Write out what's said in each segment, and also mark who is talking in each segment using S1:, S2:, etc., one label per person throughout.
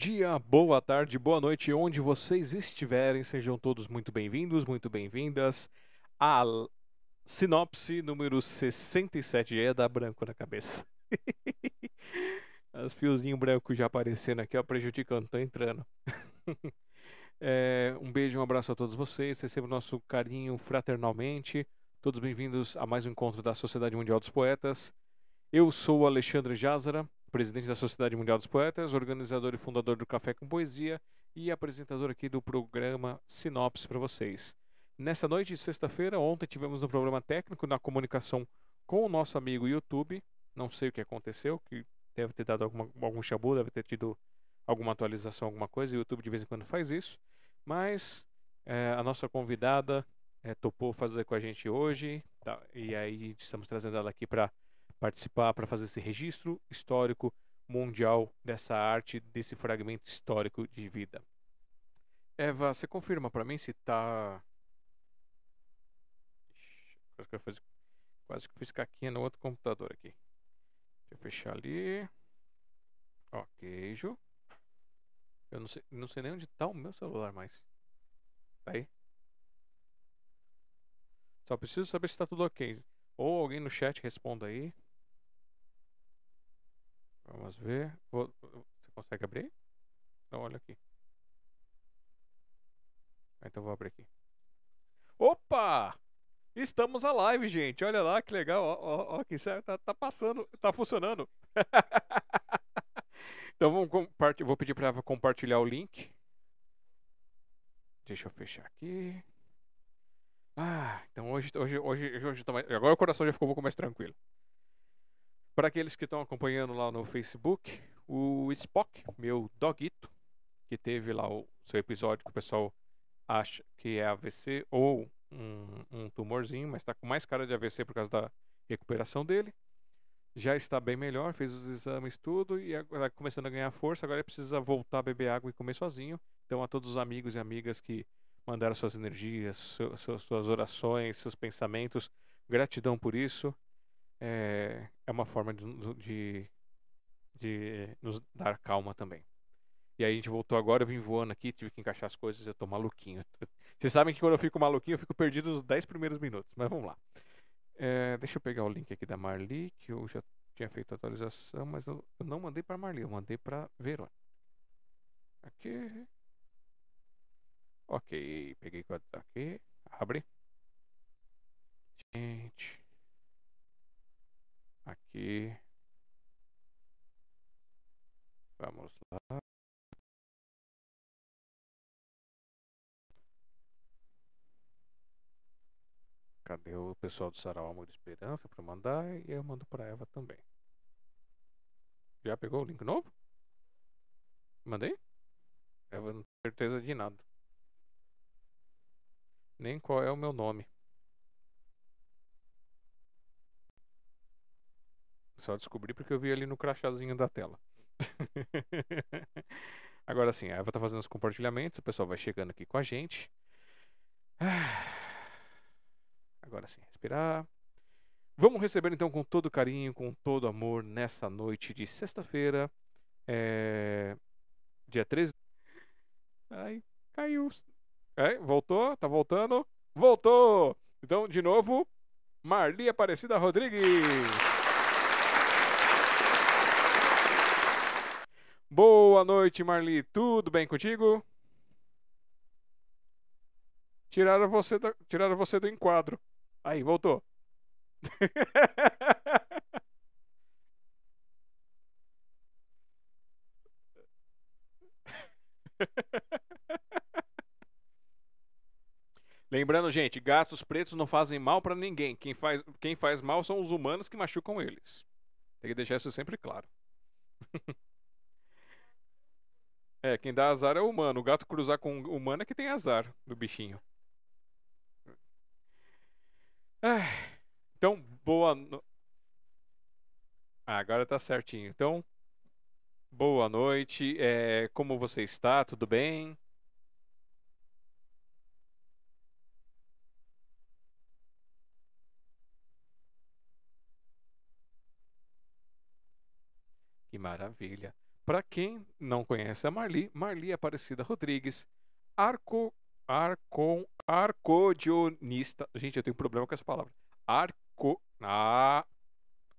S1: Dia, boa tarde, boa noite, onde vocês estiverem, sejam todos muito bem-vindos, muito bem-vindas à sinopse número 67. É dar branco na cabeça. Os fiozinhos brancos já aparecendo aqui, ó, prejudicando, tô entrando. é, um beijo, um abraço a todos vocês, recebam nosso carinho fraternalmente. Todos bem-vindos a mais um encontro da Sociedade Mundial dos Poetas. Eu sou o Alexandre Jázara, presidente da Sociedade Mundial dos Poetas, organizador e fundador do Café com Poesia e apresentador aqui do programa Sinopse para vocês. Nessa noite de sexta-feira, ontem tivemos um problema técnico na comunicação com o nosso amigo YouTube. Não sei o que aconteceu, que deve ter dado alguma, algum chabu, deve ter tido alguma atualização, alguma coisa. O YouTube de vez em quando faz isso. Mas é, a nossa convidada é, topou fazer com a gente hoje. Tá, e aí estamos trazendo ela aqui para participar para fazer esse registro histórico mundial dessa arte, desse fragmento histórico de vida. Eva, você confirma para mim se tá. Quase que eu fiz, quase que fiz caquinha no outro computador aqui. Deixa eu fechar ali. Ó, queijo. Eu não sei, não sei nem onde tá o meu celular mais. Tá aí? Só preciso saber se está tudo ok. Ou alguém no chat responda aí. Vamos ver. Você consegue abrir? Então, olha aqui. Então vou abrir aqui. Opa! Estamos a live, gente. Olha lá que legal. Ó, ó, ó que. Tá, tá passando, tá funcionando. então vamos compartilhar. Vou pedir para compartilhar o link. Deixa eu fechar aqui. Ah, então hoje, hoje, hoje, hoje agora o coração já ficou um pouco mais tranquilo. Para aqueles que estão acompanhando lá no Facebook, o Spock, meu dogito, que teve lá o seu episódio que o pessoal acha que é AVC ou um, um tumorzinho, mas está com mais cara de AVC por causa da recuperação dele. Já está bem melhor, fez os exames tudo e agora tá começando a ganhar força. Agora precisa voltar a beber água e comer sozinho. Então, a todos os amigos e amigas que mandaram suas energias, suas orações, seus pensamentos, gratidão por isso é, é uma forma de, de, de nos dar calma também. E aí a gente voltou agora, eu vim voando aqui, tive que encaixar as coisas, eu tô maluquinho. Vocês sabem que quando eu fico maluquinho, eu fico perdido nos 10 primeiros minutos, mas vamos lá. É, deixa eu pegar o link aqui da Marli, que eu já tinha feito a atualização, mas eu, eu não mandei para Marli, eu mandei para Verônica. Aqui. Ok, peguei aqui, abre. Gente. Aqui. Vamos lá. Cadê o pessoal do Sarau Amor e Esperança para mandar? E eu mando para Eva também. Já pegou o link novo? Mandei? Eva não tem certeza de nada. Nem qual é o meu nome. Só descobri porque eu vi ali no crachazinho da tela. Agora sim, a Eva tá fazendo os compartilhamentos, o pessoal vai chegando aqui com a gente. Agora sim, respirar. Vamos receber então com todo carinho, com todo amor, nessa noite de sexta-feira, é... dia 13. Ai, caiu. É, voltou? Tá voltando? Voltou! Então, de novo, Marli Aparecida Rodrigues. Boa noite, Marli. Tudo bem contigo? Tiraram você do, tiraram você do enquadro. Aí, voltou. Lembrando, gente, gatos pretos não fazem mal para ninguém. Quem faz, quem faz mal são os humanos que machucam eles. Tem que deixar isso sempre claro. É, quem dá azar é o humano. O gato cruzar com o humano é que tem azar do bichinho. Ah, então, boa. No... Ah, agora tá certinho. Então, boa noite. É, como você está? Tudo bem? Que maravilha. Para quem não conhece a Marli, Marli Aparecida Rodrigues, arco, arco, arcodionista. Gente, eu tenho problema com essa palavra. Arco, a,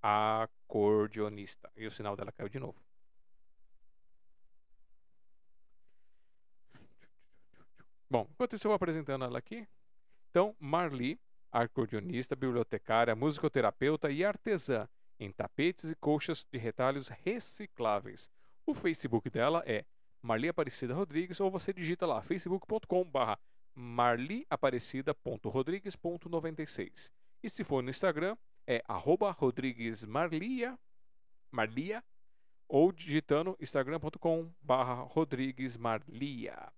S1: acordeonista. E o sinal dela caiu de novo. Bom, enquanto isso eu vou apresentando ela aqui. Então, Marli, acordeonista, bibliotecária, musicoterapeuta e artesã em tapetes e colchas de retalhos recicláveis. O Facebook dela é Marli Aparecida Rodrigues ou você digita lá facebook.com/barra marliaparecida.rodrigues.96. E se for no Instagram, é arroba Rodrigues Marlia, Marlia ou digitando instagram.com barra Rodrigues Marlia.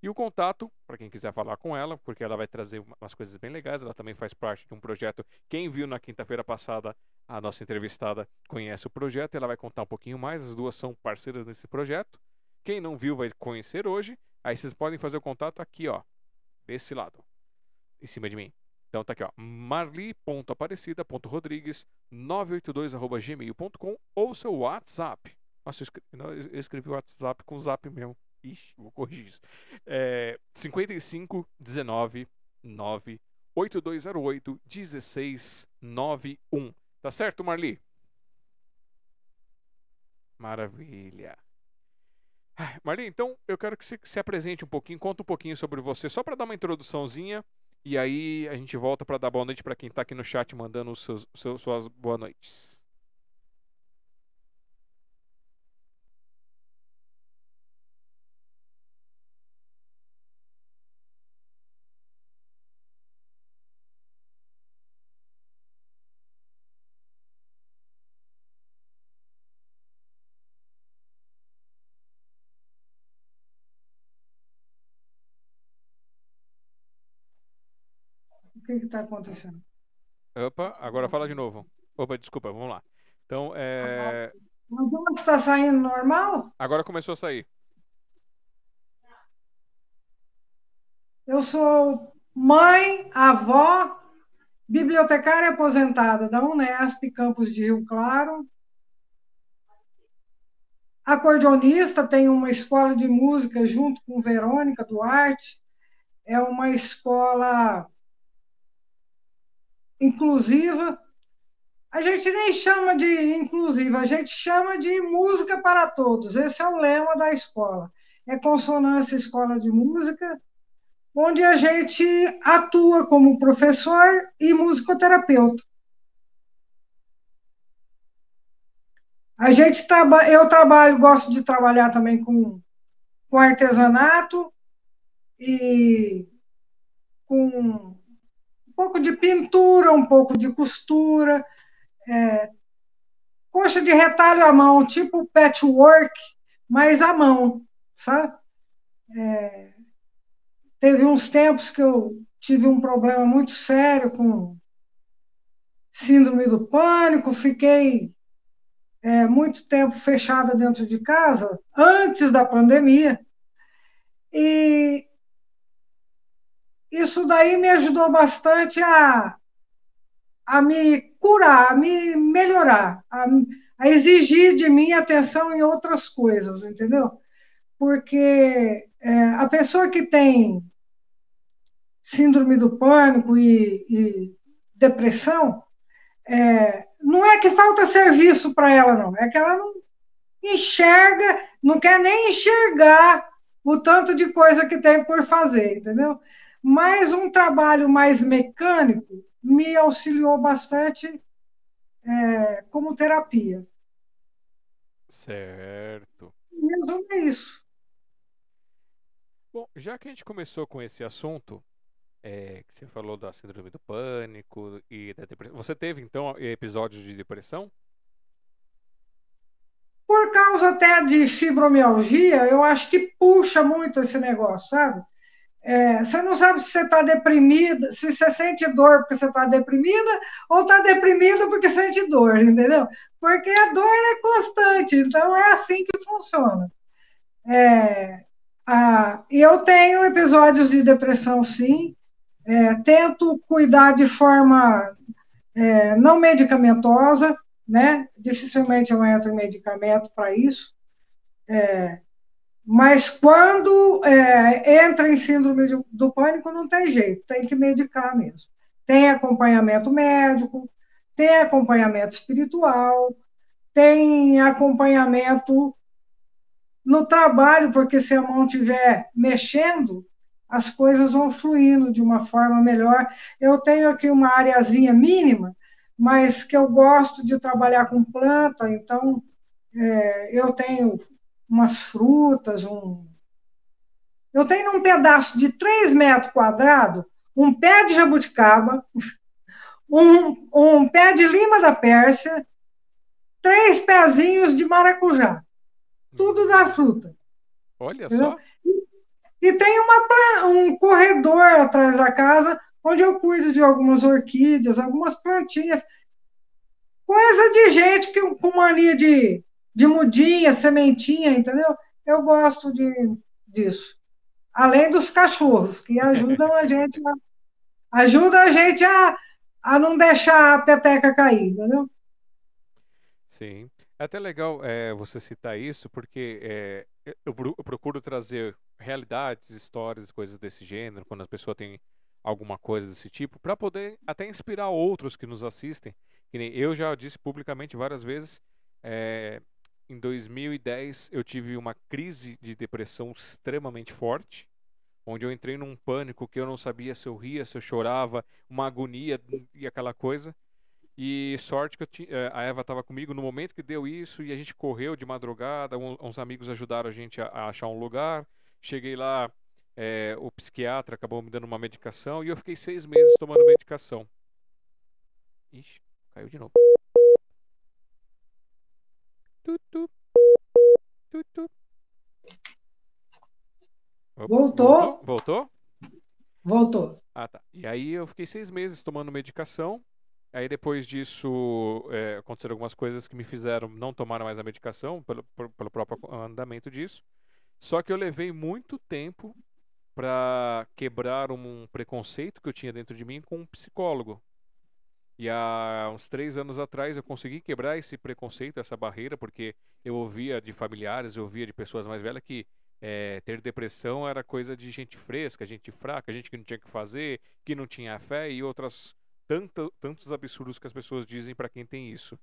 S1: E o contato, para quem quiser falar com ela, porque ela vai trazer umas coisas bem legais, ela também faz parte de um projeto. Quem viu na quinta-feira passada a nossa entrevistada conhece o projeto, ela vai contar um pouquinho mais, as duas são parceiras nesse projeto. Quem não viu vai conhecer hoje, aí vocês podem fazer o contato aqui, ó, desse lado, em cima de mim. Então tá aqui, ó, marli.aparecida.rodrigues982@gmail.com ou seu WhatsApp. Nossa, eu escrevi, eu escrevi WhatsApp com Zap mesmo. Ixi, vou corrigir isso. É, 55 19 9 8208 1691. Tá certo, Marli? Maravilha. Marli, então eu quero que você se apresente um pouquinho, conta um pouquinho sobre você, só para dar uma introduçãozinha. E aí a gente volta para dar boa noite para quem está aqui no chat mandando seus, seus, suas boas noites.
S2: O que está acontecendo?
S1: Opa, agora fala de novo. Opa, desculpa, vamos lá. Então, é.
S2: Mas onde está saindo normal?
S1: Agora começou a sair.
S2: Eu sou mãe, avó, bibliotecária aposentada da Unesp, campus de Rio Claro. Acordeonista, tenho uma escola de música junto com Verônica Duarte. É uma escola inclusiva. A gente nem chama de inclusiva, a gente chama de música para todos. Esse é o lema da escola. É Consonância Escola de Música, onde a gente atua como professor e musicoterapeuta. A gente traba, eu trabalho, gosto de trabalhar também com, com artesanato e com pouco de pintura, um pouco de costura, é, coxa de retalho à mão, tipo patchwork, mas à mão, sabe? É, teve uns tempos que eu tive um problema muito sério com síndrome do pânico, fiquei é, muito tempo fechada dentro de casa, antes da pandemia, e isso daí me ajudou bastante a, a me curar, a me melhorar, a, a exigir de mim atenção em outras coisas, entendeu? Porque é, a pessoa que tem síndrome do pânico e, e depressão, é, não é que falta serviço para ela, não, é que ela não enxerga, não quer nem enxergar o tanto de coisa que tem por fazer, entendeu? Mas um trabalho mais mecânico me auxiliou bastante é, como terapia.
S1: Certo.
S2: Mesmo é isso.
S1: Bom, já que a gente começou com esse assunto, é, que você falou da síndrome do pânico e da depressão, você teve então episódios de depressão?
S2: Por causa até de fibromialgia, eu acho que puxa muito esse negócio, sabe? É, você não sabe se você está deprimida, se você sente dor porque você está deprimida, ou está deprimida porque sente dor, entendeu? Porque a dor é constante, então é assim que funciona. É, a, e eu tenho episódios de depressão, sim. É, tento cuidar de forma é, não medicamentosa, né? Dificilmente eu entro em medicamento para isso, É, mas quando é, entra em síndrome de, do pânico, não tem jeito, tem que medicar mesmo. Tem acompanhamento médico, tem acompanhamento espiritual, tem acompanhamento no trabalho, porque se a mão estiver mexendo, as coisas vão fluindo de uma forma melhor. Eu tenho aqui uma areazinha mínima, mas que eu gosto de trabalhar com planta, então é, eu tenho umas frutas, um. Eu tenho um pedaço de 3 metros quadrados, um pé de jabuticaba, um, um pé de lima da Pérsia, três pezinhos de maracujá. Tudo da fruta.
S1: Olha entendeu? só.
S2: E, e tem uma, um corredor atrás da casa onde eu cuido de algumas orquídeas, algumas plantinhas. Coisa de gente que, com mania de, de mudinha, sementinha, entendeu? Eu gosto de, disso. Além dos cachorros, que ajudam a gente a, ajudam a gente a, a não deixar a peteca cair, entendeu?
S1: Sim. É até legal é, você citar isso, porque é, eu, eu, procuro trazer realidades, histórias, coisas desse gênero, quando a pessoa tem alguma coisa desse tipo, para poder até inspirar outros que nos assistem. Que nem eu já disse publicamente várias vezes, é, em 2010 eu tive uma crise de depressão extremamente forte, onde eu entrei num pânico que eu não sabia se eu ria, se eu chorava, uma agonia e aquela coisa. E sorte que eu eh, a Eva estava comigo no momento que deu isso e a gente correu de madrugada. Uns amigos ajudaram a gente a, a achar um lugar. Cheguei lá, é, o psiquiatra acabou me dando uma medicação e eu fiquei seis meses tomando medicação. Ixi, caiu de novo.
S2: Voltou?
S1: Voltou?
S2: Voltou.
S1: Ah, tá. E aí eu fiquei seis meses tomando medicação. Aí depois disso é, aconteceram algumas coisas que me fizeram não tomar mais a medicação pelo, pelo próprio andamento disso. Só que eu levei muito tempo para quebrar um preconceito que eu tinha dentro de mim com um psicólogo. E há uns três anos atrás eu consegui quebrar esse preconceito, essa barreira, porque eu ouvia de familiares, eu ouvia de pessoas mais velhas que é, ter depressão era coisa de gente fresca, gente fraca, gente que não tinha que fazer, que não tinha fé e outras tanto, tantos absurdos que as pessoas dizem para quem tem isso.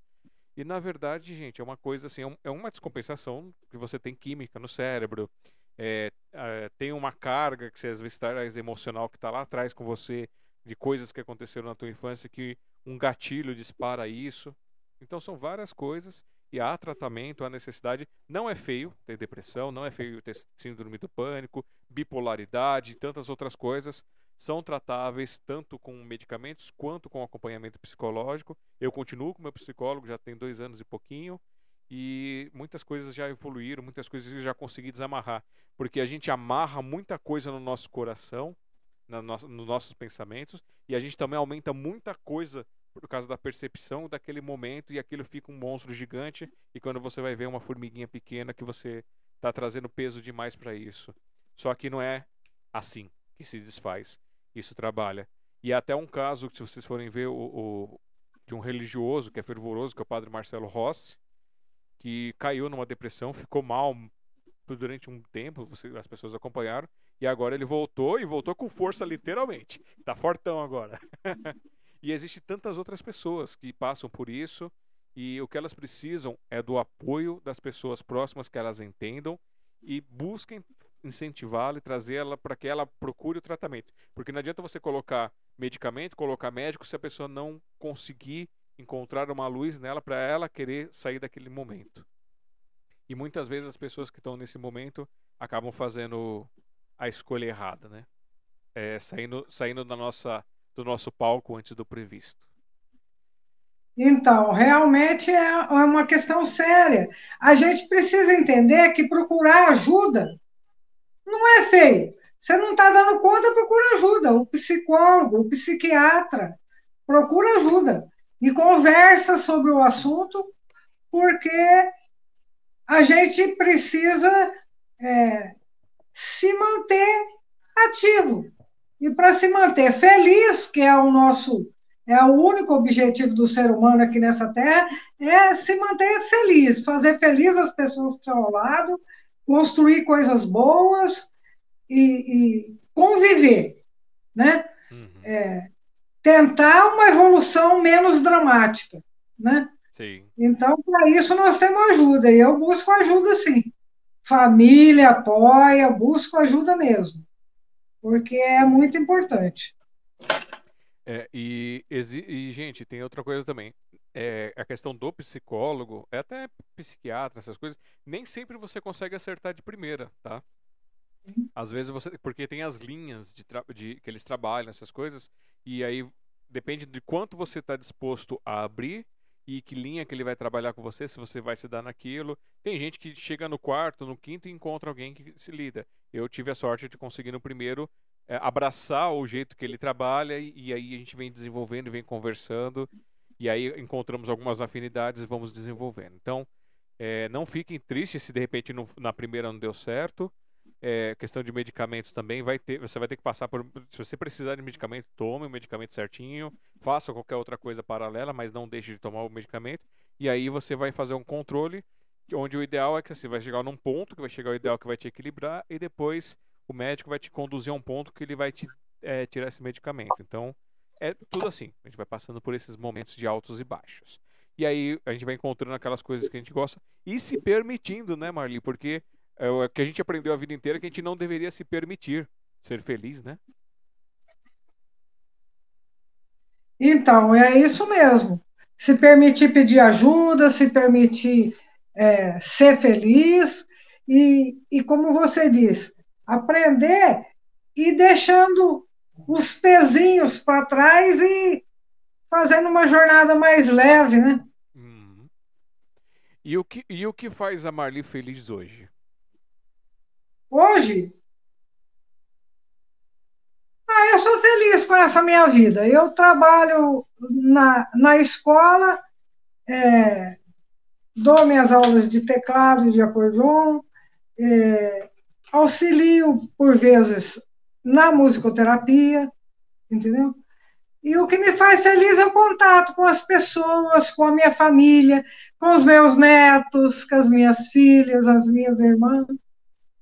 S1: E na verdade, gente, é uma coisa assim, é, é uma descompensação que você tem química no cérebro, é, é, tem uma carga que você às vezes traz emocional que está lá atrás com você, de coisas que aconteceram na tua infância que um gatilho dispara isso. Então são várias coisas e há tratamento, há necessidade. Não é feio ter depressão, não é feio ter síndrome do pânico, bipolaridade e tantas outras coisas. São tratáveis tanto com medicamentos quanto com acompanhamento psicológico. Eu continuo com meu psicólogo, já tem dois anos e pouquinho, e muitas coisas já evoluíram, muitas coisas eu já consegui desamarrar. Porque a gente amarra muita coisa no nosso coração, no, nos nossos pensamentos, e a gente também aumenta muita coisa por causa da percepção daquele momento e aquilo fica um monstro gigante e quando você vai ver uma formiguinha pequena que você está trazendo peso demais para isso. Só que não é assim que se desfaz. Isso trabalha. E até um caso que se vocês forem ver o, o, de um religioso que é fervoroso, que é o padre Marcelo Rossi, que caiu numa depressão, ficou mal durante um tempo, você, as pessoas acompanharam, e agora ele voltou e voltou com força literalmente. Tá fortão agora. E existe tantas outras pessoas que passam por isso e o que elas precisam é do apoio das pessoas próximas que elas entendam e busquem incentivá-la e trazê-la para que ela procure o tratamento. Porque não adianta você colocar medicamento, colocar médico se a pessoa não conseguir encontrar uma luz nela para ela querer sair daquele momento. E muitas vezes as pessoas que estão nesse momento acabam fazendo a escolha errada, né? É, saindo, saindo da nossa do nosso palco antes do previsto?
S2: Então, realmente é, é uma questão séria. A gente precisa entender que procurar ajuda não é feio. Você não está dando conta, procura ajuda. O psicólogo, o psiquiatra, procura ajuda e conversa sobre o assunto, porque a gente precisa é, se manter ativo. E para se manter feliz, que é o nosso é o único objetivo do ser humano aqui nessa terra, é se manter feliz, fazer feliz as pessoas que estão ao lado, construir coisas boas e, e conviver, né? Uhum. É, tentar uma evolução menos dramática, né? Sim. Então, para isso nós temos ajuda, e eu busco ajuda sim. Família apoia, busco ajuda mesmo, porque é muito importante.
S1: É, e, e, gente, tem outra coisa também. É, a questão do psicólogo, é até psiquiatra, essas coisas, nem sempre você consegue acertar de primeira, tá? Uhum. Às vezes você. Porque tem as linhas de, de que eles trabalham, essas coisas, e aí depende de quanto você está disposto a abrir e que linha que ele vai trabalhar com você, se você vai se dar naquilo. Tem gente que chega no quarto, no quinto e encontra alguém que se lida. Eu tive a sorte de conseguir no primeiro é, abraçar o jeito que ele trabalha e, e, aí a gente vem desenvolvendo e vem conversando e aí encontramos algumas afinidades e vamos desenvolvendo. Então, é, não fiquem tristes se de repente na primeira não deu certo. É, questão de medicamento também vai ter, você vai ter que passar por, se você precisar de medicamento, tome o medicamento certinho, faça qualquer outra coisa paralela, mas não deixe de tomar o medicamento. E aí você vai fazer um controle, onde o ideal é que você vai chegar num ponto que vai chegar o ideal que vai te equilibrar e depois o médico vai te conduzir a um ponto que ele vai te é, tirar esse medicamento. Então, é tudo assim. A gente vai passando por esses momentos de altos e baixos. E aí a gente vai encontrando aquelas coisas que a gente gosta e se permitindo, né, Marli? Porque é o que a gente aprendeu a vida inteira que a gente não deveria se permitir ser feliz, né?
S2: Então, é isso mesmo. Se permitir pedir ajuda, se permitir é, ser feliz e, e, como você diz, aprender e deixando os pezinhos para trás e fazendo uma jornada mais leve, né? Uhum.
S1: E, o que, e o que faz a Marli feliz hoje?
S2: Hoje? Ah, eu sou feliz com essa minha vida. Eu trabalho na, na escola, é, dou minhas aulas de teclado e de acordeon, é, auxilio, por vezes, na musicoterapia, entendeu? E o que me faz feliz é o contato com as pessoas, com a minha família, com os meus netos, com as minhas filhas, as minhas irmãs,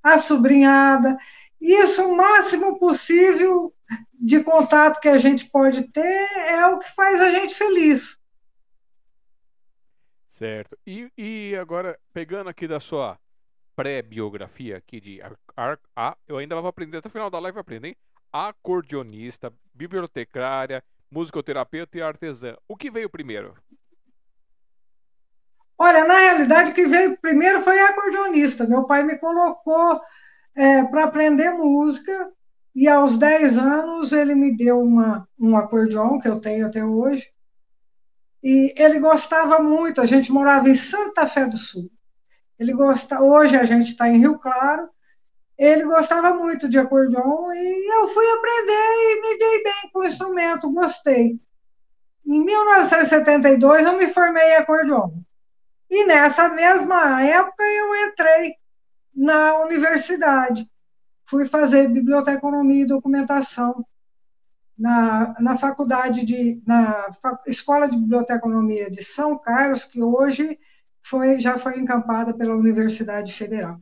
S2: a sobrinhada. Isso, o máximo possível de contato que a gente pode ter é o que faz a gente feliz.
S1: Certo. E, e agora, pegando aqui da sua pré-biografia aqui de a, a, eu ainda vou aprender até o final da live aprender, hein? Acordeonista, bibliotecária, musicoterapeuta e artesã. O que veio primeiro?
S2: Olha, na realidade, o que veio primeiro foi acordeonista. Meu pai me colocou é, para aprender música e aos 10 anos ele me deu uma, um acordeon que eu tenho até hoje. E ele gostava muito, a gente morava em Santa Fé do Sul. Ele gosta, hoje a gente está em Rio Claro. Ele gostava muito de acordeon e eu fui aprender e me dei bem com o instrumento, gostei. Em 1972 eu me formei em acordeon. E nessa mesma época eu entrei na universidade. Fui fazer biblioteconomia e documentação na, na faculdade de na Escola de Biblioteconomia de São Carlos, que hoje foi, já foi encampada pela Universidade Federal.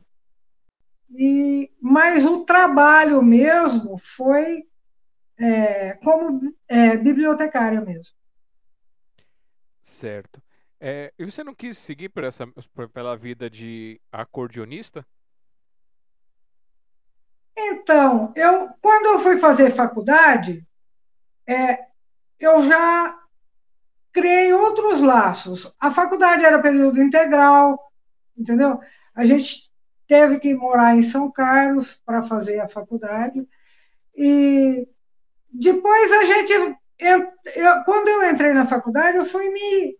S2: E, mas o trabalho mesmo foi é, como é, bibliotecária mesmo.
S1: Certo. É, e você não quis seguir por essa, por, pela vida de acordeonista?
S2: Então, eu, quando eu fui fazer faculdade, é, eu já criei outros laços. A faculdade era período integral, entendeu? A gente teve que morar em São Carlos para fazer a faculdade. E depois a gente. Eu, quando eu entrei na faculdade, eu fui me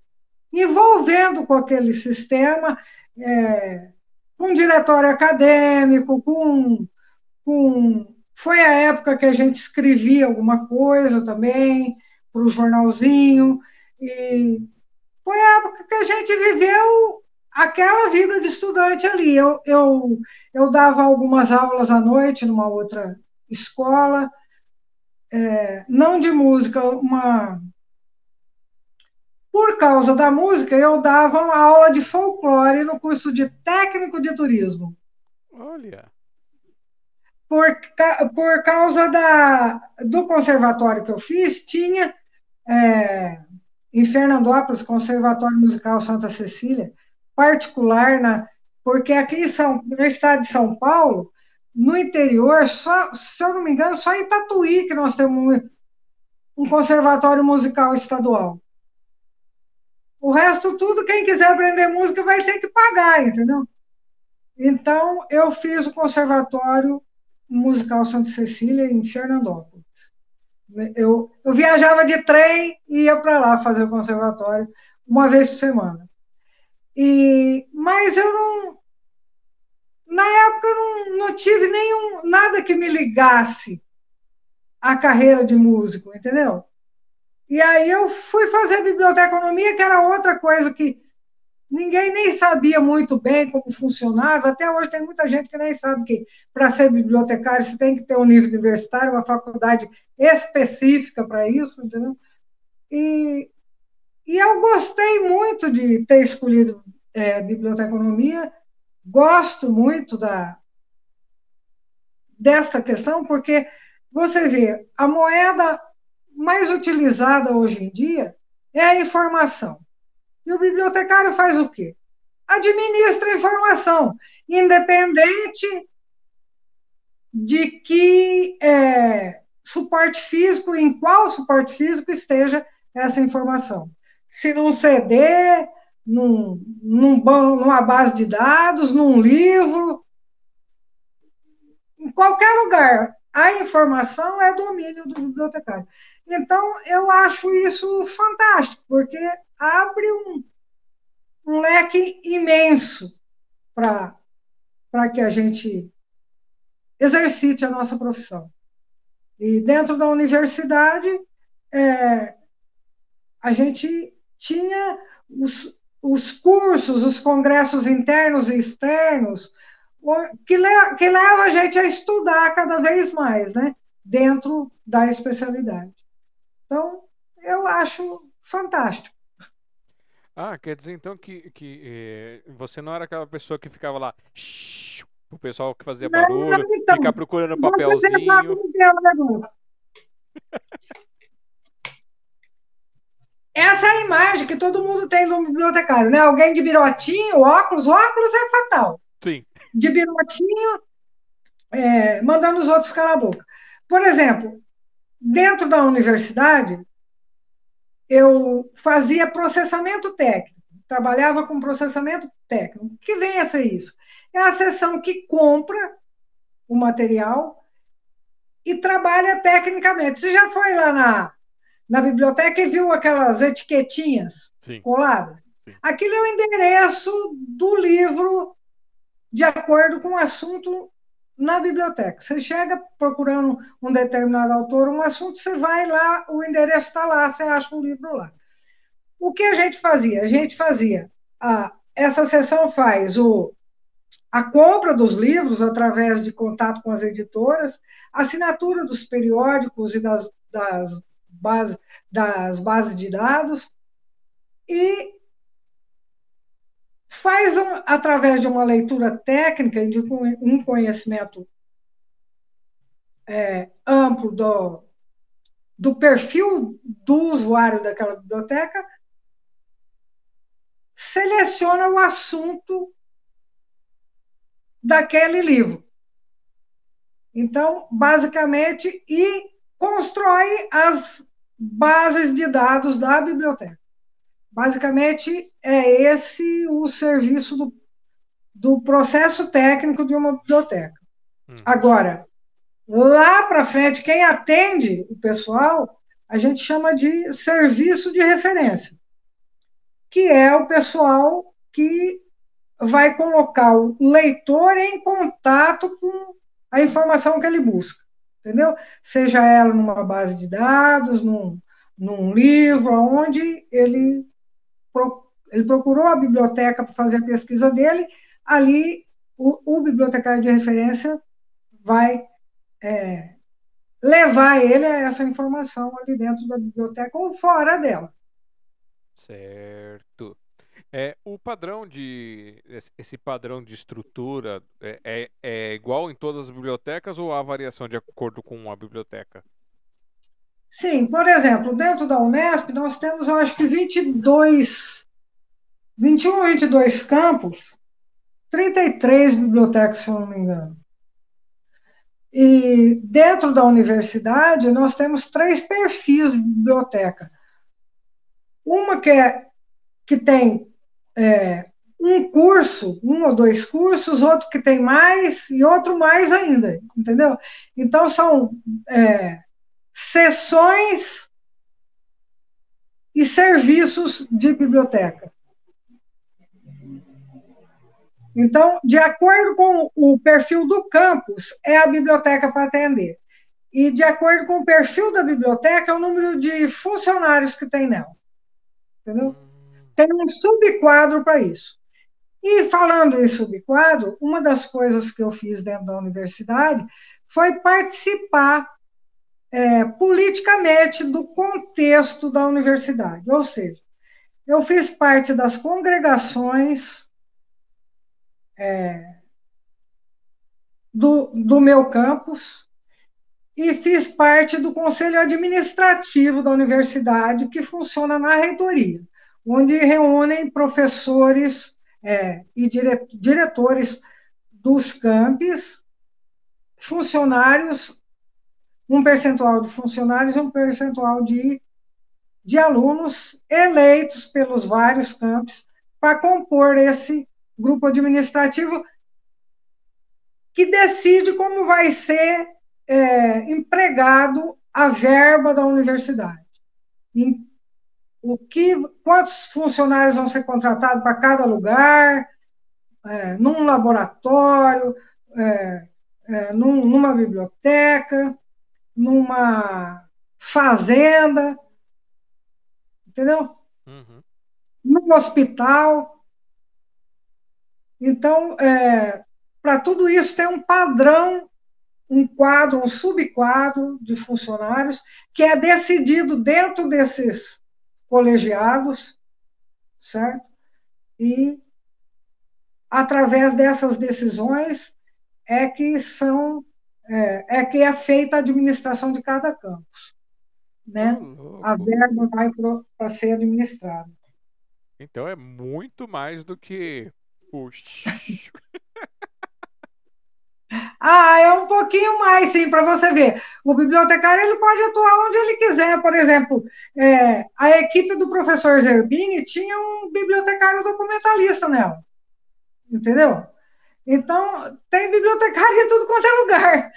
S2: envolvendo com aquele sistema, é, com diretório acadêmico, com, com. Foi a época que a gente escrevia alguma coisa também para o jornalzinho. E foi a época que a gente viveu aquela vida de estudante ali. Eu, eu, eu dava algumas aulas à noite numa outra escola, é, não de música, uma, por causa da música, eu dava uma aula de folclore no curso de técnico de turismo.
S1: Olha.
S2: Por, por causa da, do conservatório que eu fiz, tinha é, em Fernandópolis, Conservatório Musical Santa Cecília, particular, na, porque aqui em São, no estado de São Paulo, no interior, só, se eu não me engano, só em Tatuí que nós temos um, um conservatório musical estadual. O resto tudo, quem quiser aprender música vai ter que pagar, entendeu? Então, eu fiz o Conservatório Musical Santa Cecília em Fernandópolis. Eu, eu viajava de trem e ia para lá fazer o conservatório uma vez por semana. E, mas eu não. Na época eu não, não tive nenhum, nada que me ligasse à carreira de músico, entendeu? E aí eu fui fazer biblioteconomia, que era outra coisa que ninguém nem sabia muito bem como funcionava. Até hoje tem muita gente que nem sabe que para ser bibliotecário você tem que ter um nível universitário, uma faculdade específica para isso, entendeu? E, e eu gostei muito de ter escolhido é, biblioteconomia, gosto muito da desta questão, porque você vê, a moeda mais utilizada hoje em dia é a informação. E o bibliotecário faz o quê? Administra a informação, independente de que é, suporte físico, em qual suporte físico esteja essa informação. Se num CD, num, num, numa base de dados, num livro, em qualquer lugar, a informação é domínio do bibliotecário. Então, eu acho isso fantástico, porque abre um, um leque imenso para que a gente exercite a nossa profissão. E dentro da universidade, é, a gente tinha os, os cursos, os congressos internos e externos, que, le, que leva a gente a estudar cada vez mais, né? Dentro da especialidade. Então, eu acho fantástico.
S1: Ah, quer dizer então que, que eh, você não era aquela pessoa que ficava lá, shh, o pessoal que fazia barulho, não, então, ficar procurando papelzinho.
S2: Essa é a imagem que todo mundo tem do bibliotecário, né? Alguém de birotinho, óculos, óculos é fatal.
S1: Sim.
S2: De birotinho, é, mandando os outros calar a boca. Por exemplo, Dentro da universidade, eu fazia processamento técnico, trabalhava com processamento técnico. O que vem a ser isso? É a seção que compra o material e trabalha tecnicamente. Você já foi lá na, na biblioteca e viu aquelas etiquetinhas
S1: Sim.
S2: coladas? Sim. Aquilo é o endereço do livro de acordo com o assunto na biblioteca. Você chega procurando um determinado autor, um assunto, você vai lá, o endereço está lá, você acha o um livro lá. O que a gente fazia? A gente fazia, a, essa sessão faz o, a compra dos livros através de contato com as editoras, assinatura dos periódicos e das, das, base, das bases de dados, e faz um, através de uma leitura técnica e de um conhecimento é, amplo do, do perfil do usuário daquela biblioteca, seleciona o assunto daquele livro. Então, basicamente, e constrói as bases de dados da biblioteca. Basicamente, é esse o serviço do, do processo técnico de uma biblioteca. Hum. Agora, lá para frente, quem atende o pessoal, a gente chama de serviço de referência, que é o pessoal que vai colocar o leitor em contato com a informação que ele busca, entendeu? Seja ela numa base de dados, num, num livro, onde ele ele procurou a biblioteca para fazer a pesquisa dele, ali o, o bibliotecário de referência vai é, levar ele a essa informação ali dentro da biblioteca ou fora dela.
S1: Certo. É, o padrão de. Esse padrão de estrutura é, é, é, igual em todas as bibliotecas ou há variação de acordo com a biblioteca?
S2: Sim, por exemplo, dentro da Unesp, nós temos, eu acho que 22, 21 ou 22 campos, 33 bibliotecas, se eu não me engano. E dentro da universidade, nós temos três perfis de biblioteca. Uma que, é, que tem é, um curso, um ou dois cursos, outro que tem mais e outro mais ainda, entendeu? Então, são é, sessões e serviços de biblioteca. Então, de acordo com o perfil do campus, é a biblioteca para atender. E de acordo com o perfil da biblioteca, é o número de funcionários que tem nela. Entendeu? Tem um subquadro para isso. E falando em subquadro, uma das coisas que eu fiz dentro da universidade foi participar é, politicamente do contexto da universidade. Ou seja, eu fiz parte das congregações é, do, do meu campus e fiz parte do conselho administrativo da universidade, que funciona na reitoria onde reúnem professores é, e dire, diretores dos campos, funcionários, um percentual de funcionários e um percentual de, de alunos eleitos pelos vários campos para compor esse grupo administrativo que decide como vai ser é, empregado a verba da universidade. O que, quantos funcionários vão ser contratados para cada lugar, é, num laboratório, é, é, num, numa biblioteca, numa fazenda, entendeu? Uhum. Num hospital. Então, é, para tudo isso tem um padrão, um quadro, um subquadro de funcionários que é decidido dentro desses colegiados, certo? E através dessas decisões é que são é, é que é feita a administração de cada campus, né? A verba vai para ser administrada.
S1: Então é muito mais do que o
S2: Ah, é um pouquinho mais, sim, para você ver. O bibliotecário ele pode atuar onde ele quiser. Por exemplo, é, a equipe do professor Zerbini tinha um bibliotecário documentalista nela. Entendeu? Então, tem bibliotecário em tudo quanto é lugar.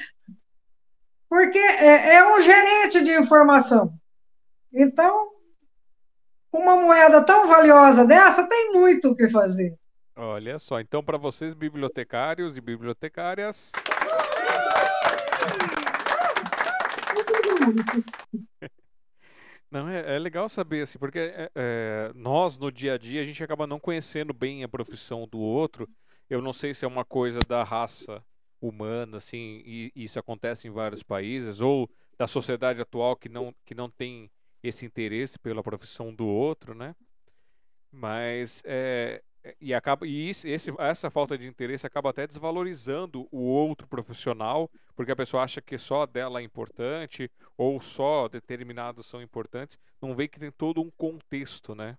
S2: Porque é, é um gerente de informação. Então, uma moeda tão valiosa dessa tem muito o que fazer.
S1: Olha só, então para vocês bibliotecários e bibliotecárias. Não, é, é, legal saber, assim, porque é, é, nós, no dia a dia, a gente acaba não conhecendo bem a profissão do outro. Eu não sei se é uma coisa da raça humana, assim, e, isso acontece em vários países, ou da sociedade atual que não, que não tem esse interesse pela profissão do outro, né? Mas é, e acaba e isso, esse, essa falta de interesse acaba até desvalorizando o outro profissional, porque a pessoa acha que só dela é importante ou só determinados são importantes, não vê que tem todo um contexto, né?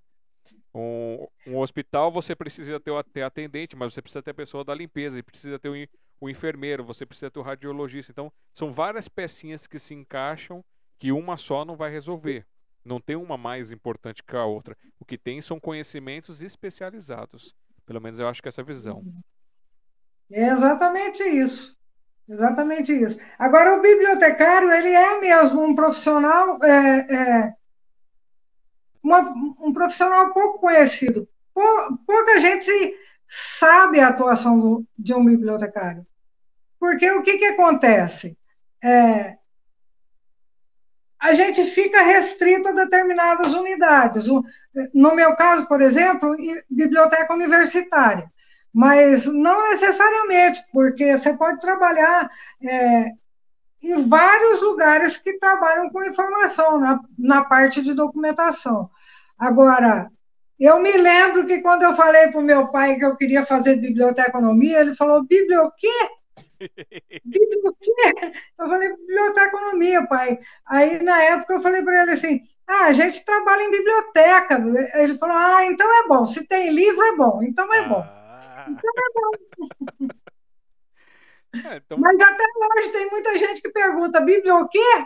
S1: Um, um hospital você precisa ter o ter atendente, mas você precisa ter a pessoa da limpeza, precisa ter o, o enfermeiro, você precisa ter o radiologista. Então, são várias pecinhas que se encaixam que uma só não vai resolver. Não tem uma mais importante que a outra. O que tem são conhecimentos especializados. Pelo menos eu acho que é essa visão.
S2: É exatamente isso. Exatamente isso. Agora, o bibliotecário, ele é mesmo um profissional, é, é, uma, um profissional pouco conhecido. Pouca gente sabe a atuação do, de um bibliotecário. Porque o que, que acontece? É, a gente fica restrito a determinadas unidades. No meu caso, por exemplo, biblioteca universitária. Mas não necessariamente, porque você pode trabalhar é, em vários lugares que trabalham com informação, na, na parte de documentação. Agora, Eu me lembro que quando eu falei para o meu pai que eu queria fazer biblioteconomia, ele falou, Bíblia o quê? Bíblia o quê? Eu falei, biblioteconomia, pai. Aí, na época, eu falei para ele assim, ah, a gente trabalha em biblioteca. Ele falou, ah, então é bom. Se tem livro, é bom. Então é bom. Ah. Então é bom. É, então... Mas até hoje tem muita gente que pergunta, Bíblia o quê?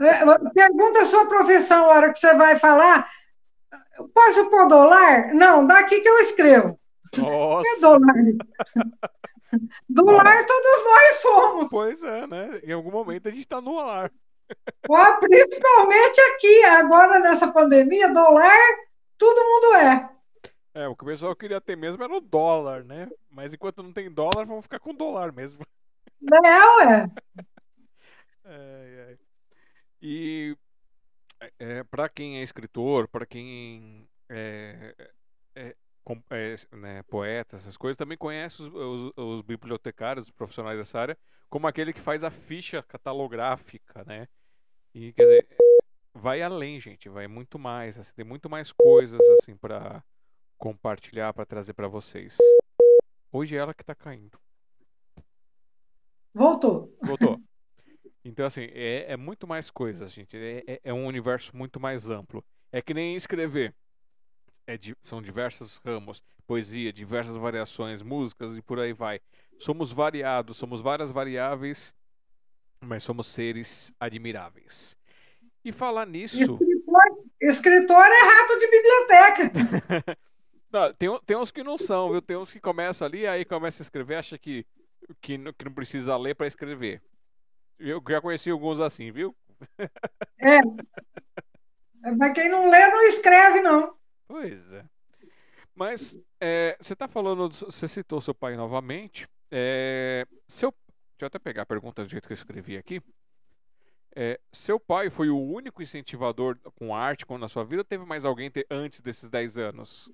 S2: É, pergunta a sua profissão a hora que você vai falar. Posso pôr dólar? Não, daqui que eu escrevo.
S1: Nossa.
S2: É dólar. Do lar todos nós somos.
S1: Pois é, né? Em algum momento a gente está no lar.
S2: Principalmente aqui, agora nessa pandemia, dólar, todo mundo é.
S1: É, o que o pessoal queria ter mesmo era o dólar, né? Mas enquanto não tem dólar, vamos ficar com dólar mesmo.
S2: Não, é.
S1: é, é. E é, para quem é escritor, para quem é, é, é, né, poeta, essas coisas, também conhece os, os, os, bibliotecários, os profissionais dessa área, como aquele que faz a ficha catalográfica, né? E quer dizer, vai além, gente, vai muito mais, assim, tem muito mais coisas assim para compartilhar, para trazer para vocês. Hoje é ela que está caindo.
S2: Voltou.
S1: Voltou. Então, assim, é, é muito mais coisas, gente. É, é, é, um universo muito mais amplo. É que nem escrever. É são diversos ramos, poesia, diversas variações, músicas e por aí vai. Somos variados, somos várias variáveis, mas somos seres admiráveis. E falar nisso.
S2: Escritor, escritor é rato de biblioteca.
S1: não, tem, tem uns que não são, viu? Tem uns que começam ali, aí começa a escrever, acha que, que, que não precisa ler para escrever. Eu já conheci alguns assim, viu?
S2: É. Mas quem não lê não escreve, não.
S1: Pois é. Mas é, você está falando, você citou seu pai novamente. É, seu, deixa eu até pegar a pergunta do jeito que eu escrevi aqui. É, seu pai foi o único incentivador com arte na sua vida ou teve mais alguém antes desses 10 anos?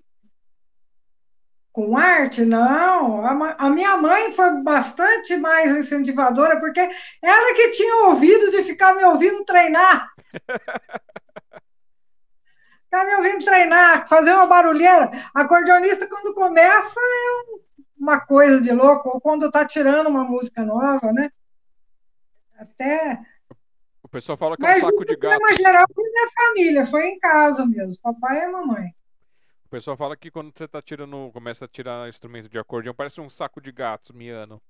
S2: Com arte, não. A, a, minha mãe foi bastante mais incentivadora, porque ela que tinha ouvido de ficar me ouvindo treinar. ficar me ouvindo treinar, fazer uma barulheira. Acordeonista, quando começa, é uma coisa de louco, ou quando está tirando uma música nova, né? Até.
S1: O pessoal fala que é um saco de gato.
S2: Mas, geral, foi minha família, foi em casa mesmo, papai e mamãe
S1: pessoal fala que quando você tá tirando, começa a tirar instrumento de acordeão, parece um saco de gatos miando.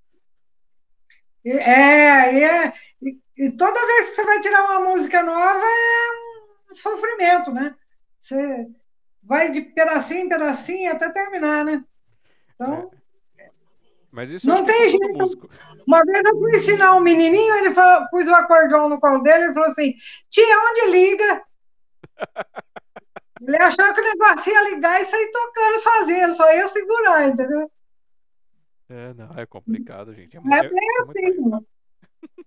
S2: É, é e, e, toda vez que você vai tirar uma música nova é um sofrimento, né? Você vai de pedacinho em pedacinho até terminar, né? Então.
S1: É. Mas isso não tem jeito. Músico.
S2: Uma vez eu fui ensinar um menininho, ele falou, pus o acordeão no colo dele e falou assim: Tia, onde liga? Ele achou que o negócio ia ligar e sair tocando sozinho, só ia segurar, entendeu?
S1: É, não, é complicado, gente.
S2: É, é bem é, assim,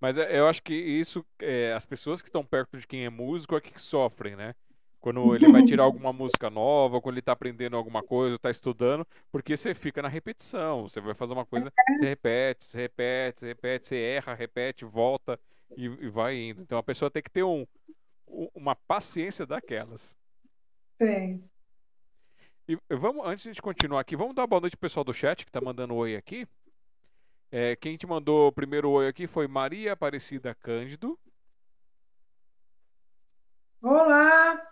S1: Mas é, eu acho que isso, é, as pessoas que estão perto de quem é músico é que sofrem, né? Quando ele vai tirar alguma música nova, quando ele está aprendendo alguma coisa, está estudando, porque você fica na repetição. Você vai fazer uma coisa, é. você repete, você repete, você repete, você erra, repete, volta e, e vai indo. Então a pessoa tem que ter um, uma paciência daquelas.
S2: Tem.
S1: E vamos, antes de continuar aqui, vamos dar boa noite pro pessoal do chat que tá mandando oi aqui. É, quem te mandou o primeiro oi aqui foi Maria Aparecida Cândido.
S2: Olá!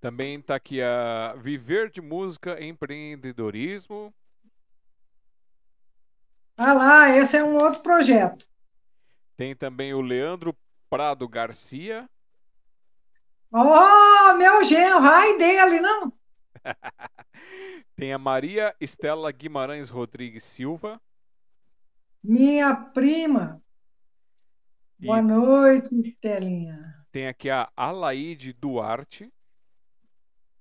S1: Também tá aqui a Viver de Música Empreendedorismo.
S2: Ah lá, esse é um outro projeto.
S1: Tem também o Leandro Prado Garcia.
S2: Oh, meu genro, ai dele, não?
S1: Tem a Maria Estela Guimarães Rodrigues Silva.
S2: Minha prima. E Boa noite, Estelinha.
S1: Tem aqui a Alaide Duarte.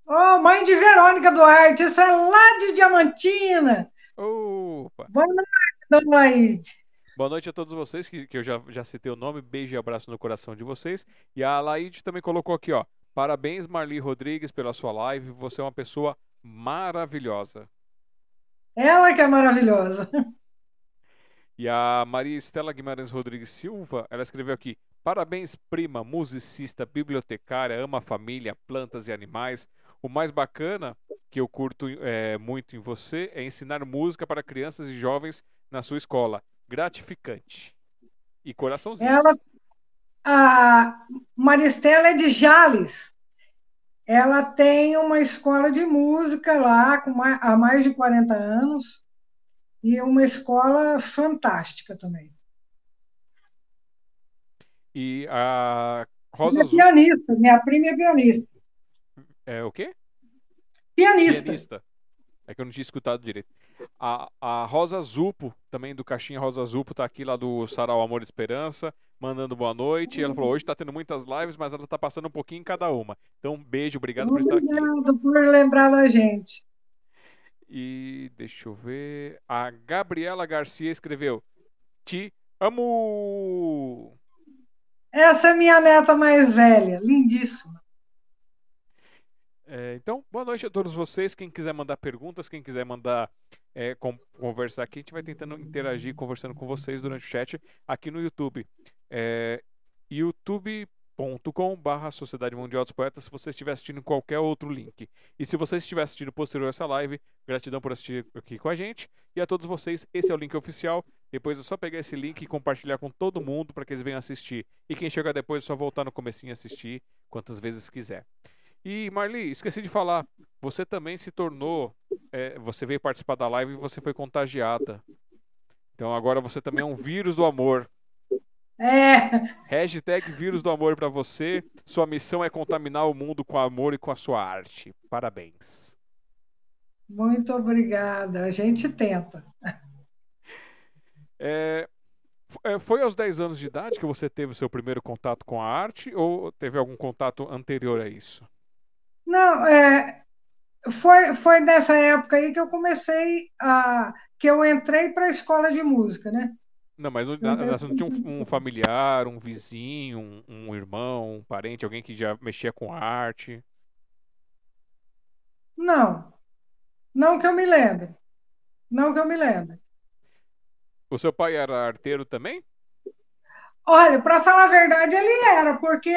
S2: Oh, mãe de Verônica Duarte, isso é lá de Diamantina.
S1: Opa.
S2: Boa noite, dona Alaide.
S1: Boa noite a todos vocês, que, que eu já, já citei o nome. Beijo e abraço no coração de vocês. E a Laide também colocou aqui, ó. Parabéns, Marli Rodrigues, pela sua live. Você é uma pessoa maravilhosa.
S2: Ela que é maravilhosa.
S1: E a Maria Estela Guimarães Rodrigues Silva, ela escreveu aqui: Parabéns, prima, musicista, bibliotecária, ama a família, plantas e animais. O mais bacana que eu curto é, muito em você é ensinar música para crianças e jovens na sua escola. Gratificante. E coraçãozinho.
S2: Ela, a Maristela é de Jales. Ela tem uma escola de música lá com mais, há mais de 40 anos e uma escola fantástica também.
S1: E a Rosa
S2: Minha pianista, minha prima é pianista.
S1: É o quê?
S2: Pianista.
S1: Pianista. É que eu não tinha escutado direito. A, a Rosa Zupo, também do Caixinha Rosa Zupo, tá aqui lá do Sarau Amor e Esperança, mandando boa noite. Ela falou: hoje tá tendo muitas lives, mas ela tá passando um pouquinho em cada uma. Então, um beijo, obrigado por estar aqui.
S2: Obrigado por lembrar da gente.
S1: E deixa eu ver. A Gabriela Garcia escreveu: Te amo!
S2: Essa é minha neta mais velha, lindíssima.
S1: É, então, boa noite a todos vocês. Quem quiser mandar perguntas, quem quiser mandar é, conversar aqui, a gente vai tentando interagir, conversando com vocês durante o chat aqui no YouTube. É, youtube.com.br Sociedade Mundial dos Poetas, se você estiver assistindo qualquer outro link. E se você estiver assistindo posterior a essa live, gratidão por assistir aqui com a gente. E a todos vocês, esse é o link oficial. Depois é só pegar esse link e compartilhar com todo mundo para que eles venham assistir. E quem chegar depois é só voltar no comecinho e assistir quantas vezes quiser. E Marli, esqueci de falar, você também se tornou, é, você veio participar da live e você foi contagiada. Então agora você também é um vírus do amor.
S2: É.
S1: Hashtag vírus do amor para você. Sua missão é contaminar o mundo com amor e com a sua arte. Parabéns.
S2: Muito obrigada. A gente tenta.
S1: É, é, foi aos 10 anos de idade que você teve o seu primeiro contato com a arte ou teve algum contato anterior a isso?
S2: Não, é, foi, foi nessa época aí que eu comecei a. que eu entrei para a escola de música, né?
S1: Não, mas não, você não tinha um, um familiar, um vizinho, um, um, irmão, um parente, alguém que já mexia com arte?
S2: Não. Não que eu me lembre. Não que eu me lembre.
S1: O seu pai era arteiro também?
S2: Olha, para falar a verdade, ele era, porque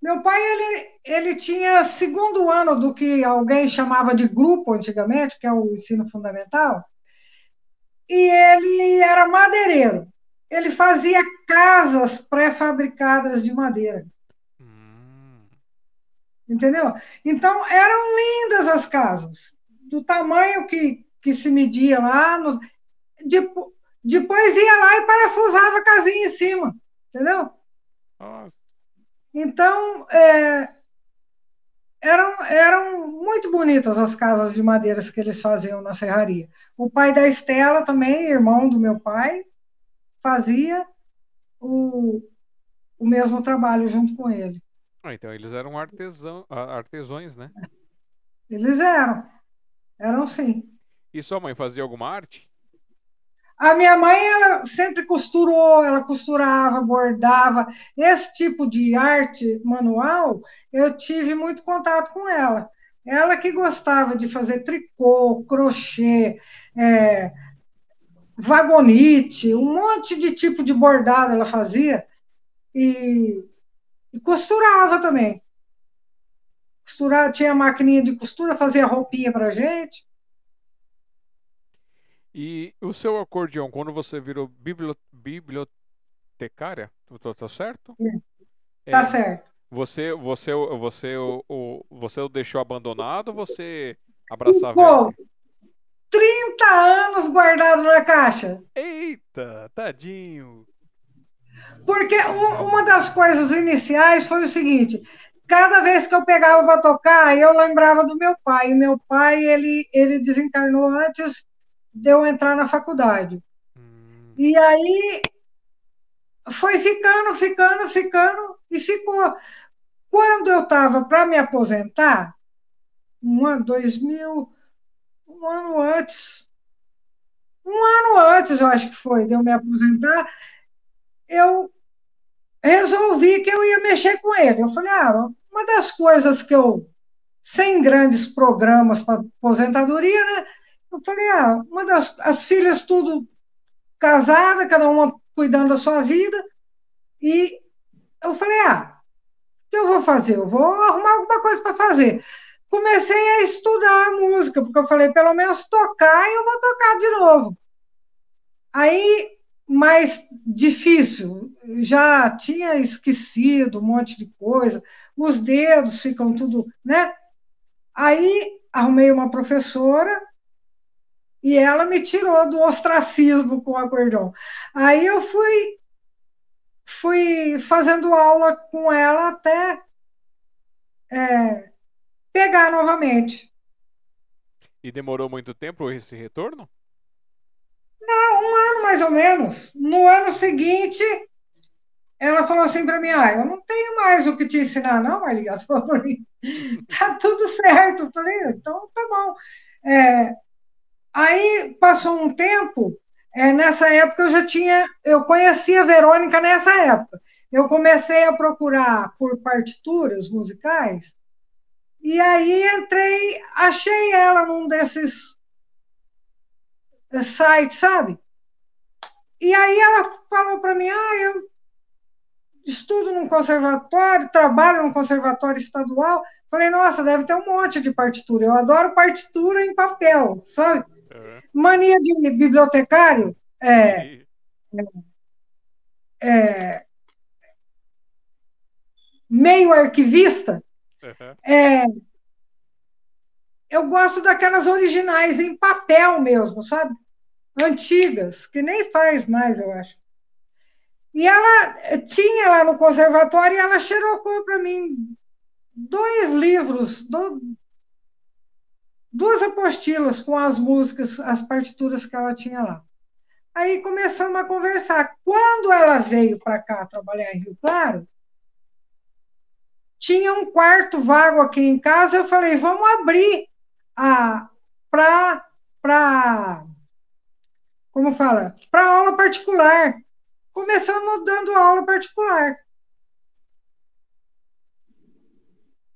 S2: meu pai, ele, ele tinha segundo ano do que alguém chamava de grupo antigamente, que é o ensino fundamental, e ele era madeireiro. Ele fazia casas pré-fabricadas de madeira. Hum. Entendeu? Então, eram lindas as casas, do tamanho que, que se media lá. No, depois ia lá e parafusava a casinha em cima, entendeu? Nossa. Então, é, eram, eram muito bonitas as casas de madeiras que eles faziam na serraria. O pai da Estela também, irmão do meu pai, fazia o, o mesmo trabalho junto com ele.
S1: Ah, então eles eram artesão, artesões, né?
S2: Eles eram. Eram sim.
S1: E sua mãe fazia alguma arte?
S2: A minha mãe ela sempre costurou, ela costurava, bordava. Esse tipo de arte manual, eu tive muito contato com ela. Ela que gostava de fazer tricô, crochê, é, vagonite, um monte de tipo de bordado ela fazia e, e costurava também. Costurava, tinha maquininha de costura, fazia roupinha para gente.
S1: E o seu acordeão, quando você virou bibliotecária, tá, tá certo?
S2: Tá é, certo.
S1: Você, você, você, o, o, você o deixou abandonado ou você abraçava Pô,
S2: 30 anos guardado na caixa.
S1: Eita, tadinho.
S2: Porque uma das coisas iniciais foi o seguinte: cada vez que eu pegava para tocar, eu lembrava do meu pai. E meu pai, ele, ele desencarnou antes de eu entrar na faculdade. Hum. E aí foi ficando, ficando, ficando, e ficou. Quando eu estava para me aposentar, um ano, dois mil, um ano antes, um ano antes, eu acho que foi, de eu me aposentar, eu resolvi que eu ia mexer com ele. Eu falei, ah, uma das coisas que eu, sem grandes programas para aposentadoria, né? Eu falei, ah, uma das as filhas tudo casada, cada uma cuidando da sua vida, e eu falei, ah, o que eu vou fazer? Eu vou arrumar alguma coisa para fazer. Comecei a estudar a música, porque eu falei, pelo menos tocar e eu vou tocar de novo. Aí, mais difícil, já tinha esquecido um monte de coisa, os dedos ficam tudo, né? Aí arrumei uma professora e ela me tirou do ostracismo com o acordeon. Aí eu fui fui fazendo aula com ela até é, pegar novamente.
S1: E demorou muito tempo esse retorno?
S2: Não, um ano mais ou menos. No ano seguinte, ela falou assim para mim: Ah, eu não tenho mais o que te ensinar, não, Marliga. Tá tudo certo. Eu falei: Então tá bom. É, aí passou um tempo, é, nessa época eu já tinha, eu conhecia a Verônica nessa época. Eu comecei a procurar por partituras musicais, e aí entrei, achei ela num desses sites, sabe? E aí ela falou para mim: ah, eu estudo num conservatório, trabalho num conservatório estadual. Falei, nossa, deve ter um monte de partitura. Eu adoro partitura em papel, sabe? Mania de bibliotecário é, é, meio arquivista. Uhum. É, eu gosto daquelas originais em papel mesmo, sabe? Antigas, que nem faz mais, eu acho. E ela tinha lá no conservatório e ela xerocou para mim dois livros, do, duas apostilas com as músicas, as partituras que ela tinha lá. Aí começamos a conversar. Quando ela veio para cá trabalhar em Rio Claro, tinha um quarto vago aqui em casa. Eu falei, vamos abrir a para para como fala para aula particular. Começamos dando aula particular.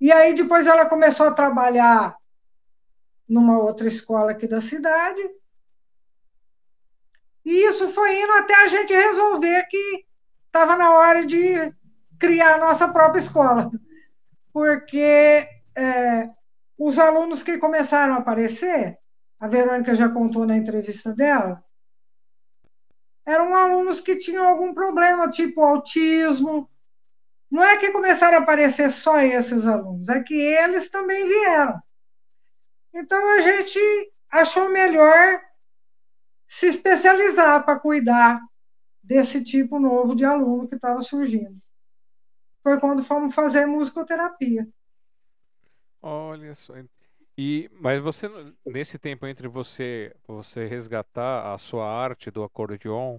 S2: E aí depois ela começou a trabalhar numa outra escola aqui da cidade. E isso foi indo até a gente resolver que estava na hora de criar a nossa própria escola. Porque é, os alunos que começaram a aparecer, a Verônica já contou na entrevista dela, eram alunos que tinham algum problema, tipo autismo. Não é que começaram a aparecer só esses alunos, é que eles também vieram. Então a gente achou melhor se especializar para cuidar desse tipo novo de aluno que estava surgindo. Foi quando fomos fazer musicoterapia.
S1: Olha só. E, mas você, nesse tempo entre você, você resgatar a sua arte do acordeon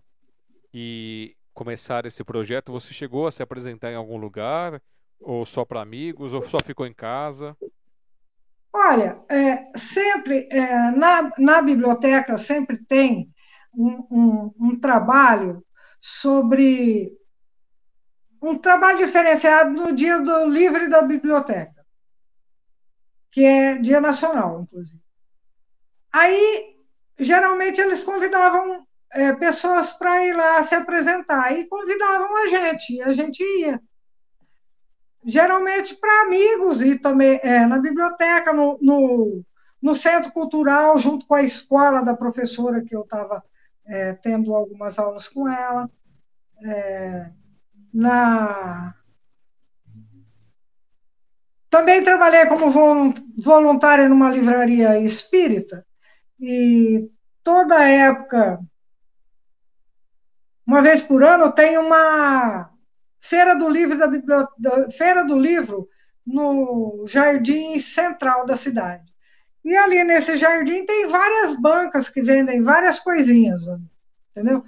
S1: e começar esse projeto, você chegou a se apresentar em algum lugar? Ou só para amigos? Ou só ficou em casa?
S2: Olha, é, sempre é, na, na biblioteca sempre tem um, um, um trabalho sobre um trabalho diferenciado no dia do livre da biblioteca, que é dia nacional, inclusive. Aí, geralmente, eles convidavam é, pessoas para ir lá se apresentar e convidavam a gente, e a gente ia geralmente para amigos e também é, na biblioteca, no, no, no, centro cultural, junto com a escola da professora que eu estava é, tendo algumas aulas com ela, é, na também trabalhei como voluntária numa livraria espírita e toda época, uma vez por ano, tem uma Feira do Livro da, da Feira do Livro no jardim central da cidade. E ali nesse jardim tem várias bancas que vendem várias coisinhas, entendeu?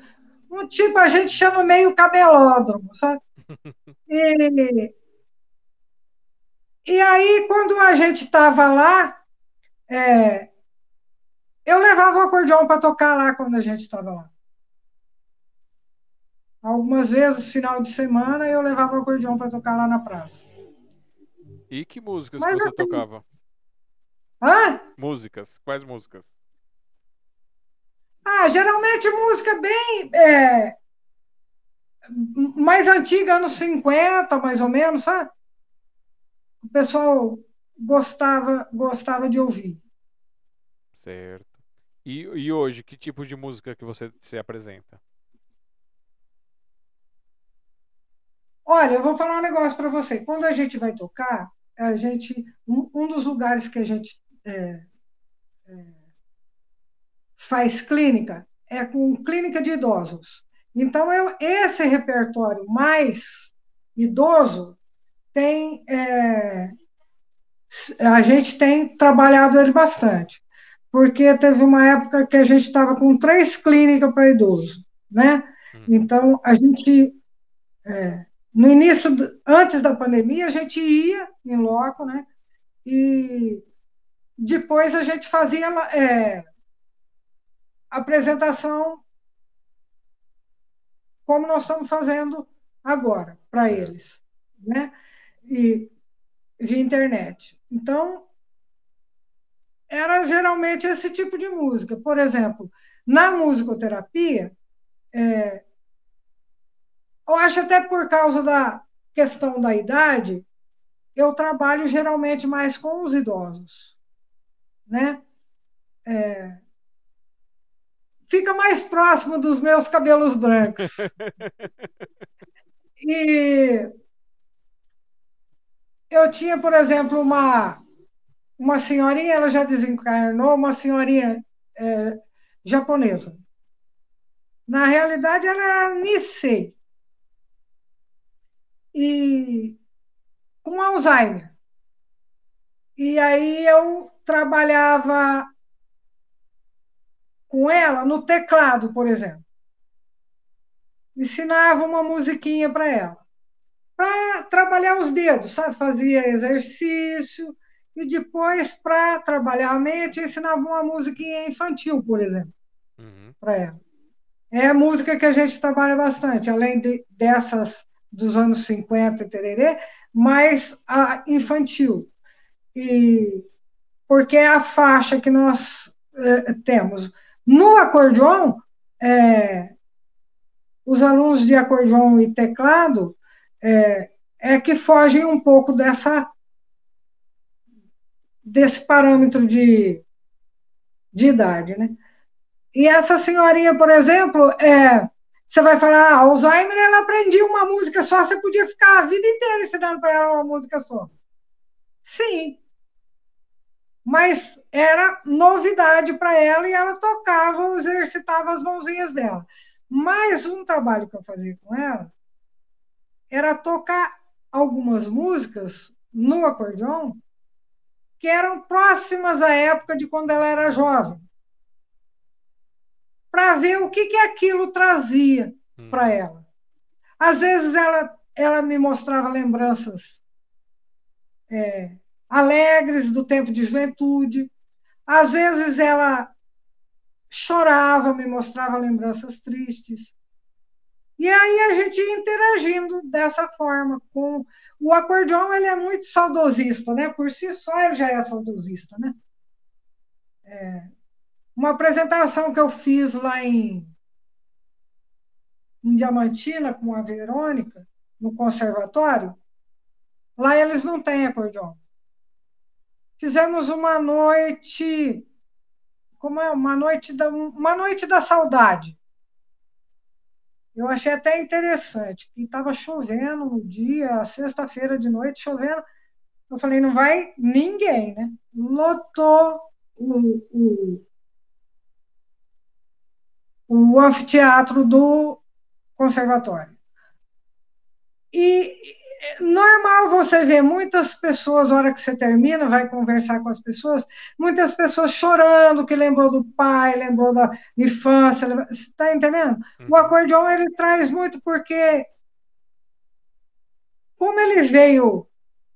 S2: Um tipo a gente chama meio cabelódromo, sabe? E, e aí, quando a gente estava lá, é, eu levava o acordeão para tocar lá quando a gente estava lá. Algumas vezes, final de semana, eu levava o acordeão para tocar lá na praça.
S1: E que músicas Mas que você tocava?
S2: Hã?
S1: Músicas. Quais músicas?
S2: Ah, geralmente música bem. É... mais antiga, anos 50, mais ou menos, sabe? O pessoal gostava, gostava de ouvir.
S1: Certo. E, e hoje, que tipo de música que você se apresenta?
S2: Olha, eu vou falar um negócio para você. Quando a gente vai tocar, a gente um, um dos lugares que a gente é, é, faz clínica é com clínica de idosos. Então, eu, esse repertório mais idoso tem é, a gente tem trabalhado ele bastante, porque teve uma época que a gente estava com três clínicas para idoso, né? Uhum. Então, a gente é, no início, antes da pandemia, a gente ia em loco, né? E depois a gente fazia é, apresentação como nós estamos fazendo agora para eles, né? E via internet. Então, era geralmente esse tipo de música. Por exemplo, na musicoterapia, é, eu acho até por causa da questão da idade, eu trabalho geralmente mais com os idosos, né? É, fica mais próximo dos meus cabelos brancos. E eu tinha, por exemplo, uma, uma senhorinha, ela já desencarnou, uma senhorinha é, japonesa. Na realidade, ela era Nisei e com Alzheimer. E aí eu trabalhava com ela no teclado, por exemplo. Ensinava uma musiquinha para ela. Para trabalhar os dedos, sabe? Fazia exercício. E depois, para trabalhar a mente, ensinava uma musiquinha infantil, por exemplo, uhum. para ela. É a música que a gente trabalha bastante, além de, dessas dos anos 50, tererê, mas a infantil. E, porque é a faixa que nós é, temos. No acordeon, é, os alunos de acordeon e teclado é, é que fogem um pouco dessa desse parâmetro de, de idade, né? E essa senhorinha, por exemplo, é, você vai falar, ah, Alzheimer, ela aprendia uma música só, você podia ficar a vida inteira ensinando para ela uma música só. Sim. Mas era novidade para ela e ela tocava, exercitava as mãozinhas dela. Mas um trabalho que eu fazia com ela era tocar algumas músicas no acordeon que eram próximas à época de quando ela era jovem para ver o que, que aquilo trazia hum. para ela. Às vezes ela, ela me mostrava lembranças é, alegres do tempo de juventude, às vezes ela chorava, me mostrava lembranças tristes. E aí a gente ia interagindo dessa forma. Com o acordeão ele é muito saudosista, né? Por si só ele já é saudosista, né? É, uma apresentação que eu fiz lá em, em Diamantina com a Verônica, no conservatório, lá eles não têm acordeon. Fizemos uma noite, como é, uma noite da, uma noite da saudade. Eu achei até interessante, que estava chovendo no dia, sexta-feira de noite, chovendo. Eu falei, não vai ninguém, né? Lotou o, o, o anfiteatro do conservatório. E normal você ver muitas pessoas, na hora que você termina, vai conversar com as pessoas, muitas pessoas chorando, que lembrou do pai, lembrou da infância, está entendendo? O uhum. acordeão ele traz muito porque como ele veio,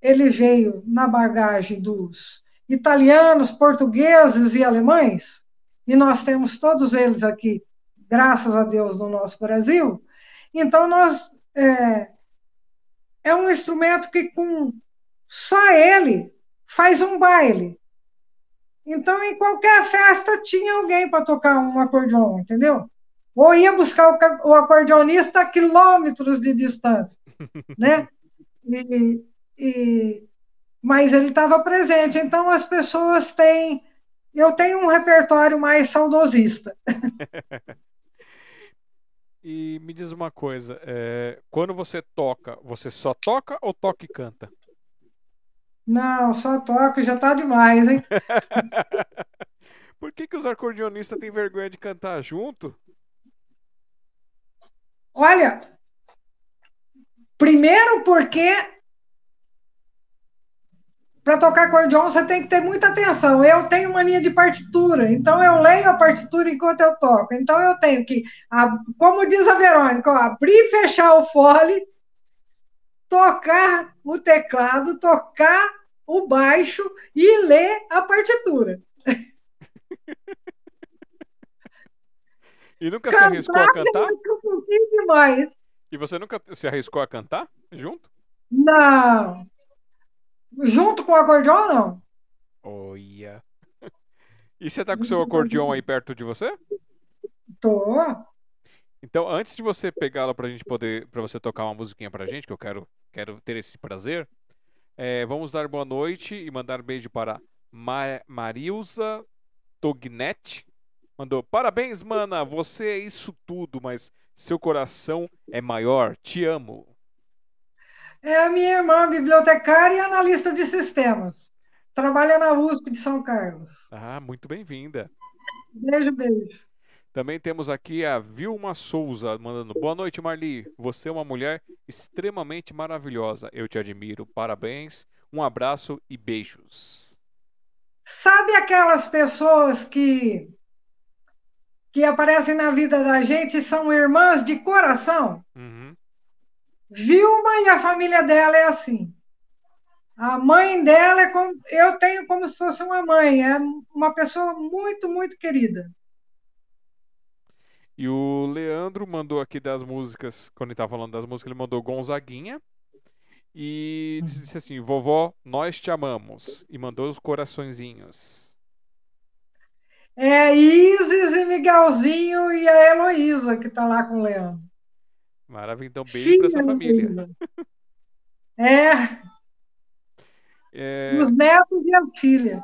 S2: ele veio na bagagem dos italianos, portugueses e alemães, e nós temos todos eles aqui graças a Deus, no nosso Brasil. Então, nós é, é um instrumento que com só ele faz um baile. Então, em qualquer festa tinha alguém para tocar um acordeon, entendeu? ou ia buscar o, acordeonista a quilômetros de distância, né? E, e, mas ele estava presente. Então as pessoas têm. Eu tenho um repertório mais saudosista.
S1: e me diz uma coisa: é, quando você toca, você só toca ou toca e canta?
S2: Não, só toca, já tá demais, hein?
S1: Por que, que os acordeonistas têm vergonha de cantar junto?
S2: Olha, primeiro porque para tocar acordeon você tem que ter muita atenção. Eu tenho mania de partitura, então eu leio a partitura enquanto eu toco. Então eu tenho que, como diz a Verônica, abrir e fechar o fole, tocar o teclado, tocar o baixo e ler a partitura.
S1: E nunca cantar se arriscou a cantar?
S2: Um demais.
S1: E você nunca se arriscou a cantar junto?
S2: Não. Junto com o acordeão, não.
S1: Olha. E você tá com o seu acordeão aí perto de você?
S2: Tô.
S1: Então, antes de você pegá-lo pra gente poder, para você tocar uma musiquinha pra gente, que eu quero, quero ter esse prazer, é, vamos dar boa noite e mandar beijo para Mar Marilza Tognetti, Mandou, parabéns, mana, você é isso tudo, mas seu coração é maior. Te amo.
S2: É a minha irmã, bibliotecária e analista de sistemas. Trabalha na USP de São Carlos.
S1: Ah, muito bem-vinda.
S2: Beijo, beijo.
S1: Também temos aqui a Vilma Souza mandando boa noite, Marli. Você é uma mulher extremamente maravilhosa. Eu te admiro. Parabéns. Um abraço e beijos.
S2: Sabe aquelas pessoas que que aparecem na vida da gente são irmãs de coração.
S1: Uhum.
S2: Vilma e a família dela é assim. A mãe dela é como. Eu tenho como se fosse uma mãe. É uma pessoa muito, muito querida.
S1: E o Leandro mandou aqui das músicas, quando ele estava falando das músicas, ele mandou Gonzaguinha. E uhum. disse assim: Vovó, nós te amamos. E mandou os coraçõezinhos.
S2: É Isis e Miguelzinho e a Heloísa, que está lá com o Leandro.
S1: Maravilha, então beijo para essa família.
S2: É. é. Os netos e a filha.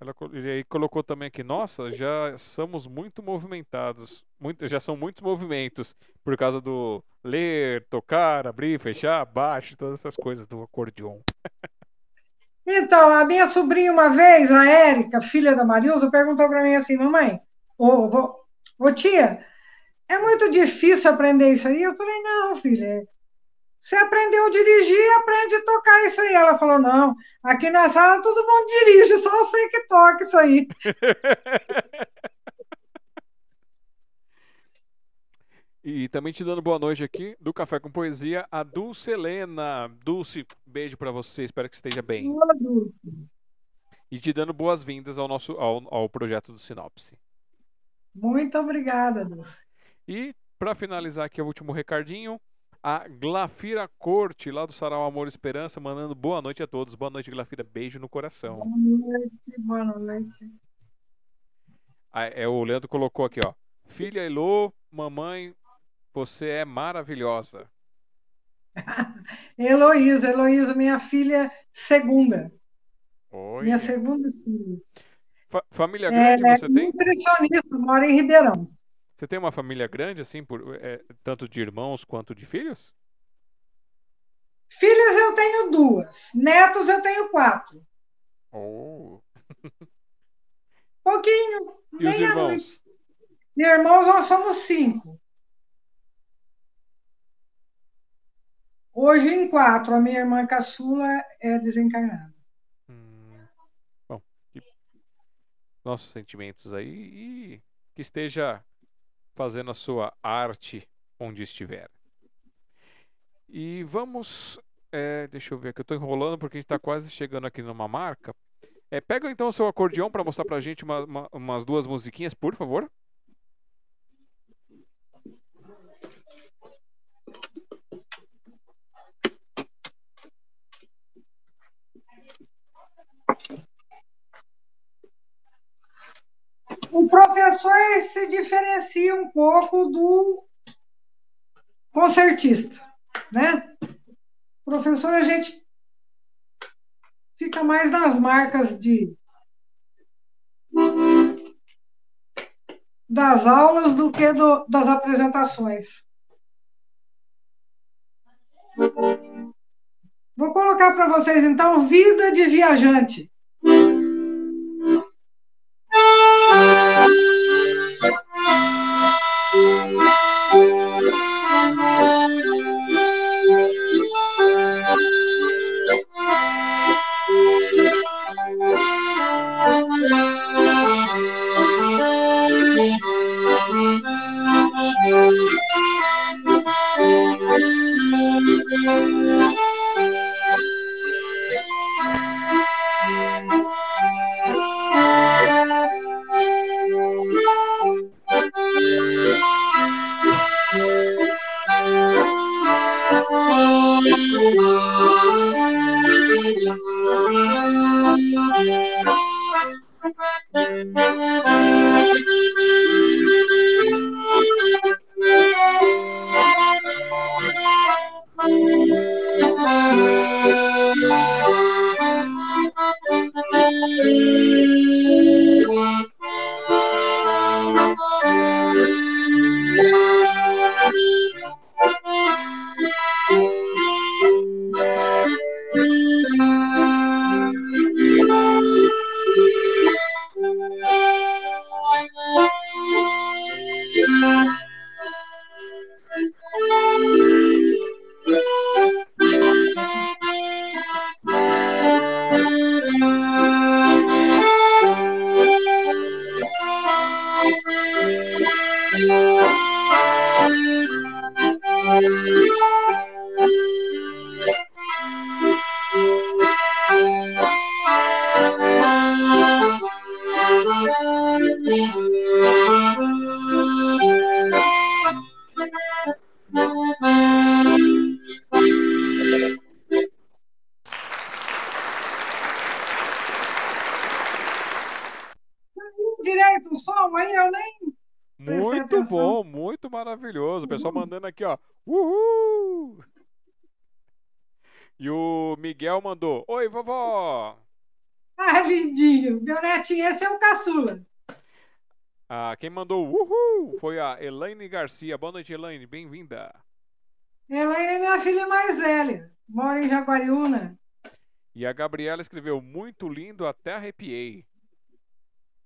S1: Ela e aí colocou também aqui, nossa, já somos muito movimentados, muito, já são muitos movimentos por causa do ler, tocar, abrir, fechar, baixo, todas essas coisas do acordeon.
S2: Então, a minha sobrinha, uma vez, a Érica, filha da Marilza, perguntou para mim assim: mamãe, ô, ô, tia, é muito difícil aprender isso aí? Eu falei: não, filha, você aprendeu a dirigir, aprende a tocar isso aí. Ela falou: não, aqui na sala todo mundo dirige, só você que toca isso aí.
S1: E também te dando boa noite aqui do Café com Poesia, a Dulce Helena. Dulce, beijo para você, espero que esteja bem.
S2: Boa, Dulce.
S1: E te dando boas-vindas ao nosso ao, ao projeto do Sinopse.
S2: Muito obrigada, Dulce.
S1: E para finalizar aqui o último recardinho, a Glafira Corte, lá do Sarau Amor e Esperança, mandando boa noite a todos. Boa noite, Glafira. Beijo no coração.
S2: Boa noite, boa noite.
S1: Ah, é, o Leandro colocou aqui, ó. Filha Elô, mamãe, você é maravilhosa.
S2: Heloísa, Heloísa, minha filha segunda.
S1: Oi.
S2: Minha segunda filha.
S1: Fa família grande é, você tem?
S2: Nutricionista, mora em Ribeirão.
S1: Você tem uma família grande, assim, por, é, tanto de irmãos quanto de filhos?
S2: Filhas eu tenho duas. Netos eu tenho quatro.
S1: Oh.
S2: Pouquinho.
S1: E os irmãos?
S2: Irmãos nós somos cinco. Hoje em quatro, a minha irmã caçula é desencarnada.
S1: Hum, bom, nossos sentimentos aí e que esteja fazendo a sua arte onde estiver. E vamos. É, deixa eu ver aqui, eu estou enrolando porque a gente está quase chegando aqui numa marca. É, pega então o seu acordeão para mostrar para a gente uma, uma, umas duas musiquinhas, por favor.
S2: O professor se diferencia um pouco do concertista, né? O professor, a gente fica mais nas marcas de das aulas do que do, das apresentações. Vou colocar para vocês, então, Vida de Viajante.
S1: Aqui, ó. Uhul! E o Miguel mandou: Oi, vovó!
S2: Ah, lindinho. Meu netinho, esse é o caçula.
S1: Ah, quem mandou uhul foi a Elaine Garcia. Boa noite, Elaine. Bem-vinda.
S2: Elaine é minha filha mais velha. Mora em Jaguariúna.
S1: E a Gabriela escreveu: Muito lindo, até arrepiei.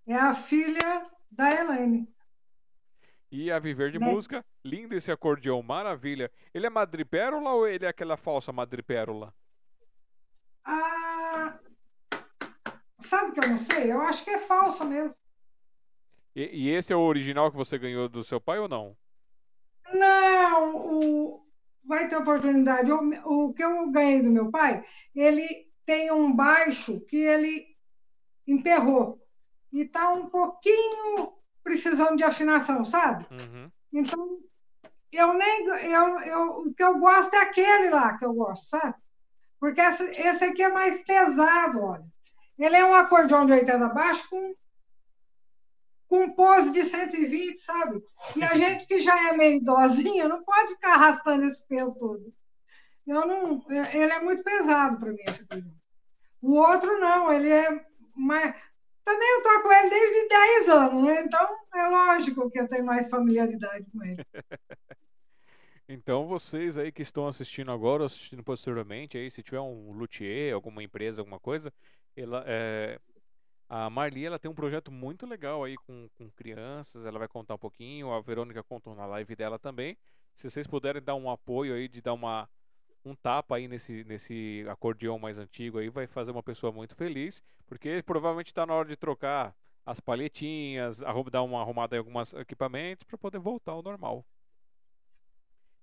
S2: É a filha da Elaine.
S1: E a Viver de
S2: Né?
S1: Música, lindo esse acordeão, maravilha. Ele é madrepérola ou ele é aquela falsa madrepérola?
S2: Ah, sabe que eu não sei? Eu acho que é falsa mesmo.
S1: E, e esse é o original que você ganhou do seu pai ou não?
S2: Não, o, vai ter oportunidade. O, o que eu ganhei do meu pai, ele tem um baixo que ele emperrou. E está um pouquinho precisando de afinação, sabe?
S1: Uhum.
S2: Então, eu nem. Eu, eu, o que eu gosto é aquele lá que eu gosto, sabe? Porque esse, esse aqui é mais pesado, olha. Ele é um acordeão de 80 baixo com, com pose de 120, sabe? E a gente que já é meio idosinha não pode ficar arrastando esse peso todo. Eu não, ele é muito pesado para mim, esse acordeão. O outro não, ele é mais. Também eu toco ele desde 10 anos, né? Então é lógico que eu tenho mais familiaridade com ele.
S1: Então vocês aí que estão assistindo agora, assistindo posteriormente, aí se tiver um luthier, alguma empresa, alguma coisa, ela, é, a Marli ela tem um projeto muito legal aí com, com crianças, ela vai contar um pouquinho, a Verônica contou na live dela também. Se vocês puderem dar um apoio aí, de dar uma, um tapa aí nesse, nesse acordeão mais antigo aí, vai fazer uma pessoa muito feliz, porque provavelmente está na hora de trocar as palhetinhas, dar uma arrumada em alguns equipamentos para poder voltar ao normal.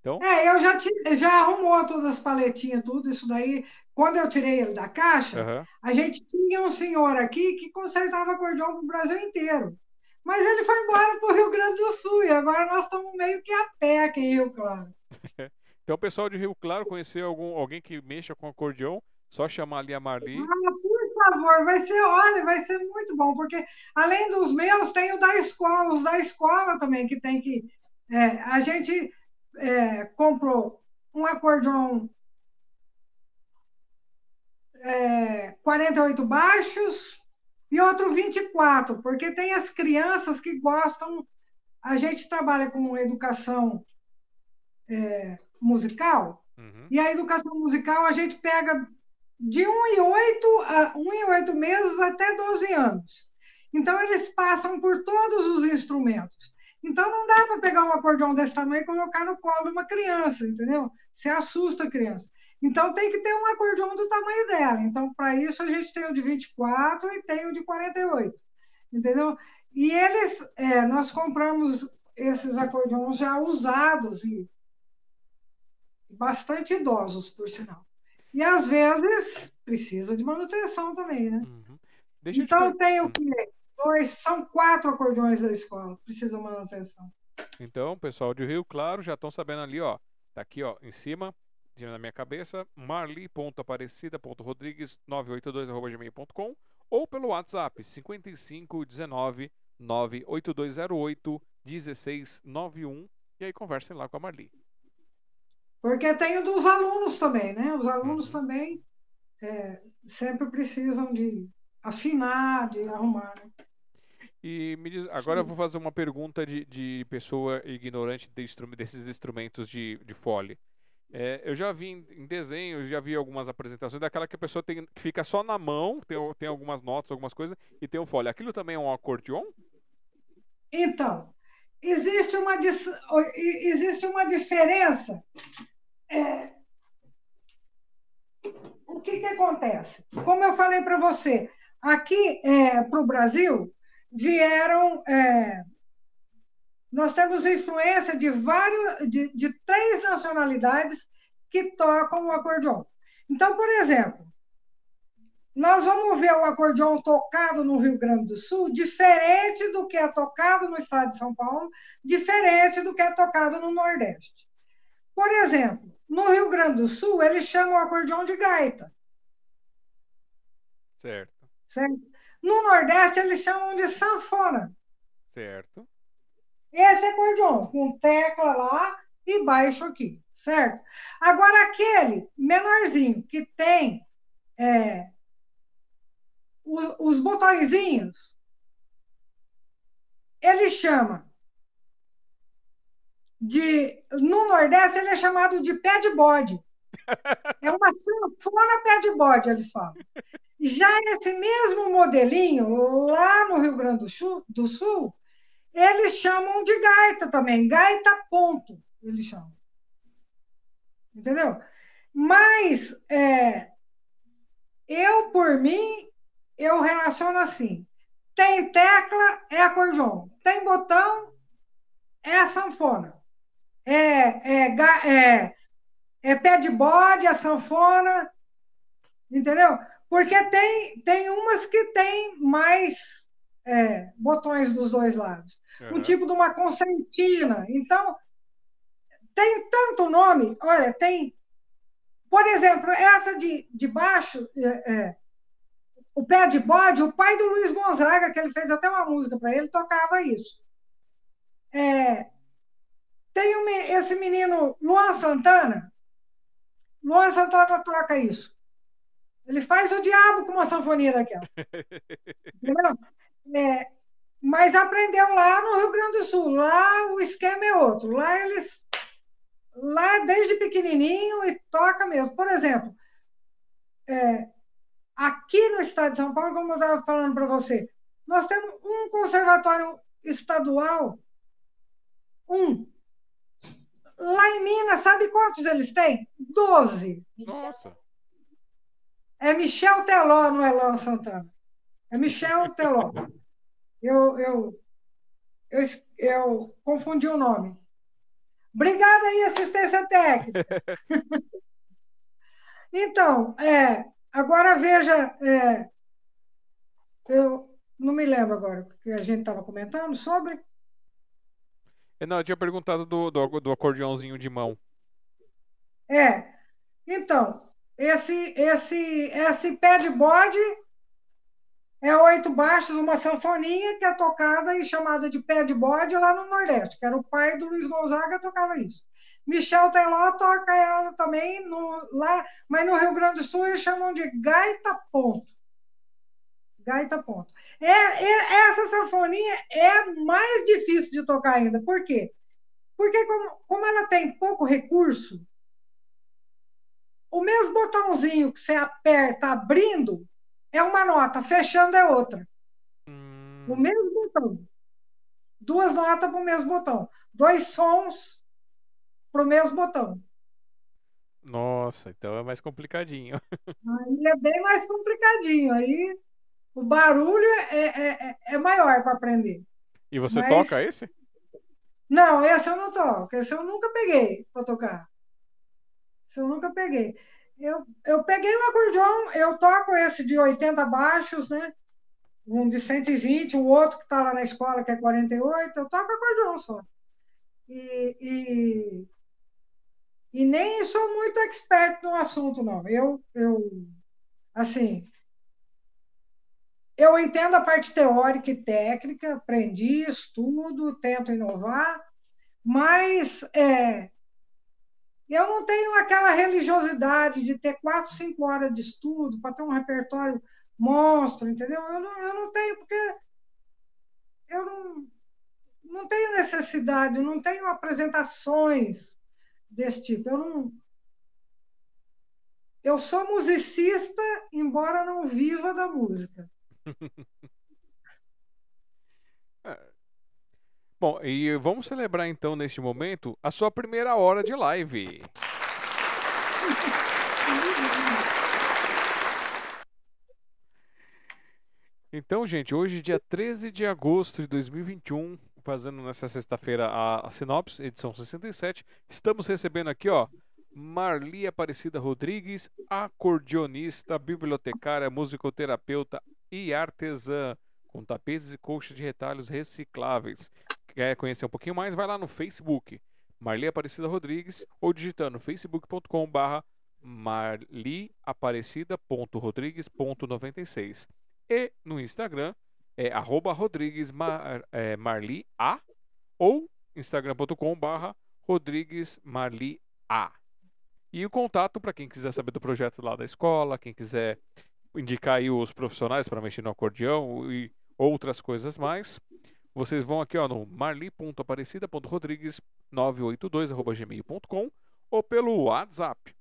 S1: Então,
S2: É, eu já, ti- já arrumou todas as paletinhas, tudo isso daí. Quando eu tirei ele da caixa,
S1: aham.
S2: a gente tinha um senhor aqui que consertava acordeão para o Brasil inteiro. Mas ele foi embora para o Rio Grande do Sul e agora nós estamos meio que a pé aqui em Rio Claro.
S1: Então, o pessoal de Rio Claro conhecer algum, alguém que mexa com acordeão, só chamar ali a Marli.
S2: Ah, por favor, vai ser, olha, vai ser muito bom, porque além dos meus, tem o da escola, os da escola também, que tem que. É, a gente é, comprou um acordeon é, 48 baixos e outro 24, porque tem as crianças que gostam. A gente trabalha com educação é, musical, uhum. e a educação musical a gente pega de 1 e 8 a 1 e 8 meses até 12 anos. Então, eles passam por todos os instrumentos. Então, não dá para pegar um acordeão desse tamanho e colocar no colo de uma criança, entendeu? Você assusta a criança. Então, tem que ter um acordeão do tamanho dela. Então, para isso, a gente tem o de 24 e tem o de 48, entendeu? E eles, é, nós compramos esses acordeões já usados e bastante idosos, por sinal. E às vezes precisa de manutenção também, né? Uhum. então tem o que? Dois, são quatro acordeões da escola, precisa de manutenção.
S1: Então, pessoal de Rio Claro já estão sabendo ali, ó. Tá aqui, ó, em cima, na minha cabeça, marli.aparecida.rodrigues982@gmail.com ou pelo WhatsApp 5519 98208 1691 e aí conversem lá com a Marli.
S2: Porque tem o dos alunos também, né? Os alunos uhum. também é, sempre precisam de afinar, de arrumar. Né?
S1: E me diz, agora eu vou fazer uma pergunta de, de pessoa ignorante de desses instrumentos de, de fole. É, eu já vi em, em desenhos, já vi algumas apresentações daquela que a pessoa tem, que fica só na mão, tem, tem algumas notas, algumas coisas, e tem um fole. Aquilo também é um acordeon?
S2: Então, existe uma, existe uma diferença. É, o que, que acontece? Como eu falei para você, aqui é, para o Brasil vieram. É, nós temos influência de vários, de, de três nacionalidades que tocam o acordeon. Então, por exemplo, nós vamos ver o acordeão tocado no Rio Grande do Sul diferente do que é tocado no estado de São Paulo, diferente do que é tocado no Nordeste. Por exemplo, no Rio Grande do Sul, eles chamam o acordeão de gaita.
S1: Certo.
S2: certo. No Nordeste, eles chamam de sanfona.
S1: Certo.
S2: Esse é acordeão, com tecla lá e baixo aqui, certo? Agora, aquele menorzinho que tem é, os, os botõezinhos, ele chama de. No Nordeste, ele é chamado de pé de bode. É uma sanfona pé de bode, eles falam. Já esse mesmo modelinho, lá no Rio Grande do Sul, do Sul, eles chamam de gaita também, gaita ponto, eles chamam. Entendeu? Mas é, eu, por mim, eu reaciono assim. Tem tecla, é acordeon. Tem botão, é sanfona. É, é, é, é pé de bode, é sanfona. Entendeu? Porque tem, tem umas que tem mais é, botões dos dois lados. Uhum. O tipo de uma concertina. Então, tem tanto nome. Olha, tem. Por exemplo, essa de, de baixo, é, é o pé de bode, o pai do Luiz Gonzaga, que ele fez até uma música para ele, tocava isso. É, tem um, esse menino, Luan Santana. Luan Santana toca isso. Ele faz o diabo com uma sanfonia daquela. Entendeu? É, mas aprendeu lá no Rio Grande do Sul. Lá o esquema é outro. Lá eles. Lá desde pequenininho e toca mesmo. Por exemplo, é, Aqui no estado de São Paulo, como eu estava falando para você, nós temos um conservatório estadual, um. Lá em Minas, sabe quantos eles têm? Doze.
S1: Nossa.
S2: É Michel Teló, não é Léo Santana. É Michel Teló. Eu, eu, eu, eu confundi o nome. Obrigada aí, assistência técnica. então, é, Agora veja, é, eu não me lembro agora o que a gente estava comentando sobre.
S1: Não, eu tinha perguntado do, do, do acordeãozinho de mão.
S2: É, então, esse, esse, esse pé de bode é oito baixos, uma sanfoninha que é tocada e chamada de pé de bode lá no Nordeste, que era o pai do Luiz Gonzaga tocava isso. Michel Teló toca ela também no, lá, mas no Rio Grande do Sul eles chamam de gaita ponto. Gaita ponto. É, é, essa sanfoninha é mais difícil de tocar ainda. Por quê? Porque como, como ela tem pouco recurso, o mesmo botãozinho que você aperta abrindo é uma nota, fechando é outra. Hum. O mesmo botão. Duas notas para o mesmo botão. Dois sons para o mesmo botão.
S1: Nossa, então é mais complicadinho.
S2: Aí é bem mais complicadinho. Aí o barulho é, é, é, é maior para aprender.
S1: E você Mas... toca esse?
S2: Não, esse eu não toco. Esse eu nunca peguei para tocar. Esse eu nunca peguei. Eu, eu peguei um acordeão, eu toco esse de 80 baixos, né? Um de 120, o outro que está lá na escola, que é 48, eu toco acordeão só. E, e, e nem sou muito expert no assunto, não. Eu, eu assim, eu entendo a parte teórica e técnica, aprendi, estudo, tento inovar, mas é, eu não tenho aquela religiosidade de ter quatro, cinco horas de estudo para ter um repertório monstro, entendeu? Eu não, eu não tenho, porque eu não, não tenho necessidade, não tenho apresentações desse tipo. Eu não. Eu sou musicista, embora não viva da música.
S1: Bom, e vamos celebrar então neste momento a sua primeira hora de live. Então, gente, hoje, dia 13 de agosto de 2021, fazendo nessa sexta-feira a, a Sinopse, edição 67, estamos recebendo aqui, ó, Marli Aparecida Rodrigues, acordeonista, bibliotecária, musicoterapeuta e artesã, com tapetes e colchas de retalhos recicláveis. Quer conhecer um pouquinho mais, vai lá no Facebook, Marli Aparecida Rodrigues, ou digitando facebook.com.br marliaparecida.rodrigues.96. E no Instagram é arroba Rodrigues Mar, é, Marli A ou instagram.com.br Rodrigues Marli A. E o contato para quem quiser saber do projeto lá da escola, quem quiser indicar aí os profissionais para mexer no acordeão e outras coisas mais, vocês vão aqui ó, no marli.aparecida.rodrigues982.gmail.com ou pelo WhatsApp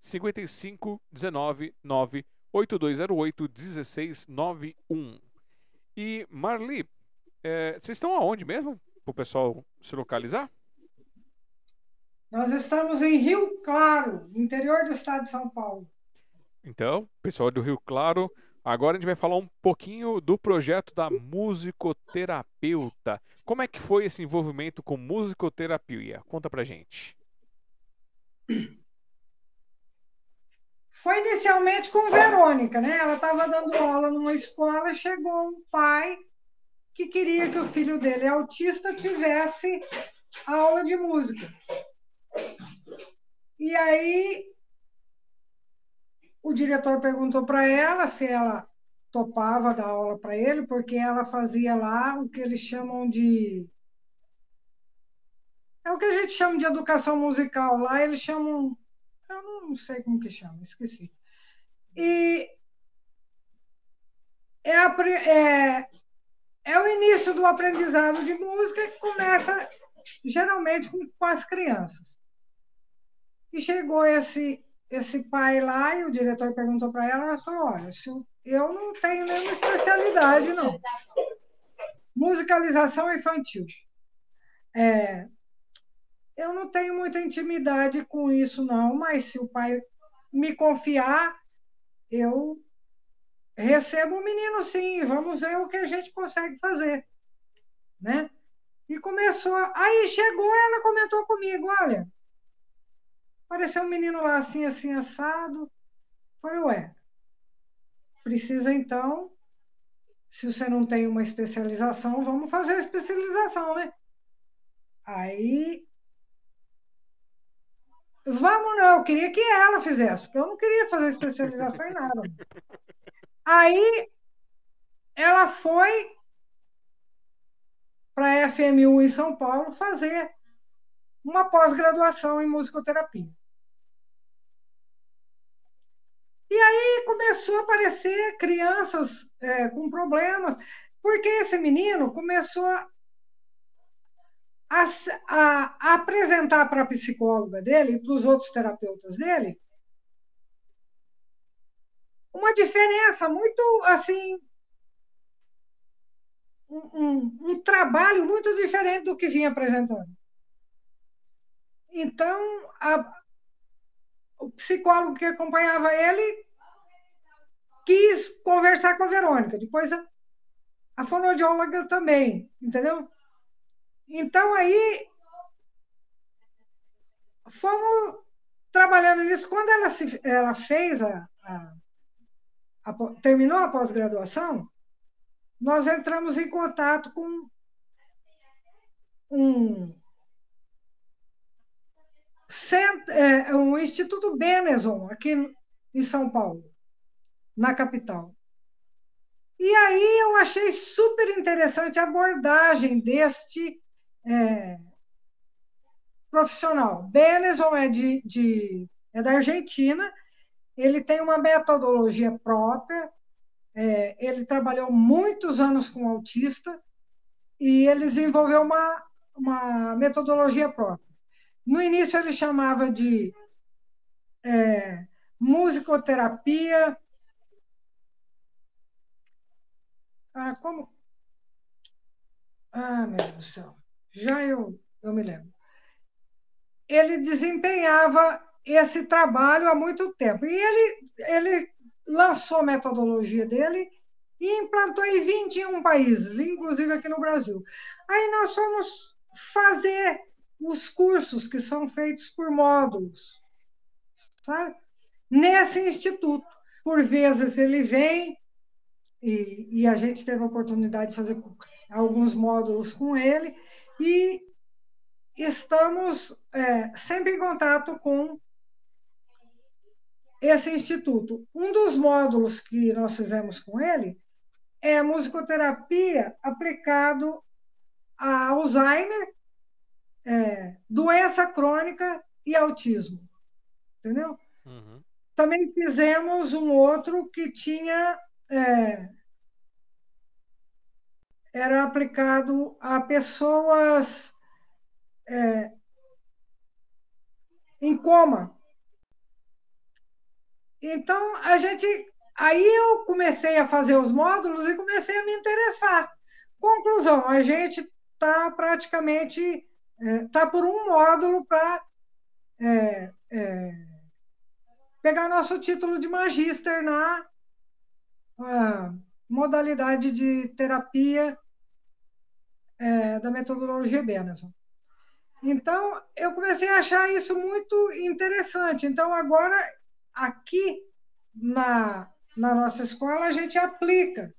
S1: 55 19 9 8208 1691. E Marli, é, vocês estão aonde mesmo? Para o pessoal se localizar?
S2: Nós estamos em Rio Claro, interior do estado de São Paulo.
S1: Então, pessoal do Rio Claro, Agora a gente vai falar um pouquinho do projeto da musicoterapeuta. Como é que foi esse envolvimento com musicoterapia? Conta pra gente.
S2: Foi inicialmente com Verônica, né? Ela estava dando aula numa escola, chegou um pai que queria que o filho dele, autista, tivesse aula de música. E aí o diretor perguntou para ela se ela topava dar aula para ele, porque ela fazia lá o que eles chamam de. É o que a gente chama de educação musical. Lá eles chamam. Eu não sei como que chama, esqueci. E é, a, é, é o início do aprendizado de música que começa geralmente com, com as crianças. E chegou esse esse pai lá e o diretor perguntou para ela, ela falou, olha, eu não tenho nenhuma especialidade, não. Musicalização infantil. É, eu não tenho muita intimidade com isso, não, mas se o pai me confiar, eu recebo o menino sim, vamos ver o que a gente consegue fazer. Né? E começou. Aí chegou, ela comentou comigo: olha, Apareceu um menino lá assim, assim, assado. Falei, ué, precisa então, se você não tem uma especialização, vamos fazer a especialização, né? Aí. Vamos não, eu queria que ela fizesse, porque eu não queria fazer especialização em nada. Aí ela foi para a FMU em São Paulo fazer uma pós-graduação em musicoterapia. E aí começou a aparecer crianças é, com problemas, porque esse menino começou a, a, a apresentar para a psicóloga dele e para os outros terapeutas dele uma diferença muito assim um, um, um, trabalho muito diferente do que vinha apresentando. Então, a, o psicólogo que acompanhava ele quis conversar com a Verônica. Depois a, a fonoaudióloga também, entendeu? Então aí fomos trabalhando nisso. Quando ela, se, ela fez a, a, a terminou a pós-graduação, nós entramos em contato com um é, o Instituto Benezon, aqui em São Paulo, na capital. E aí eu achei super interessante a abordagem deste é, profissional. Benezon é, de, de, é da Argentina, ele tem uma metodologia própria, é, ele trabalhou muitos anos com autista e ele desenvolveu uma, uma metodologia própria. No início ele chamava de é, musicoterapia. Ah, como? Ah, meu Deus do céu. Já eu, eu me lembro. Ele desempenhava esse trabalho há muito tempo. E ele, ele lançou a metodologia dele e implantou em 21 países, inclusive aqui no Brasil. Aí nós fomos fazer os cursos que são feitos por módulos, sabe? Nesse instituto. Por vezes ele vem, e, e a gente teve a oportunidade de fazer alguns módulos com ele, e estamos é, sempre em contato com esse instituto. Um dos módulos que nós fizemos com ele é a musicoterapia aplicado a Alzheimer é, doença crônica e autismo. Entendeu? Uhum. Também fizemos um outro que tinha. É, era aplicado a pessoas é, em coma. Então, a gente. Aí eu comecei a fazer os módulos e comecei a me interessar. Conclusão, a gente está praticamente está é, por um módulo para é, é, pegar nosso título de magíster na modalidade de terapia é, da metodologia Benison. Então, eu comecei a achar isso muito interessante. Então, agora, aqui na, na nossa escola, a gente aplica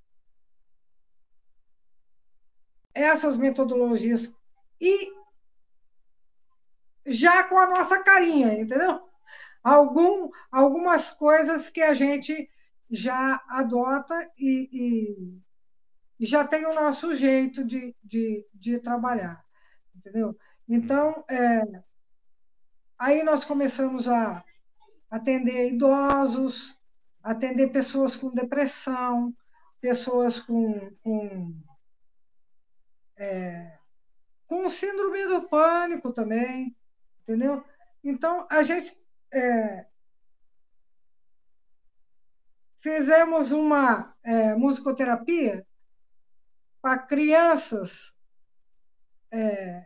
S2: essas metodologias e já com a nossa carinha, entendeu? Algum, algumas coisas que a gente já adota e, e, e já tem o nosso jeito de, de, de trabalhar, entendeu? Então, é, aí nós começamos a atender idosos, atender pessoas com depressão, pessoas com, com, é, com síndrome do pânico também, entendeu? Então, a gente é, fizemos uma é, musicoterapia para crianças é,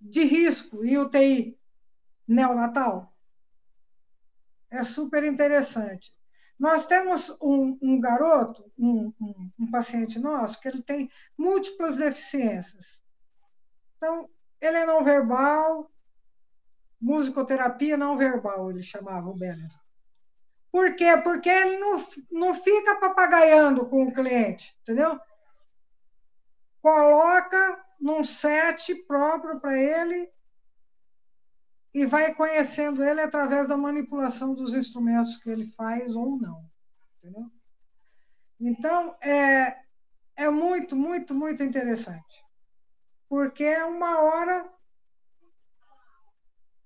S2: de risco em UTI neonatal. É super interessante. Nós temos um, um garoto, um, um, um, paciente nosso, que ele tem múltiplas deficiências. Então, ele é não verbal, musicoterapia não verbal, ele chamava o Benes. Por quê? Porque ele não, não fica papagaiando com o cliente, entendeu? Coloca num set próprio para ele e vai conhecendo ele através da manipulação dos instrumentos que ele faz ou não, entendeu? Então, é, é muito, muito, muito interessante. Porque é uma hora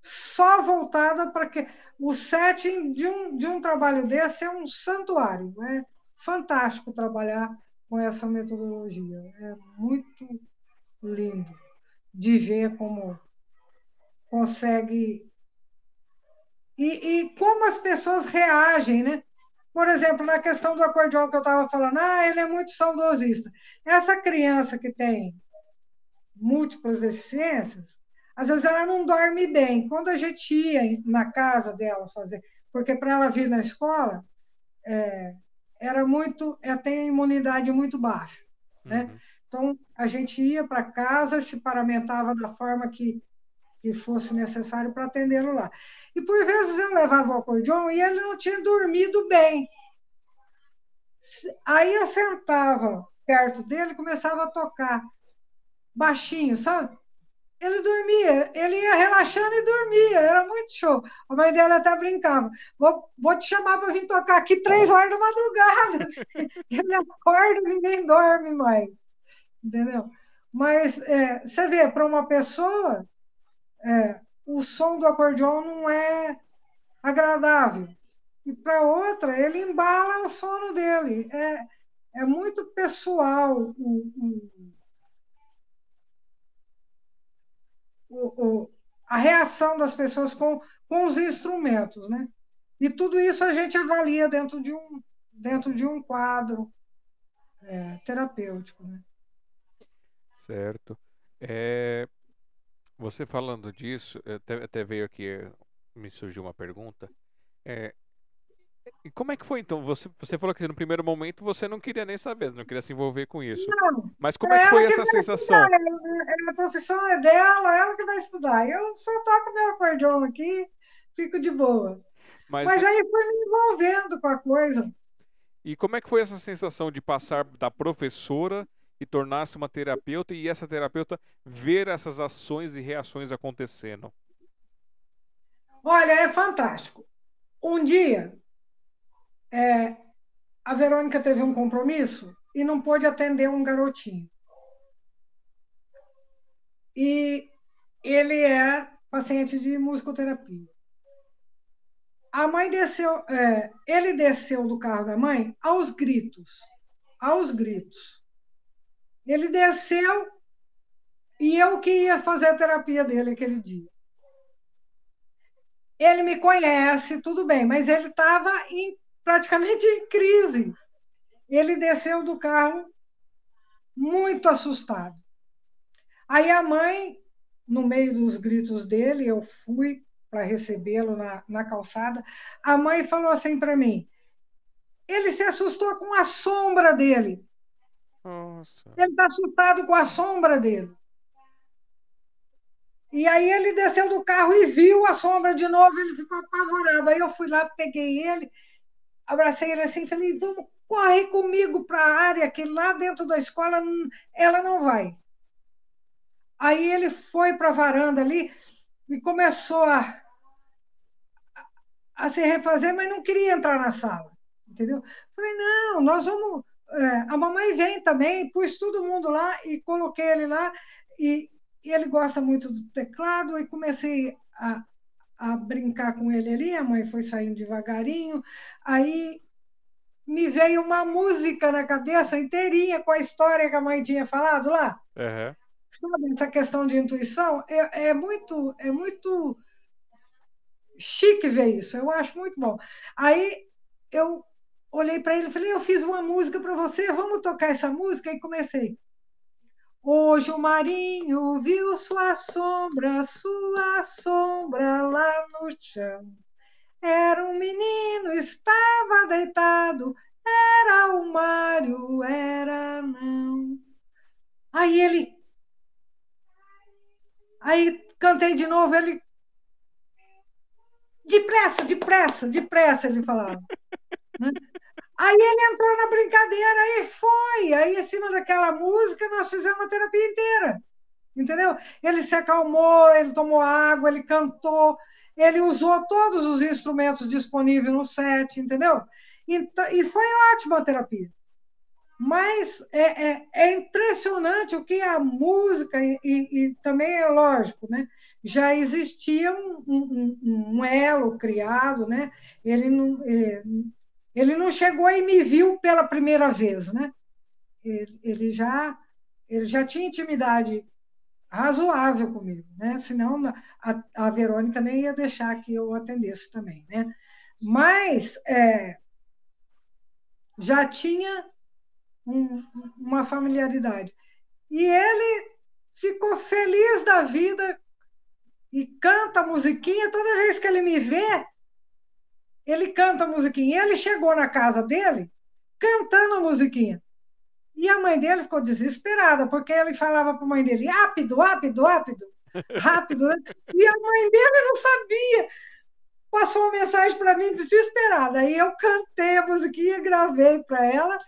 S2: só voltada para que o setting de um, de um trabalho desse é um santuário. É fantástico trabalhar com essa metodologia. É muito lindo de ver como consegue. E, e como as pessoas reagem, né? Por exemplo, na questão do acordeão que eu estava falando, ah, ele é muito saudosista. Essa criança que tem múltiplas deficiências, às vezes ela não dorme bem. Quando a gente ia na casa dela fazer, porque para ela vir na escola, é, era muito, ela tem a imunidade muito baixa, né? Uhum. Então a gente ia para casa, se paramentava da forma que que fosse necessário para atendê-lo lá. E por vezes eu levava o acordeão e ele não tinha dormido bem. Aí eu sentava perto dele e começava a tocar baixinho, sabe? Ele dormia, ele ia relaxando e dormia, era muito show. A mãe dela até brincava: vou, vou te chamar para vir tocar aqui três horas da madrugada. ele acorda e ninguém dorme mais. Entendeu? Mas é, você vê, para uma pessoa, é, o som do acordeão não é agradável. E para outra, ele embala o sono dele. É, é muito pessoal o, o o, a reação das pessoas com, com os instrumentos, né? E tudo isso a gente avalia dentro de um, dentro de um quadro é, terapêutico, né?
S1: Certo. É, você falando disso, até, até, veio aqui, me surgiu uma pergunta. É, e como é que foi então? Você, você falou que no primeiro momento você não queria nem saber, não queria se envolver com isso. Não. Mas como é que foi essa sensação?
S2: Estudar, a profissão é dela, ela que vai estudar. Eu só toco meu acordeão aqui, fico de boa. Mas, Mas aí foi me envolvendo com a coisa.
S1: E como é que foi essa sensação de passar da professora e tornar-se uma terapeuta e essa terapeuta ver essas ações e reações acontecendo?
S2: Olha, é fantástico. Um dia é, a Verônica teve um compromisso e não pôde atender um garotinho. E ele é paciente de musicoterapia. A mãe desceu, é, ele desceu do carro da mãe aos gritos, aos gritos. Ele desceu e eu que ia fazer a terapia dele aquele dia. Ele me conhece, tudo bem, mas ele estava em praticamente em crise. Ele desceu do carro muito assustado. Aí a mãe, no meio dos gritos dele, eu fui para recebê-lo na, na calçada. A mãe falou assim para mim: ele se assustou com a sombra dele. Nossa. Ele está assustado com a sombra dele. E aí ele desceu do carro e viu a sombra de novo, ele ficou apavorado. Aí eu fui lá, peguei ele abracei ele assim e falei, vamos, corre comigo para a área que lá dentro da escola ela não vai. Aí ele foi para a varanda ali e começou a, a se refazer, mas não queria entrar na sala, entendeu? Falei, não, nós vamos... É, a mamãe vem também, pus todo mundo lá e coloquei ele lá e, e ele gosta muito do teclado e comecei a, a brincar com ele ali, a mãe foi saindo devagarinho, aí me veio uma música na cabeça inteirinha com a história que a mãe tinha falado lá. Uhum. Sabe, essa questão de intuição é, é, muito é muito chique ver isso, eu acho muito bom. Aí eu olhei para ele e falei, eu fiz uma música para você, vamos tocar essa música? E comecei. Hoje o marinho viu sua sombra, sua sombra lá no chão. Era um menino, estava deitado, era o Mário, era não. Aí ele. Aí cantei de novo, ele. Depressa, depressa, depressa, ele falava. Aí ele entrou na brincadeira e foi. Aí, em cima daquela música, nós fizemos a terapia inteira. Entendeu? Ele se acalmou, ele tomou água, ele cantou, ele usou todos os instrumentos disponíveis no set, entendeu? Então, e foi ótima a terapia. Mas é, é, é, impressionante o que a música, e, e, e, também é lógico, né? já existia um, um, um elo criado, né? ele, não, é, ele não chegou e me viu pela primeira vez. Né? Ele, ele, já, ele já tinha intimidade razoável comigo, né? senão a, a Verônica nem ia deixar que eu atendesse também. Né? Mas é, já tinha um, uma familiaridade. E ele ficou feliz da vida e canta musiquinha. Toda vez que ele me vê, ele canta a musiquinha. E ele chegou na casa dele cantando a musiquinha. E a mãe dele ficou desesperada, porque ele falava para a mãe dele: rápido, rápido, rápido, rápido. Né? E a mãe dele não sabia. Passou uma mensagem para mim desesperada. Aí eu cantei a musiquinha, gravei para ela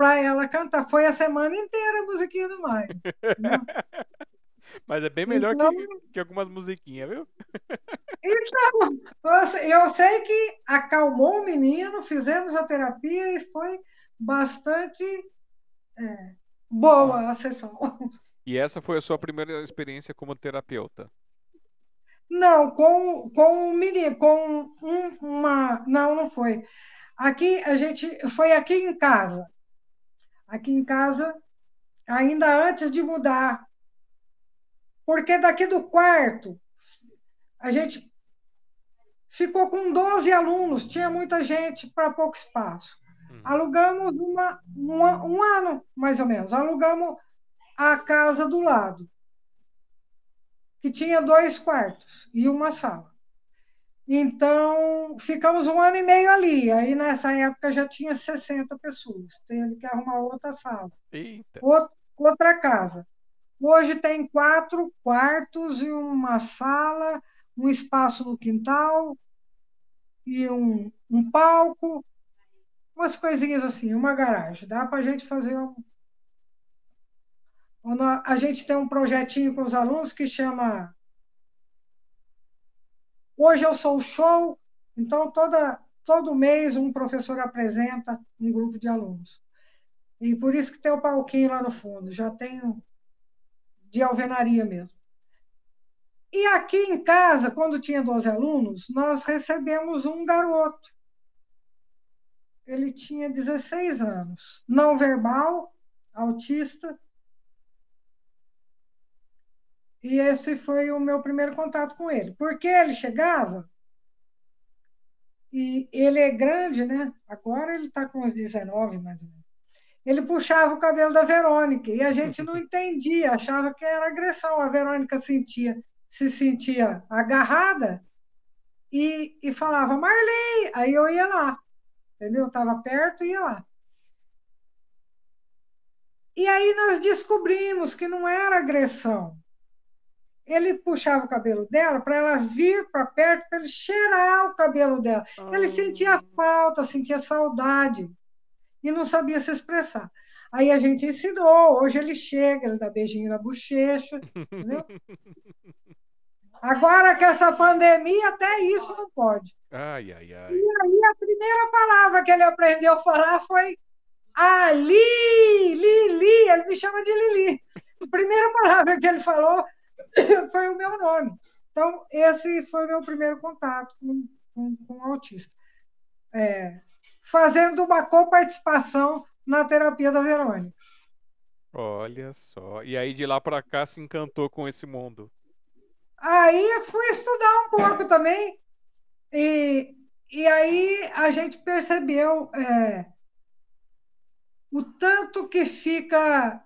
S2: para ela cantar. Foi a semana inteira a musiquinha do Maio.
S1: Mas é bem melhor então, que, que, algumas musiquinhas, viu?
S2: Então, eu sei que acalmou o menino, fizemos a terapia e foi bastante é, boa a sessão.
S1: E essa foi a sua primeira experiência como terapeuta?
S2: Não, com, com um menino, com um, uma. Não, não foi. Aqui a gente foi aqui em casa aqui em casa, ainda antes de mudar. Porque daqui do quarto, a gente ficou com 12 alunos, tinha muita gente para pouco espaço. Uhum. Alugamos uma, uma, um ano, mais ou menos. Alugamos a casa do lado, que tinha dois quartos e uma sala. Então, ficamos um ano e meio ali. Aí, nessa época, já tinha 60 pessoas. Teve que arrumar outra sala. Outra, outra casa. Hoje tem quatro quartos e uma sala, um espaço no quintal e um, um palco, umas coisinhas assim, uma garagem. Dá para a gente fazer um. A gente tem um projetinho com os alunos que chama Hoje eu sou o show, então toda, todo mês um professor apresenta um grupo de alunos. E por isso que tem o palquinho lá no fundo, já tenho de alvenaria mesmo. E aqui em casa, quando tinha 12 alunos, nós recebemos um garoto. Ele tinha 16 anos, não verbal, autista, e esse foi o meu primeiro contato com ele. Porque ele chegava, e ele é grande, né? Agora ele está com uns 19, mais ou menos. Ele puxava o cabelo da Verônica e a gente não entendia, achava que era agressão. A Verônica sentia, se sentia agarrada e, e falava, Marley! Aí eu ia lá, entendeu? Estava perto e ia lá. E aí nós descobrimos que não era agressão, ele puxava o cabelo dela para ela vir para perto, para ele cheirar o cabelo dela. Ele ah. sentia falta, sentia saudade e não sabia se expressar. Aí a gente ensinou, hoje ele chega, ele dá beijinho na bochecha, entendeu? Agora que essa pandemia, até isso não pode.
S1: Ai, ai, ai.
S2: E aí a primeira palavra que ele aprendeu a falar foi Ali, Lili, ele me chama de Lili. A primeira palavra que ele falou foi o meu nome. Então, esse foi o meu primeiro contato com, com, com o autista. É, fazendo uma coparticipação na terapia da Verônica.
S1: Olha só. E aí de lá para cá se encantou com esse mundo.
S2: Aí fui estudar um pouco também. E, e aí a gente percebeu é, o tanto que fica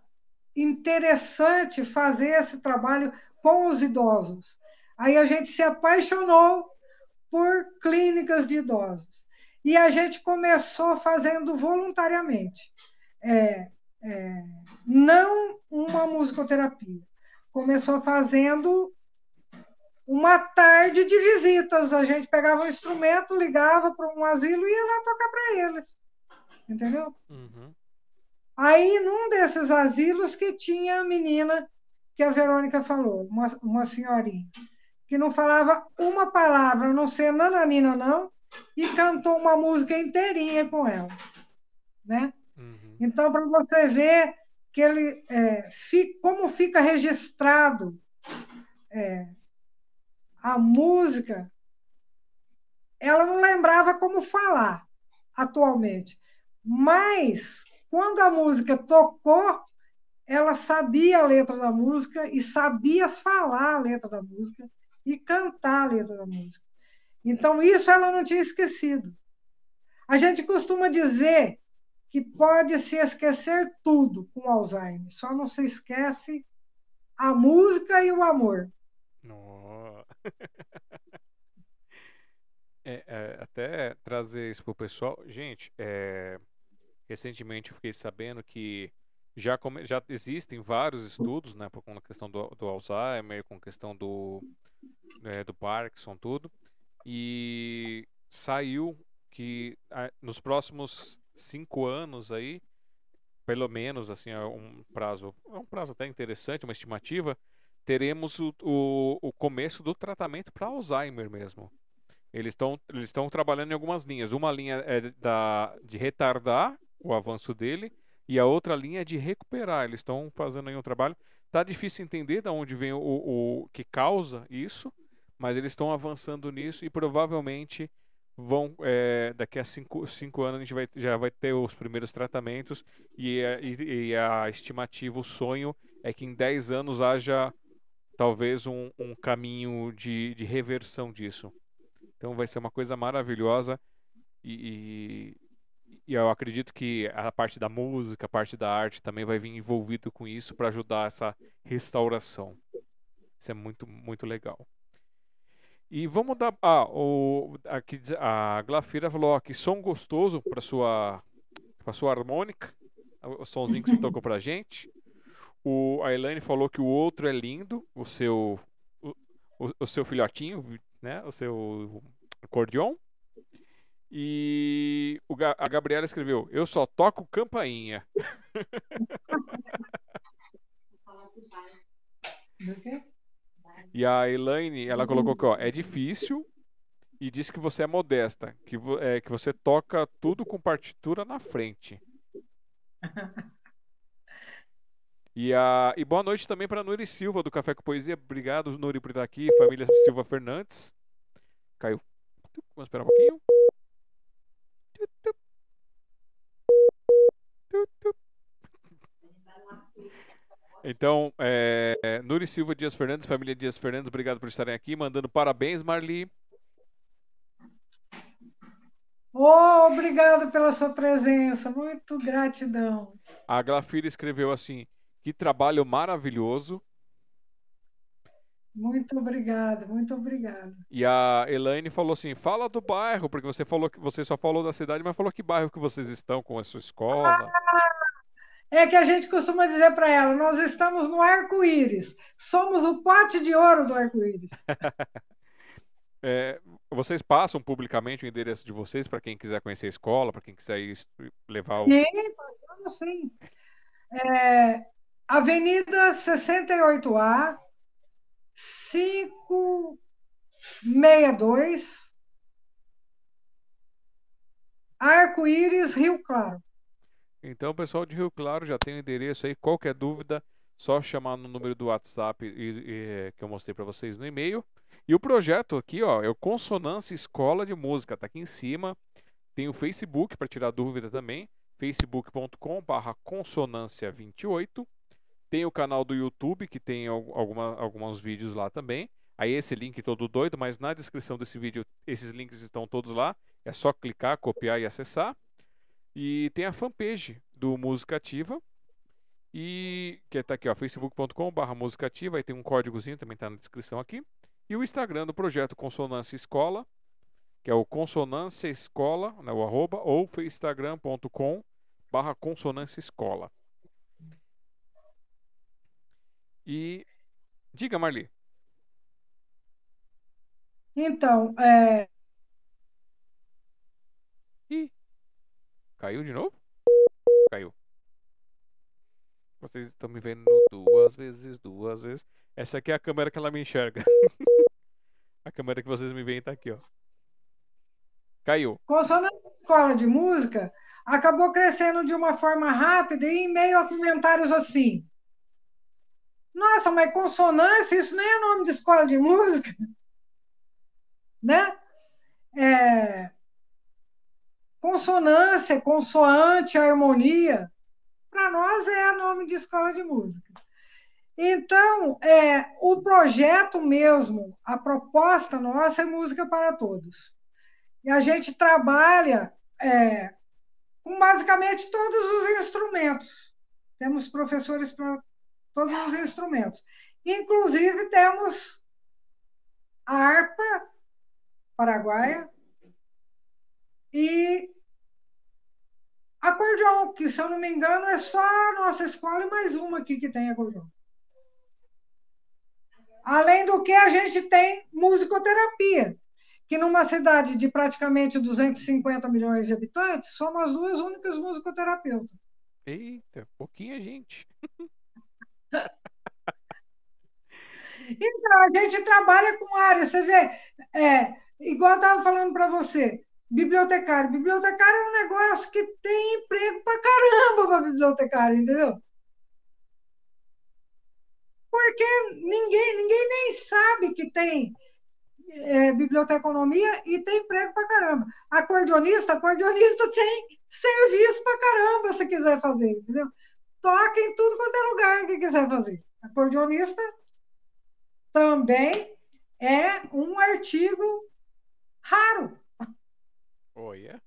S2: interessante fazer esse trabalho com os idosos. Aí a gente se apaixonou por clínicas de idosos. E a gente começou fazendo voluntariamente. É, é, não uma musicoterapia. Começou fazendo uma tarde de visitas. A gente pegava um instrumento, ligava para um asilo e ia lá tocar para eles. Entendeu? Uhum. Aí, num desses asilos que tinha a menina que a Verônica falou, uma, uma senhorinha, que não falava uma palavra, não ser nananina, não, e cantou uma música inteirinha com ela, né? Uhum. Então, para você ver que ele, é, como fica registrado é, a música, ela não lembrava como falar atualmente. Mas, quando a música tocou, ela sabia a letra da música e sabia falar a letra da música e cantar a letra da música. Então, isso ela não tinha esquecido. A gente costuma dizer que pode se esquecer tudo com Alzheimer, só não se esquece a música e o amor.
S1: Oh. é, é, até trazer isso para o pessoal. Gente, é, recentemente eu fiquei sabendo que já, come, já existem vários estudos, né, com a questão do, do Alzheimer, com a questão do, é, do Parkinson, tudo, e saiu que a, nos próximos cinco anos aí, pelo menos, assim, é um prazo, é um prazo até interessante, uma estimativa, teremos o, o, o começo do tratamento para Alzheimer mesmo. Eles estão eles trabalhando em algumas linhas. Uma linha é da, de retardar o avanço dele e a outra linha é de recuperar. Eles estão fazendo aí um trabalho. Tá difícil entender de onde vem o, o que causa isso, mas eles estão avançando nisso e provavelmente vão é, daqui a cinco, cinco anos a gente vai, já vai ter os primeiros tratamentos e, é, e, e, a estimativa, o sonho é que em 10 anos haja talvez um, um caminho de, de reversão disso. Então vai ser uma coisa maravilhosa e, e eu acredito que a parte da música, a parte da arte também vai vir envolvido com isso para ajudar essa restauração. Isso é muito, muito legal. E vamos dar. Ah, o, aqui, a Glafira falou: ó, que som gostoso para sua, sua harmônica. O somzinho que você tocou pra gente. O, a Elaine falou que o outro é lindo, o seu, o, o seu filhotinho, né? O seu acordeon. E o, a Gabriela escreveu: Eu só toco campainha. e a Elaine, ela colocou que ó, é difícil e disse que você é modesta, que, é, que você toca tudo com partitura na frente. E, a, e boa noite também para Nuri Silva, do Café com Poesia. Obrigado, Nuri, por estar aqui. Família Silva Fernandes. Caiu. Vamos esperar um pouquinho. Então, é, Nuri Silva Dias Fernandes, família Dias Fernandes, obrigado por estarem aqui. Mandando parabéns, Marli.
S2: Oh, obrigado pela sua presença, muito gratidão.
S1: A Glafira escreveu assim: que trabalho maravilhoso.
S2: Muito obrigada, muito obrigada.
S1: E a Elaine falou assim: fala do bairro, porque você falou que você só falou da cidade, mas falou que bairro que vocês estão com a sua escola.
S2: Ah, é que a gente costuma dizer para ela: nós estamos no arco-íris, somos o pote de ouro do arco-íris.
S1: é, vocês passam publicamente o endereço de vocês para quem quiser conhecer a escola, para quem quiser levar o.
S2: Sim, passamos sim. É, Avenida 68A, 562, Arco-Íris, Rio Claro.
S1: Então, pessoal de Rio Claro já tem o endereço aí. Qualquer dúvida, só chamar no número do WhatsApp e, e, que eu mostrei para vocês no e-mail. E o projeto aqui, ó, é o Consonância Escola de Música. Tá aqui em cima. Tem o Facebook para tirar dúvida também. facebook.com/consonância28. Tem o canal do YouTube que tem alguma, alguns vídeos lá também. Aí esse link todo doido, mas na descrição desse vídeo esses links estão todos lá. É só clicar, copiar e acessar. E tem a fanpage do Música Ativa. E que está aqui, ó, facebook.com.br música ativa, aí tem um códigozinho, também está na descrição aqui. E o Instagram do projeto Consonância Escola, que é o Consonância Escola, né, o arroba, ou instagram.com barra Consonância Escola. E diga, Marli.
S2: Então, é...
S1: Ih, Caiu de novo? Caiu. Vocês estão me vendo duas vezes, duas vezes. Essa aqui é a câmera que ela me enxerga. a câmera que vocês me veem tá aqui, ó. Caiu.
S2: Consonante escola de música, acabou crescendo de uma forma rápida e em meio a comentários assim. Nossa, mas consonância, isso nem é nome de escola de música, né? É, consonância, consoante, harmonia, para nós é nome de escola de música. Então, é, o projeto mesmo, a proposta nossa é música para todos. E a gente trabalha é, com basicamente todos os instrumentos. Temos professores para todos os instrumentos. Inclusive, temos a harpa paraguaia e acordeon, que, se eu não me engano, é só a nossa escola e mais uma aqui que tem acordeon. Além do que, a gente tem musicoterapia, que numa cidade de praticamente 250 milhões de habitantes, somos as duas únicas musicoterapeutas.
S1: Eita, pouquinha gente.
S2: então, a gente trabalha com área, você vê, é, igual eu estava falando para você, bibliotecário. Bibliotecário é um negócio que tem emprego para caramba para bibliotecário, entendeu? porque ninguém, ninguém nem sabe que tem é, biblioteconomia e tem emprego para caramba. Acordeonista, acordeonista tem serviço para caramba se quiser fazer, entendeu? Toca em tudo quanto é lugar que quiser fazer. Acordeonista também é um artigo raro.
S1: Olha.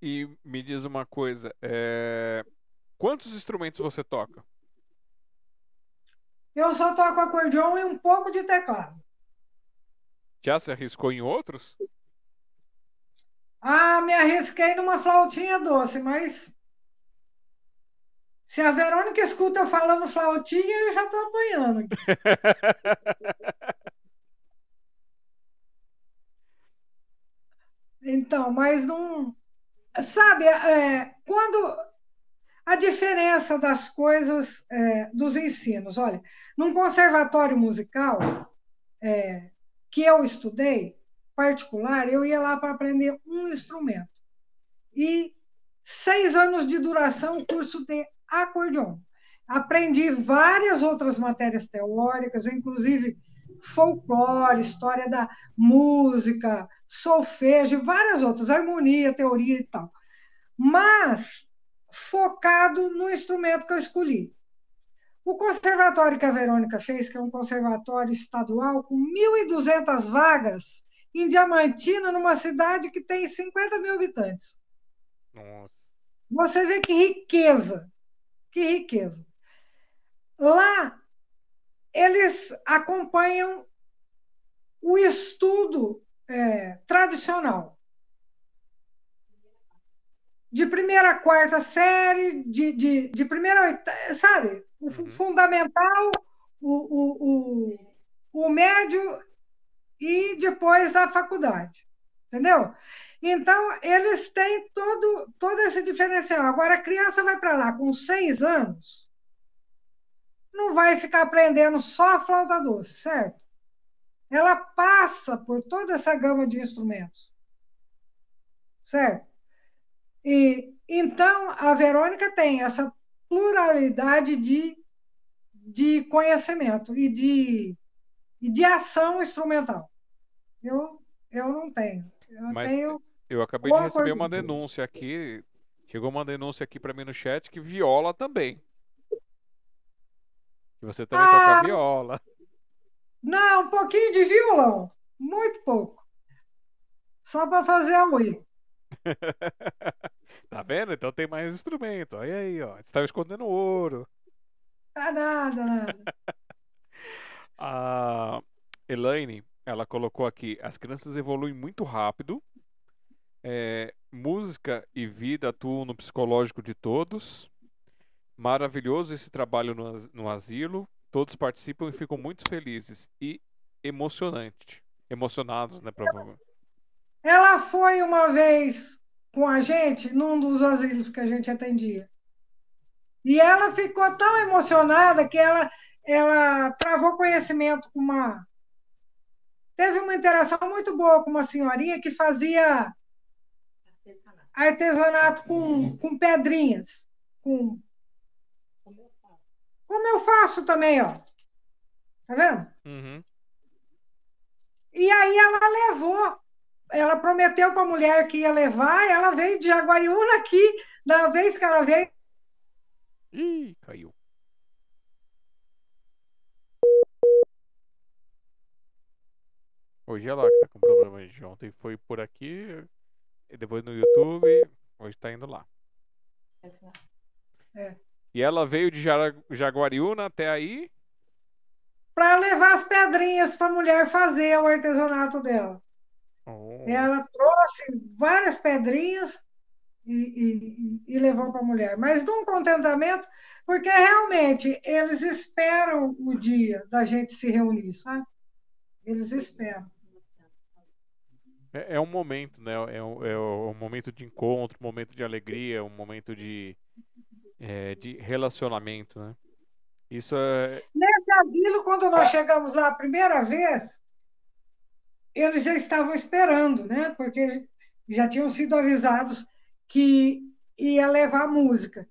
S1: E me diz uma coisa, é... quantos instrumentos você toca?
S2: Eu só toco acordeon e um pouco de teclado.
S1: Já se arriscou em outros?
S2: Ah, me arrisquei numa flautinha doce, mas se a Verônica escuta eu falando flautinha, eu já estou apanhando. então, mas não. Sabe, é, quando a diferença das coisas, é, dos ensinos. Olha, num conservatório musical é, que eu estudei, particular, eu ia lá para aprender um instrumento. E seis anos de duração, curso de acordeon. Aprendi várias outras matérias teóricas, inclusive folclore, história da música, solfejo, várias outras, harmonia, teoria e tal. Mas focado no instrumento que eu escolhi. O conservatório que a Verônica fez, que é um conservatório estadual com 1.200 vagas em Diamantina, numa cidade que tem 50 mil habitantes. Nossa. Você vê que riqueza, que riqueza. Lá, eles acompanham o estudo é, tradicional de primeira a quarta série, de, de, de primeira a oitava, sabe? O uhum. fundamental, o, o, o, o médio e depois a faculdade. Entendeu? Então, eles têm todo, todo esse diferencial. Agora, a criança vai para lá com seis anos, não vai ficar aprendendo só a flauta doce, certo? Ela passa por toda essa gama de instrumentos, certo? E, então, a Verônica tem essa pluralidade de, de conhecimento e de, e de ação instrumental. Eu, eu não tenho. Eu
S1: Mas
S2: tenho
S1: eu acabei de receber uma denúncia aqui. Chegou uma denúncia aqui para mim no chat que viola também. Que você também ah, toca viola.
S2: Não, um pouquinho de violão. Muito pouco. Só para fazer a ui.
S1: tá vendo? Então tem mais instrumento. Olha aí, ó. Você estava escondendo ouro.
S2: Ah, nada, nada.
S1: a Elaine, ela colocou aqui: as crianças evoluem muito rápido. É, música e vida atuam no psicológico de todos. Maravilhoso esse trabalho no, no asilo. Todos participam e ficam muito felizes e emocionante. Emocionados, né, provavelmente.
S2: Ela foi uma vez com a gente num dos asilos que a gente atendia. E ela ficou tão emocionada que ela, ela travou conhecimento com uma. Teve uma interação muito boa com uma senhorinha que fazia artesanato com, com pedrinhas, com como eu faço também, ó. Tá vendo?
S1: Uhum.
S2: E aí ela levou, ela prometeu para a mulher que ia levar, ela veio de Jaguariúna aqui, da vez que ela veio.
S1: Ih, caiu. Hoje é lá que tá com problema, gente. Ontem foi por aqui, e depois no YouTube, hoje tá indo lá.
S2: É.
S1: E ela veio de Jaguariúna até aí.
S2: Para levar as pedrinhas para a mulher fazer o artesanato dela.
S1: Oh.
S2: Ela trouxe várias pedrinhas e, e- e levou para a mulher. Mas de um contentamento, porque realmente eles esperam o dia da gente se reunir, sabe? Eles esperam.
S1: É, é um momento, né? É um, é um momento de encontro, um momento de alegria, um momento de, é, de relacionamento, né? Isso é.
S2: Nesse asilo, quando nós chegamos lá a primeira vez, eles já estavam esperando, né? Porque já tinham sido avisados que ia levar música.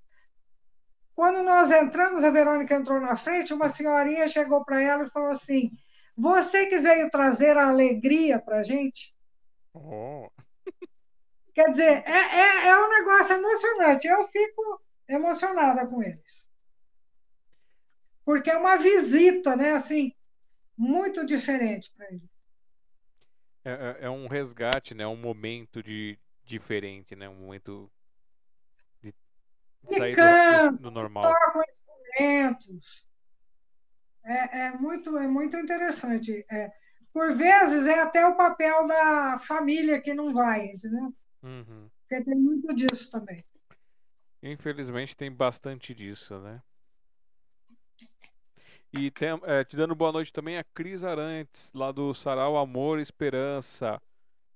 S2: Quando nós entramos, a Verônica entrou na frente, uma senhorinha chegou para ela e falou assim: Você que veio trazer a alegria para a gente?
S1: Oh.
S2: Quer dizer, é, é, é um negócio emocionante. Eu fico emocionada com eles. Porque é uma visita, né? Assim, muito diferente para eles.
S1: É, é- é um resgate, né? Um momento de diferente, né? Um momento de, de sair do-
S2: cantam,
S1: do, do normal.
S2: tocam instrumentos. É, é muito, é muito interessante. É, por vezes é até o papel da família que não vai, entendeu?
S1: Uhum.
S2: Porque tem muito disso também.
S1: Infelizmente tem bastante disso, né? E tem, é, te dando boa noite também a Cris Arantes, lá do Sarau Amor e Esperança.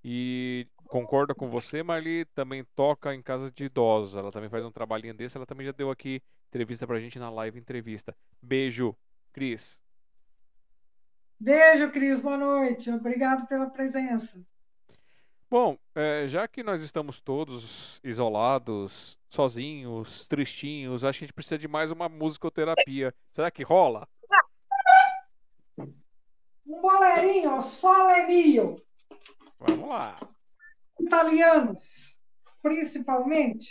S1: E concorda com você, Marli, também toca em casa de idosos. Ela também faz um trabalhinho desse. Ela também já deu aqui entrevista pra gente na live entrevista. Beijo, Cris.
S2: Beijo, Cris, boa noite. Obrigado pela presença.
S1: Bom, é, já que nós estamos todos isolados, sozinhos, tristinhos, acho que a gente precisa de mais uma musicoterapia. Será que rola?
S2: Um bolerinho, solenio,
S1: Vamos lá.
S2: italianos, principalmente.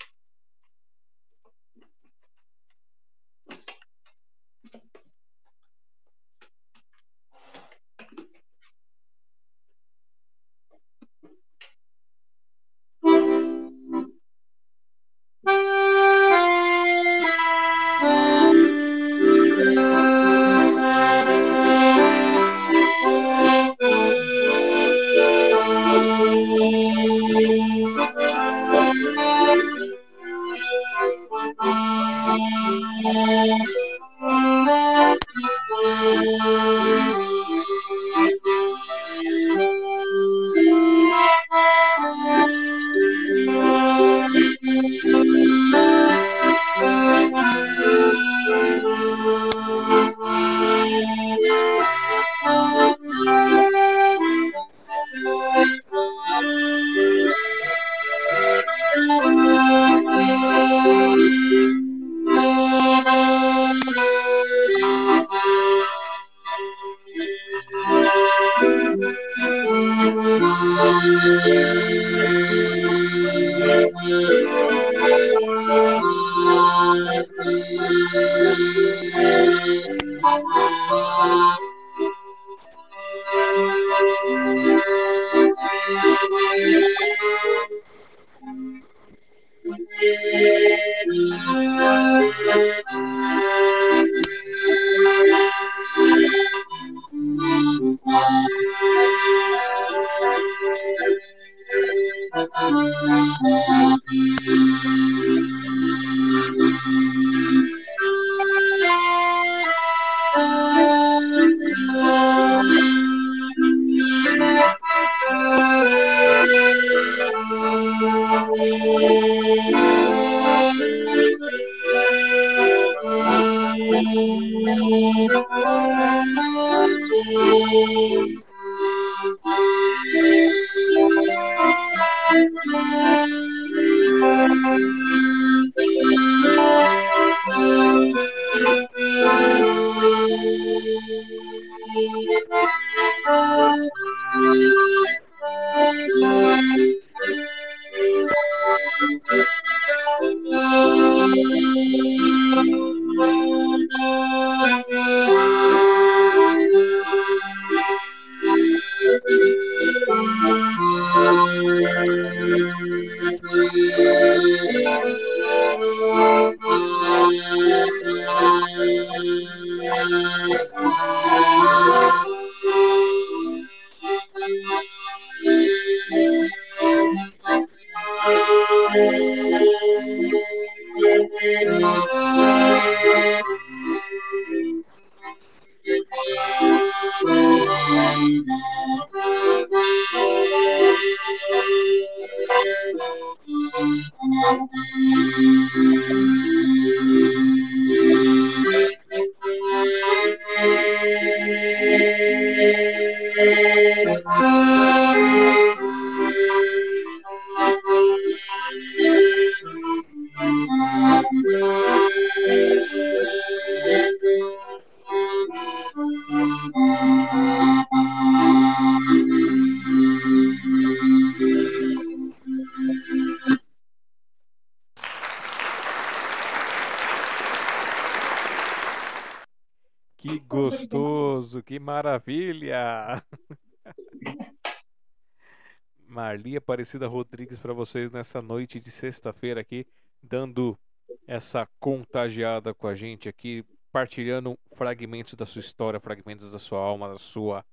S1: Aparecida Rodrigues para vocês nessa noite de sexta-feira aqui, dando essa contagiada com a gente aqui, partilhando fragmentos da sua história, fragmentos da sua alma, da sua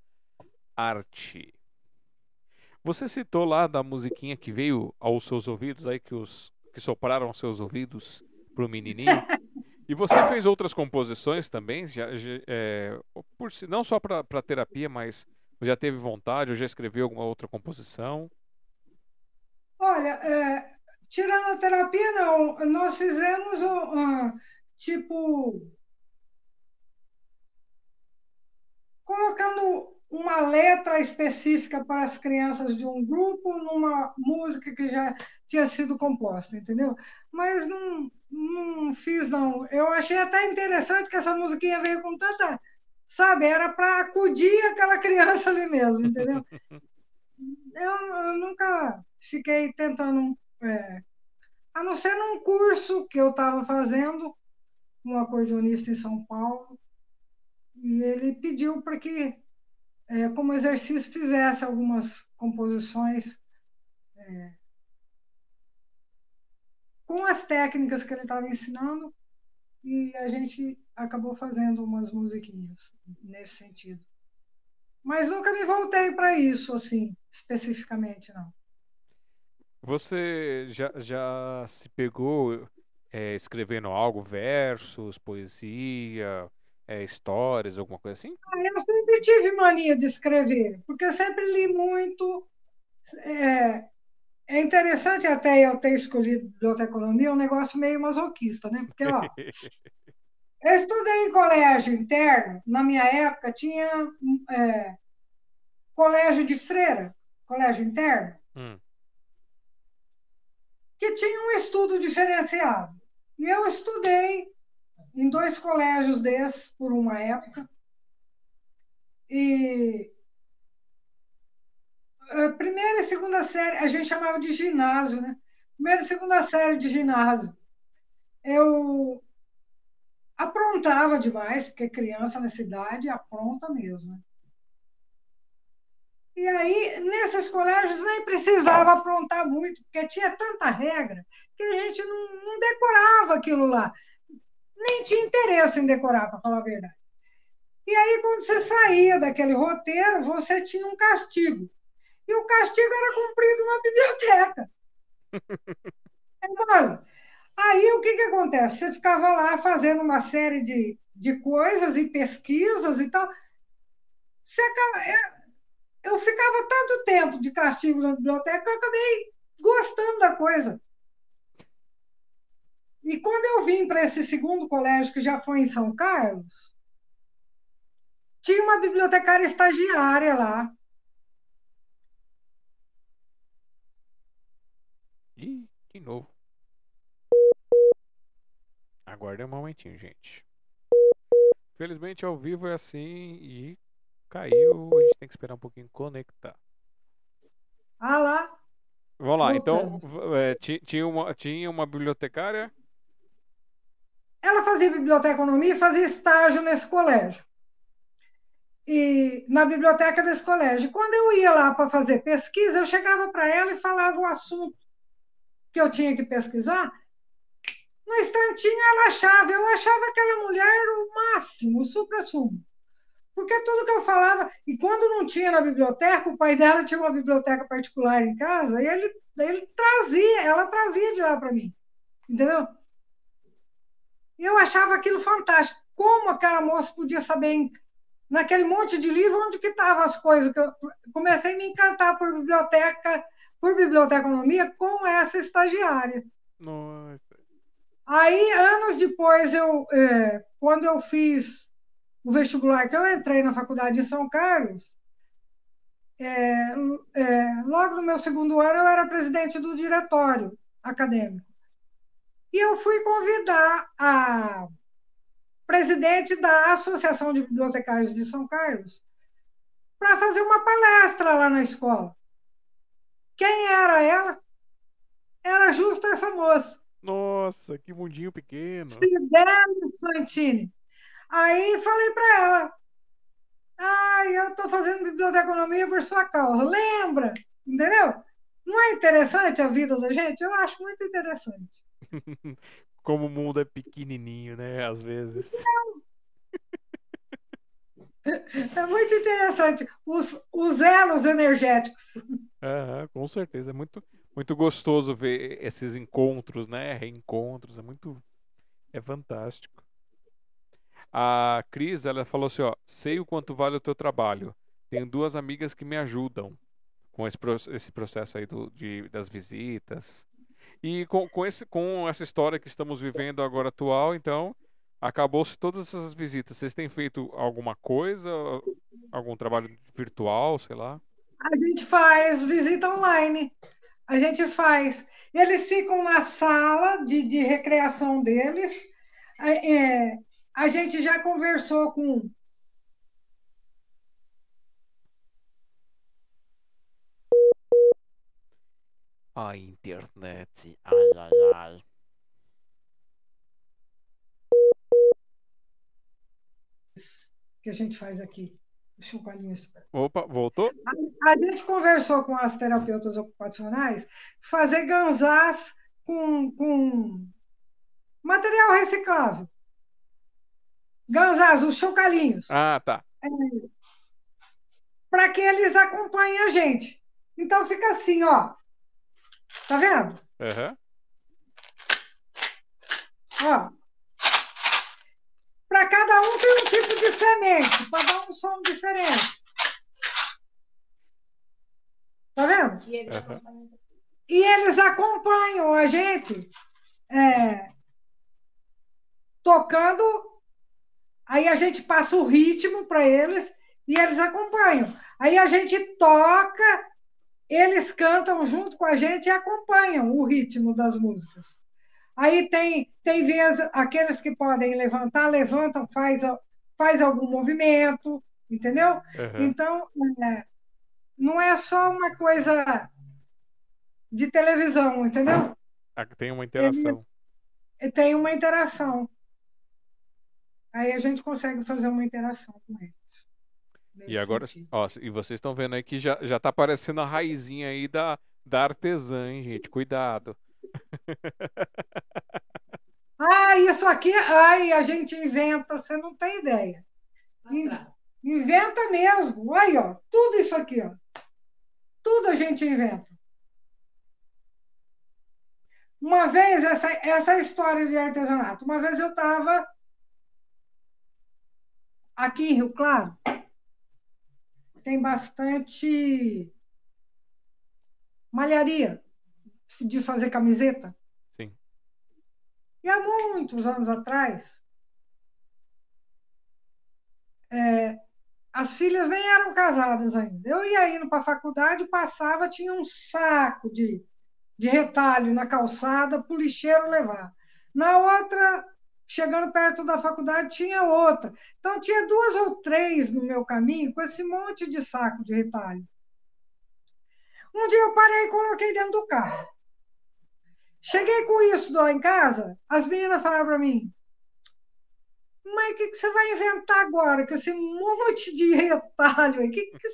S1: arte. Você citou lá da musiquinha que veio aos seus ouvidos, aí que os que sopraram aos seus ouvidos pro menininho. E você fez outras composições também, já, já, é, por, não só para terapia, mas já teve vontade ou já escreveu alguma outra composição?
S2: Olha, é, tirando a terapia, não. Nós fizemos, uh, tipo, colocando uma letra específica para as crianças de um grupo numa música que já tinha sido composta, entendeu? Mas não, não fiz, não. Eu achei até interessante que essa musiquinha veio com tanta. Sabe, era para acudir aquela criança ali mesmo, entendeu? Eu, eu nunca fiquei tentando. É, a não ser num curso que eu estava fazendo, um acordeonista em São Paulo, e ele pediu para que é, como exercício, fizesse algumas composições é, com as técnicas que ele estava ensinando e a gente acabou fazendo umas musiquinhas nesse sentido. Mas nunca me voltei para isso, assim, especificamente, não.
S1: Você já, já se pegou é, escrevendo algo, versos, poesia, é, histórias, alguma coisa assim?
S2: Ah, eu sempre tive mania de escrever, porque eu sempre li muito. É, é interessante até eu ter escolhido biblioteconomia, um negócio meio masoquista, né? Porque, ó, eu estudei em colégio interno, na minha época tinha é, colégio de freira, colégio interno, hum. Que tinha um estudo diferenciado. E eu estudei em dois colégios desses por uma época. E a primeira e segunda série, a gente chamava de ginásio, né? Primeira e segunda série de ginásio. Eu aprontava demais, porque criança na cidade apronta mesmo. Né? E aí, nesses colégios, nem precisava aprontar muito, porque tinha tanta regra que a gente não, não decorava aquilo lá nem tinha interesse em decorar, para falar a verdade. E aí, quando você saía daquele roteiro, você tinha um castigo. E o castigo era cumprido na biblioteca. Então, aí o que, que acontece? Você ficava lá fazendo uma série de, de coisas e pesquisas e tal. Você acaba, eu, eu ficava tanto tempo de castigo na biblioteca que eu acabei gostando da coisa. E quando eu vim para esse segundo colégio, que já foi em São Carlos, tinha uma bibliotecária estagiária lá.
S1: Ih, que novo. Aguardem um momentinho, gente. Felizmente ao vivo é assim e caiu. A gente tem que esperar um pouquinho conectar.
S2: Ah lá.
S1: Vamos lá, então
S2: Voltamos.
S1: é, ti- tinha, uma, tinha uma bibliotecária.
S2: Ela fazia biblioteconomia e fazia estágio nesse colégio. E na biblioteca desse colégio. Quando eu ia lá para fazer pesquisa, eu chegava para ela e falava o assunto que eu tinha que pesquisar. No instantinho ela achava, eu achava aquela mulher o máximo, o supra-sumo. Porque tudo que eu falava, e quando não tinha na biblioteca, o pai dela tinha uma biblioteca particular em casa, e ele, ele trazia, ela trazia de lá para mim. Entendeu? E eu achava aquilo fantástico. Como aquela moça podia saber, naquele monte de livro, onde que estavam as coisas? Que eu comecei a me encantar por biblioteca, por biblioteconomia, com essa estagiária.
S1: Nossa.
S2: Aí, anos depois, eu, é, quando eu fiz o vestibular, que eu entrei na faculdade em São Carlos, é, é, logo no meu segundo ano, eu era presidente do diretório acadêmico. E eu fui convidar a presidente da Associação de Bibliotecários de São Carlos para fazer uma palestra lá na escola. Quem era ela? Era justo essa moça.
S1: Nossa, que mundinho pequeno.
S2: Fidel Santini. Aí falei para ela, ah, eu estou fazendo biblioteconomia por sua causa. Lembra? Entendeu? Não é interessante a vida da gente? Eu acho muito interessante.
S1: Como o mundo é pequenininho, né? Às vezes.
S2: É muito interessante os, os elos energéticos.
S1: Aham, com certeza. É muito, muito gostoso ver esses encontros, né? Reencontros. É muito. É fantástico. A Cris, ela falou assim: ó, sei o quanto vale o teu trabalho. Tenho duas amigas que me ajudam com esse, esse processo aí do, de, das visitas. E com, com, esse, com essa história que estamos vivendo agora atual, então, acabou-se todas essas visitas. Vocês têm feito alguma coisa? Algum trabalho virtual, sei lá?
S2: A gente faz visita online. A gente faz. Eles ficam na sala de, de recreação deles. É, é, a gente já conversou com.
S1: A internet. Ai, ai, ai.
S2: que a gente faz aqui. Deixa eu colinho isso.
S1: Opa, voltou?
S2: A, a gente conversou com as terapeutas ocupacionais fazer ganzás com, com material reciclável. Ganzás, os chocalhinhos.
S1: Ah, tá.
S2: para que eles acompanhem a gente. Então fica assim, ó. Tá vendo?
S1: Aham.
S2: Ó. Para cada um tem um tipo de semente, para dar um som diferente. Tá vendo?
S3: E acompanham.
S2: E eles acompanham a gente é, tocando, aí a gente passa o ritmo para eles e eles acompanham. Aí a gente toca, eles cantam junto com a gente e acompanham o ritmo das músicas. Aí tem, tem vezes aqueles que podem levantar, levantam, faz, faz algum movimento, entendeu?
S1: aham.
S2: Então, é, não é só uma coisa de televisão, entendeu?
S1: Tem uma interação.
S2: E tem uma interação. Aí a gente consegue fazer uma interação com eles.
S1: E agora,
S2: sentido.
S1: ó, e vocês estão vendo aí que já, já tá aparecendo a raizinha aí da, da artesã, hein, gente? Cuidado.
S2: Ah, isso aqui, ai, a gente inventa, você não tem ideia. Inventa mesmo. Aí, ó, tudo isso aqui, ó. Tudo a gente inventa. Uma vez, essa, essa história de artesanato, uma vez eu estava aqui em Rio Claro, tem bastante malharia de fazer camiseta.
S1: Sim.
S2: E há muitos anos atrás, é, as filhas nem eram casadas ainda. Eu ia indo para a faculdade, passava, tinha um saco de, de retalho na calçada para o lixeiro levar. Na outra chegando perto da faculdade tinha outra. Então tinha duas ou três no meu caminho com esse monte de saco de retalho. Um dia eu parei e coloquei dentro do carro. Cheguei com isso lá em casa, as meninas falaram para mim: Mãe, o que, que você vai inventar agora com esse monte de retalho aí? Que que...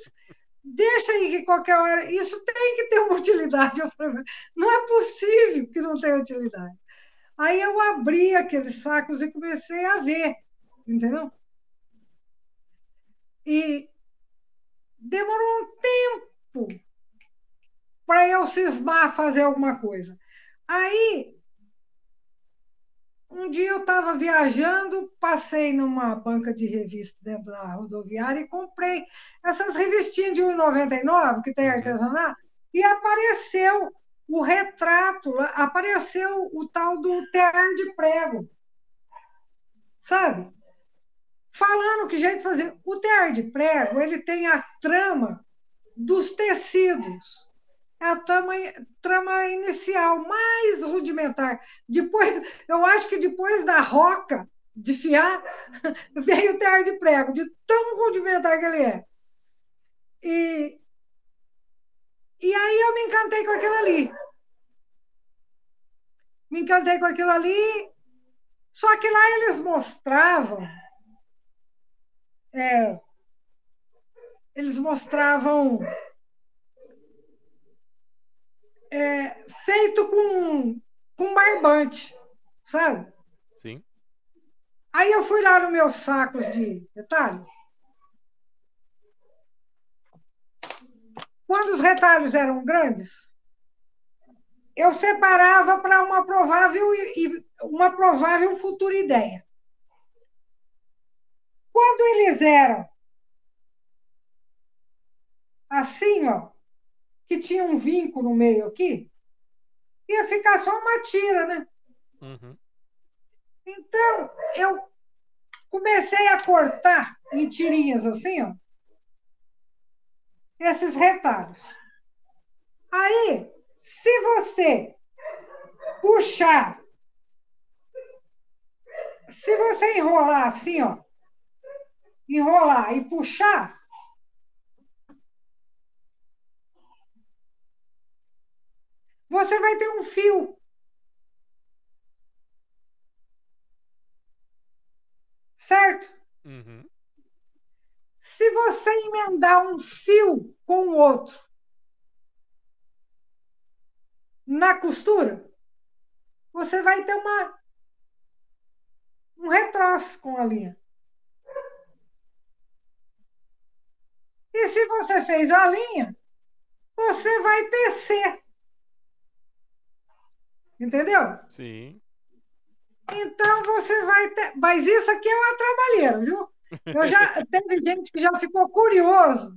S2: Deixa aí que qualquer hora. Isso tem que ter uma utilidade. Eu falei, não é possível que não tenha utilidade. Aí eu abri aqueles sacos e comecei a ver, entendeu? E demorou um tempo para eu cismar fazer alguma coisa. Aí, um dia eu estava viajando, passei numa banca de revista dentro da rodoviária e comprei essas revistinhas de 1,99 que tem uhum. artesanato, e apareceu o retrato, apareceu o tal do tear de prego. Sabe? Falando que jeito de fazer. O tear de prego, ele tem a trama dos tecidos é a trama, trama inicial, mais rudimentar. Depois, eu acho que depois da roca de fiar, veio o tear de prego, de tão rudimentar que ele é. E, e aí eu me encantei com aquilo ali. Me encantei com aquilo ali, só que lá eles mostravam. É, eles mostravam é, feito com, com barbante, sabe?
S1: Sim.
S2: Aí eu fui lá nos meus sacos de retalho. Quando os retalhos eram grandes, eu separava para uma provável e uma provável futura ideia. Quando eles eram assim, ó, que tinha um vinco no meio aqui, ia ficar só uma tira, né?
S1: Uhum.
S2: Então, eu comecei a cortar em tirinhas assim, ó, esses retalhos. Aí, se você puxar, se você enrolar assim, ó, enrolar e puxar, você vai ter um fio. Certo?
S1: Uhum.
S2: Se você emendar um fio com o outro na costura, você vai ter uma um retroço com a linha. E se você fez a linha, você vai tecer Entendeu?
S1: Sim.
S2: Então você vai ter. Mas isso aqui é uma trabalheira, viu? Eu já teve gente que já ficou curioso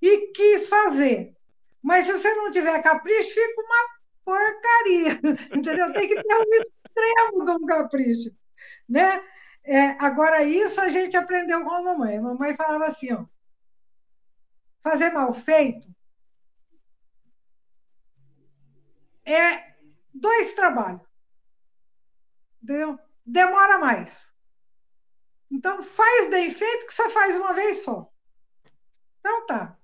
S2: e quis fazer. Mas se você não tiver capricho, fica uma porcaria. Entendeu? Tem que ter um extremo de um capricho. Né? É, agora, isso a gente aprendeu com a mamãe. A mamãe falava assim: ó, fazer mal feito é dois trabalhos. Entendeu? Demora mais. Então, faz bem feito que você faz uma vez só. Então tá.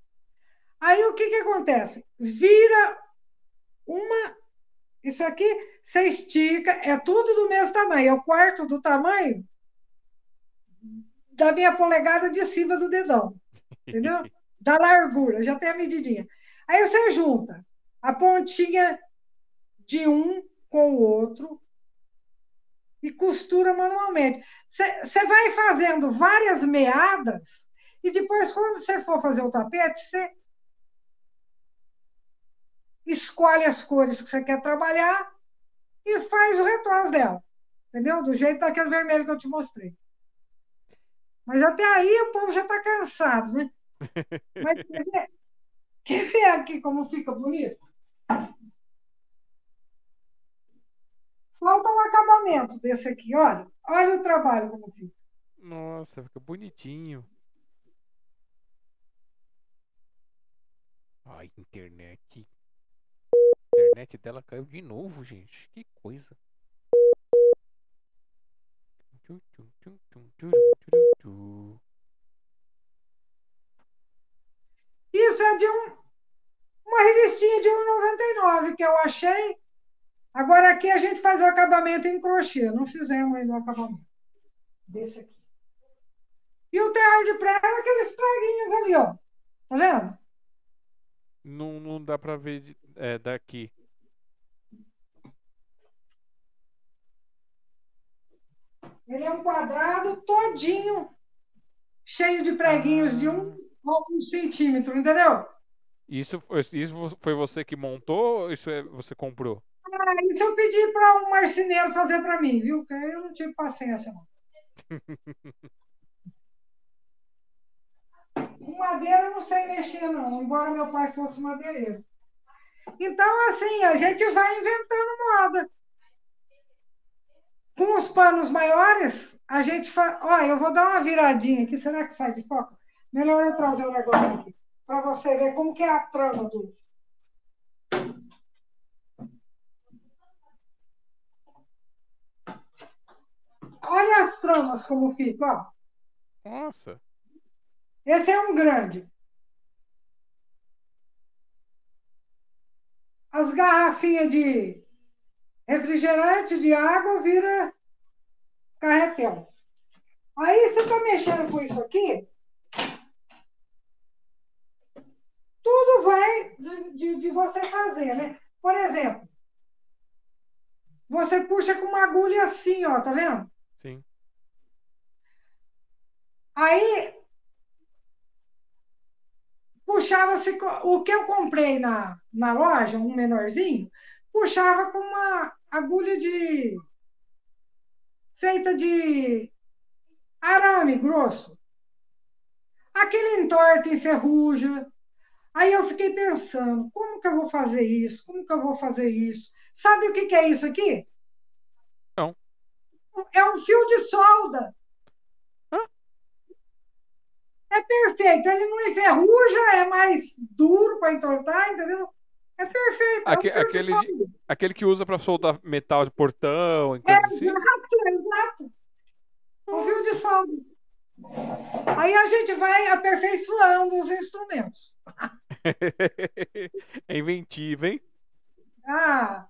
S2: Aí o que, que acontece? Vira uma. Isso aqui você estica, é tudo do mesmo tamanho, é o quarto do tamanho da minha polegada de cima do dedão. Entendeu? Da largura, já tem a medidinha. Aí você junta a pontinha de um com o outro e costura manualmente. Você vai fazendo várias meadas e depois, quando você for fazer o tapete, você escolhe as cores que você quer trabalhar e faz o retrós dela. Entendeu? Do jeito daquele vermelho que eu te mostrei. Mas até aí o povo já está cansado, né? Mas quer ver, quer ver aqui como fica bonito? Falta um acabamento desse aqui, olha. Olha o trabalho como fica.
S1: Nossa, fica bonitinho. Ai, internet. A internet dela caiu de novo, gente. Que coisa.
S2: Isso é de um, uma revistinha de 1,99 que eu achei. Agora aqui a gente faz o acabamento em crochê. Não fizemos ainda o acabamento. Desse aqui. E o tear de prego é aqueles preguinhos ali, ó. Tá vendo?
S1: Não, não dá pra ver é, daqui.
S2: Ele é um quadrado todinho cheio de preguinhos ah. de um a um centímetro, entendeu?
S1: Isso, isso foi você que montou ou isso é, você comprou?
S2: Ah, isso eu pedi para um marceneiro fazer para mim, viu? Porque eu não tive paciência, não. Com madeira eu não sei mexer, não, embora meu pai fosse madeireiro. Então, assim, a gente vai inventando moda. Com os panos maiores, a gente faz. Olha, eu vou dar uma viradinha aqui. Será que sai de foco? Melhor eu trazer o um negócio aqui. Para você ver como que é a trama do. Olha as tramas como fica, ó.
S1: Nossa.
S2: Esse é um grande. As garrafinhas de refrigerante, de água, vira carretel. Aí você está mexendo com isso aqui, tudo vai de, de, de, você fazer, né? Por exemplo, você puxa com uma agulha assim, ó, tá vendo?
S1: Sim.
S2: Aí puxava-se o que eu comprei na, na loja, um menorzinho, puxava com uma agulha de feita de arame grosso. Aquele entorta e ferruja. Aí eu fiquei pensando, como que eu vou fazer isso? Como que eu vou fazer isso? Sabe o que, que é isso aqui? É um fio de solda.
S1: Hã?
S2: É perfeito. Ele não enferruja, é mais duro para entortar, entendeu? É perfeito.
S1: Aque,
S2: é um
S1: aquele, de, aquele que usa para soltar metal de portão,
S2: e é, assim. Exato, exato. Um fio de solda. Aí a gente vai aperfeiçoando os instrumentos.
S1: é inventivo, hein?
S2: Ah,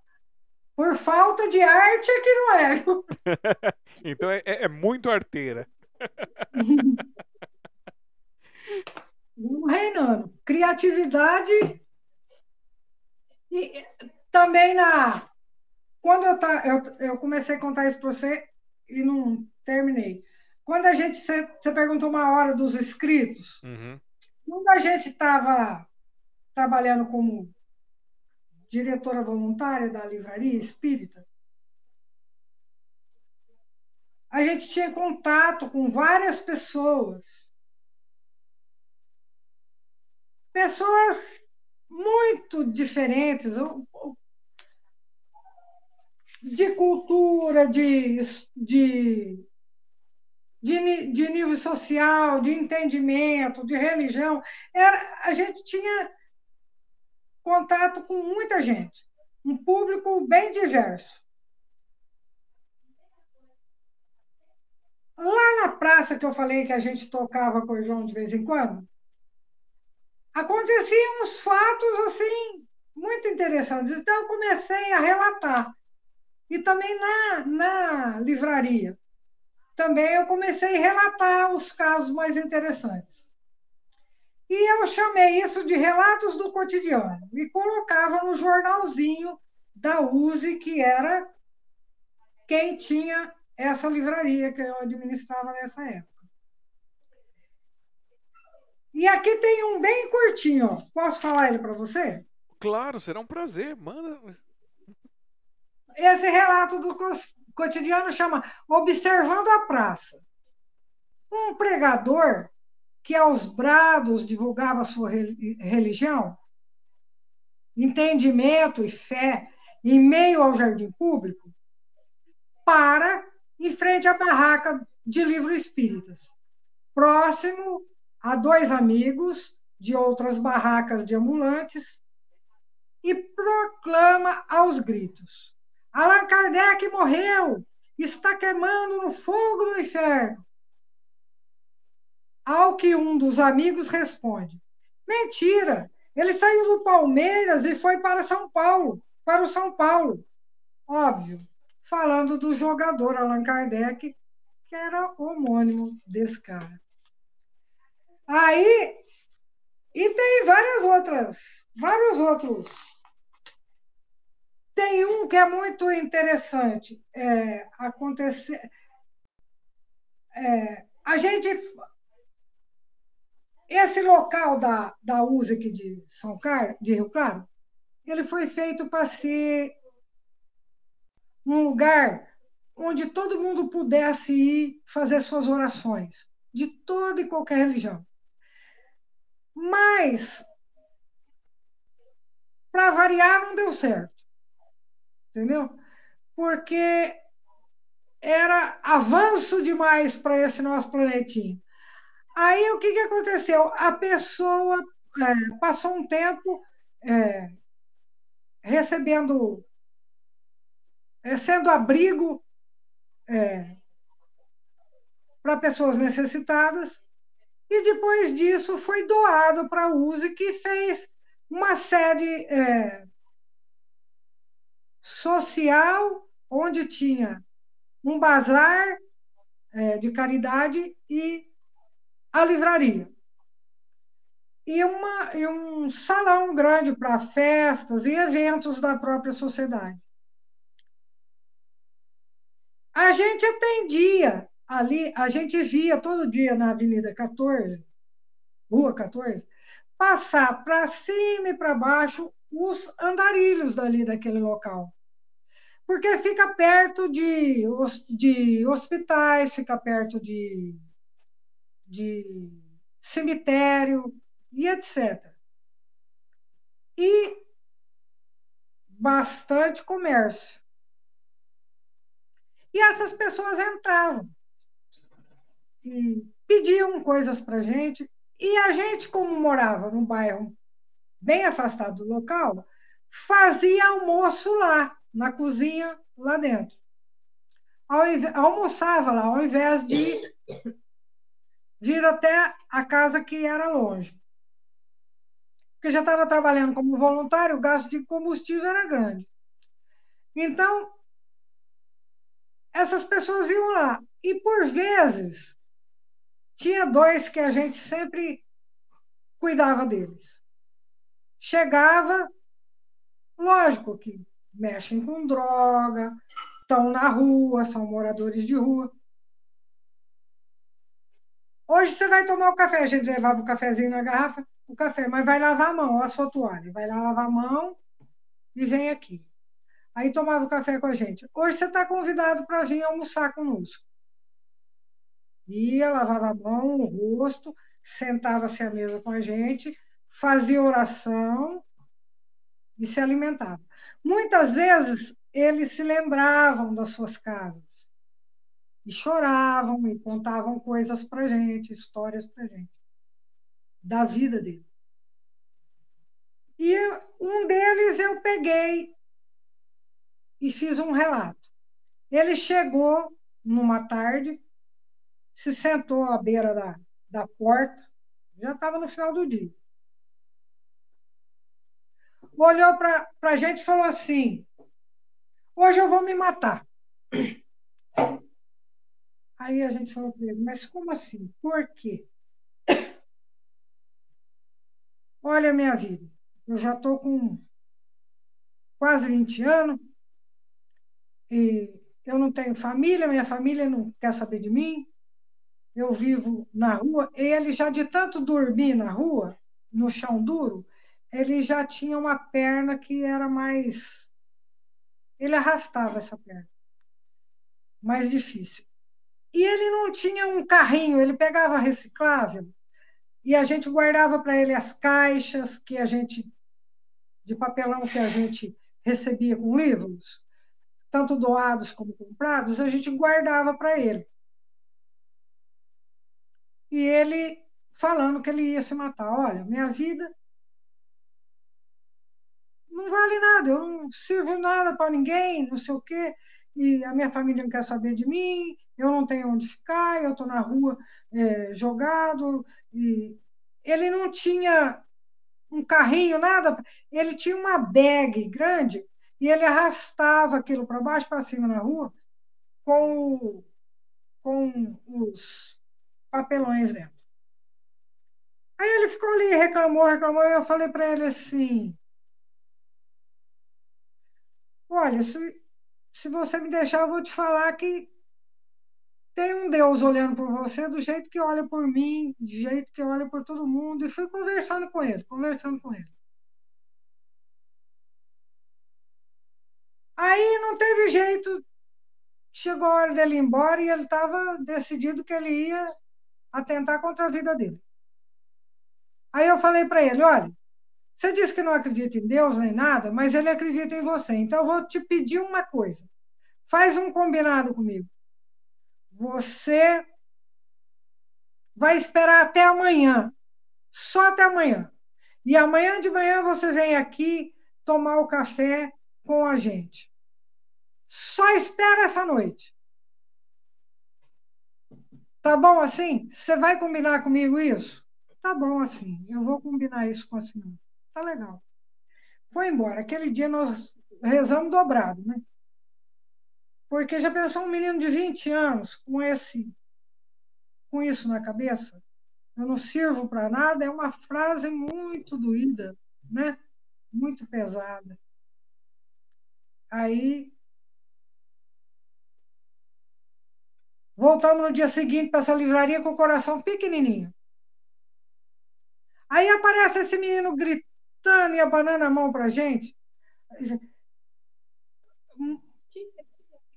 S2: por falta de arte é que não é.
S1: então é, é, é muito arteira.
S2: Vamos reinando. Criatividade e também na. Quando eu, tá, eu, eu comecei a contar isso para você e não terminei. Quando a gente. Você, perguntou uma hora dos inscritos.
S1: Uhum.
S2: Quando a gente estava trabalhando como diretora voluntária da livraria espírita, a gente tinha contato com várias pessoas. Pessoas muito diferentes, de cultura, de, de, de, de nível social, de entendimento, de religião. Era, a gente tinha contato com muita gente, um público bem diverso. Lá na praça que eu falei que a gente tocava cordão de vez em quando, aconteciam uns fatos assim muito interessantes. Então eu comecei a relatar. E também na, na livraria. Também eu comecei a relatar os casos mais interessantes. E eu chamei isso de relatos do cotidiano e colocava no jornalzinho da USE, que era quem tinha essa livraria que eu administrava nessa época. E aqui tem um bem curtinho, ó. Posso falar ele para você?
S1: Claro, será um prazer. Manda.
S2: Esse relato do cotidiano chama Observando a Praça. Um pregador que aos brados divulgava sua religião, entendimento e fé em meio ao jardim público, para em frente à barraca de livros espíritas, próximo a dois amigos de outras barracas de ambulantes e proclama aos gritos: Allan Kardec morreu! está queimando no fogo do inferno. Ao que um dos amigos responde: Mentira! Ele saiu do Palmeiras e foi para São Paulo, para o São Paulo. Óbvio, falando do jogador Allan Kardec, que era homônimo desse cara. Aí, e tem várias outras, vários outros. Tem um que é muito interessante. É, acontecer, é, a gente esse local da, da USEC de São Carlos, de Rio Claro, ele foi feito para ser um lugar onde todo mundo pudesse ir fazer suas orações, de toda e qualquer religião. Mas, para variar, não deu certo. Entendeu? Porque era avanço demais para esse nosso planetinho. Aí o que, que aconteceu? A pessoa é, passou um tempo é, recebendo, é, sendo abrigo para pessoas necessitadas, e depois disso foi doado para a USE, que fez uma sede é, social, onde tinha um bazar é, de caridade e a livraria. E, uma, e um salão grande para festas e eventos da própria sociedade. A gente atendia ali, a gente via todo dia na Avenida 14, Rua 14, passar para cima e para baixo os andarilhos dali daquele local. Porque fica perto de, de hospitais, fica perto de de cemitério e etc. E bastante comércio. E essas pessoas entravam e pediam coisas para a gente, e a gente, como morava num bairro bem afastado do local, fazia almoço lá, na cozinha, lá dentro. Almoçava lá, ao invés de vir até a casa que era longe. Porque já estava trabalhando como voluntário, o gasto de combustível era grande. Então, essas pessoas iam lá. E, por vezes, tinha dois que a gente sempre cuidava deles. Chegava, lógico que mexem com droga, estão na rua, são moradores de rua. Hoje você vai tomar o café, a gente levava o cafezinho na garrafa, o café, mas vai lavar a mão, a sua toalha. Vai lá lavar a mão e vem aqui. Aí tomava o café com a gente. Hoje você está convidado para vir almoçar conosco. Ia, lavava a mão, o rosto, sentava-se à mesa com a gente, fazia oração e se alimentava. Muitas vezes eles se lembravam das suas casas e choravam e contavam coisas para gente, histórias para gente, da vida dele. E um deles eu peguei e fiz um relato. Ele chegou numa tarde, se sentou à beira da, da porta, já estava no final do dia. Olhou para a gente e falou assim: Hoje eu vou me matar. Aí a gente falou para ele, mas como assim? Por quê? Olha a minha vida, eu já estou com quase 20 anos, e eu não tenho família, minha família não quer saber de mim, eu vivo na rua, ele já de tanto dormir na rua, no chão duro, ele já tinha uma perna que era mais. Ele arrastava essa perna. Mais difícil. E ele não tinha um carrinho, ele pegava reciclável e a gente guardava para ele as caixas que a gente de papelão que a gente recebia com livros, tanto doados como comprados, a gente guardava para ele. E ele falando que ele ia se matar. Olha, minha vida não vale nada, eu não sirvo nada para ninguém, não sei o quê. e a minha família não quer saber de mim, eu não tenho onde ficar, eu estou na rua é, jogado. E ele não tinha um carrinho, nada, ele tinha uma bag grande e ele arrastava aquilo para baixo, para cima na rua, com, com os papelões dentro. Aí ele ficou ali, reclamou, reclamou, e eu falei para ele assim: Olha, se, se você me deixar, eu vou te falar que tem um Deus olhando por você do jeito que olha por mim, do jeito que olha por todo mundo. E fui conversando com ele, conversando com ele. Aí não teve jeito. Chegou a hora dele ir embora e ele estava decidido que ele ia atentar contra a vida dele. Aí eu falei para ele: olha, você disse que não acredita em Deus nem nada, mas ele acredita em você. Então eu vou te pedir uma coisa. Faz um combinado comigo. Você vai esperar até amanhã. Só até amanhã. E amanhã de manhã você vem aqui tomar o café com a gente. Só espera essa noite. Tá bom assim? Você vai combinar comigo isso? Tá bom assim, eu vou combinar isso com a senhora. Tá legal. Foi embora. Aquele dia nós rezamos dobrado, né? Porque já pensou um menino de 20 anos com esse com isso na cabeça? Eu não sirvo para nada, é uma frase muito doída, né? Muito pesada. Aí voltamos no dia seguinte para essa livraria com o coração pequenininho. Aí aparece esse menino gritando e abanando a mão para a gente,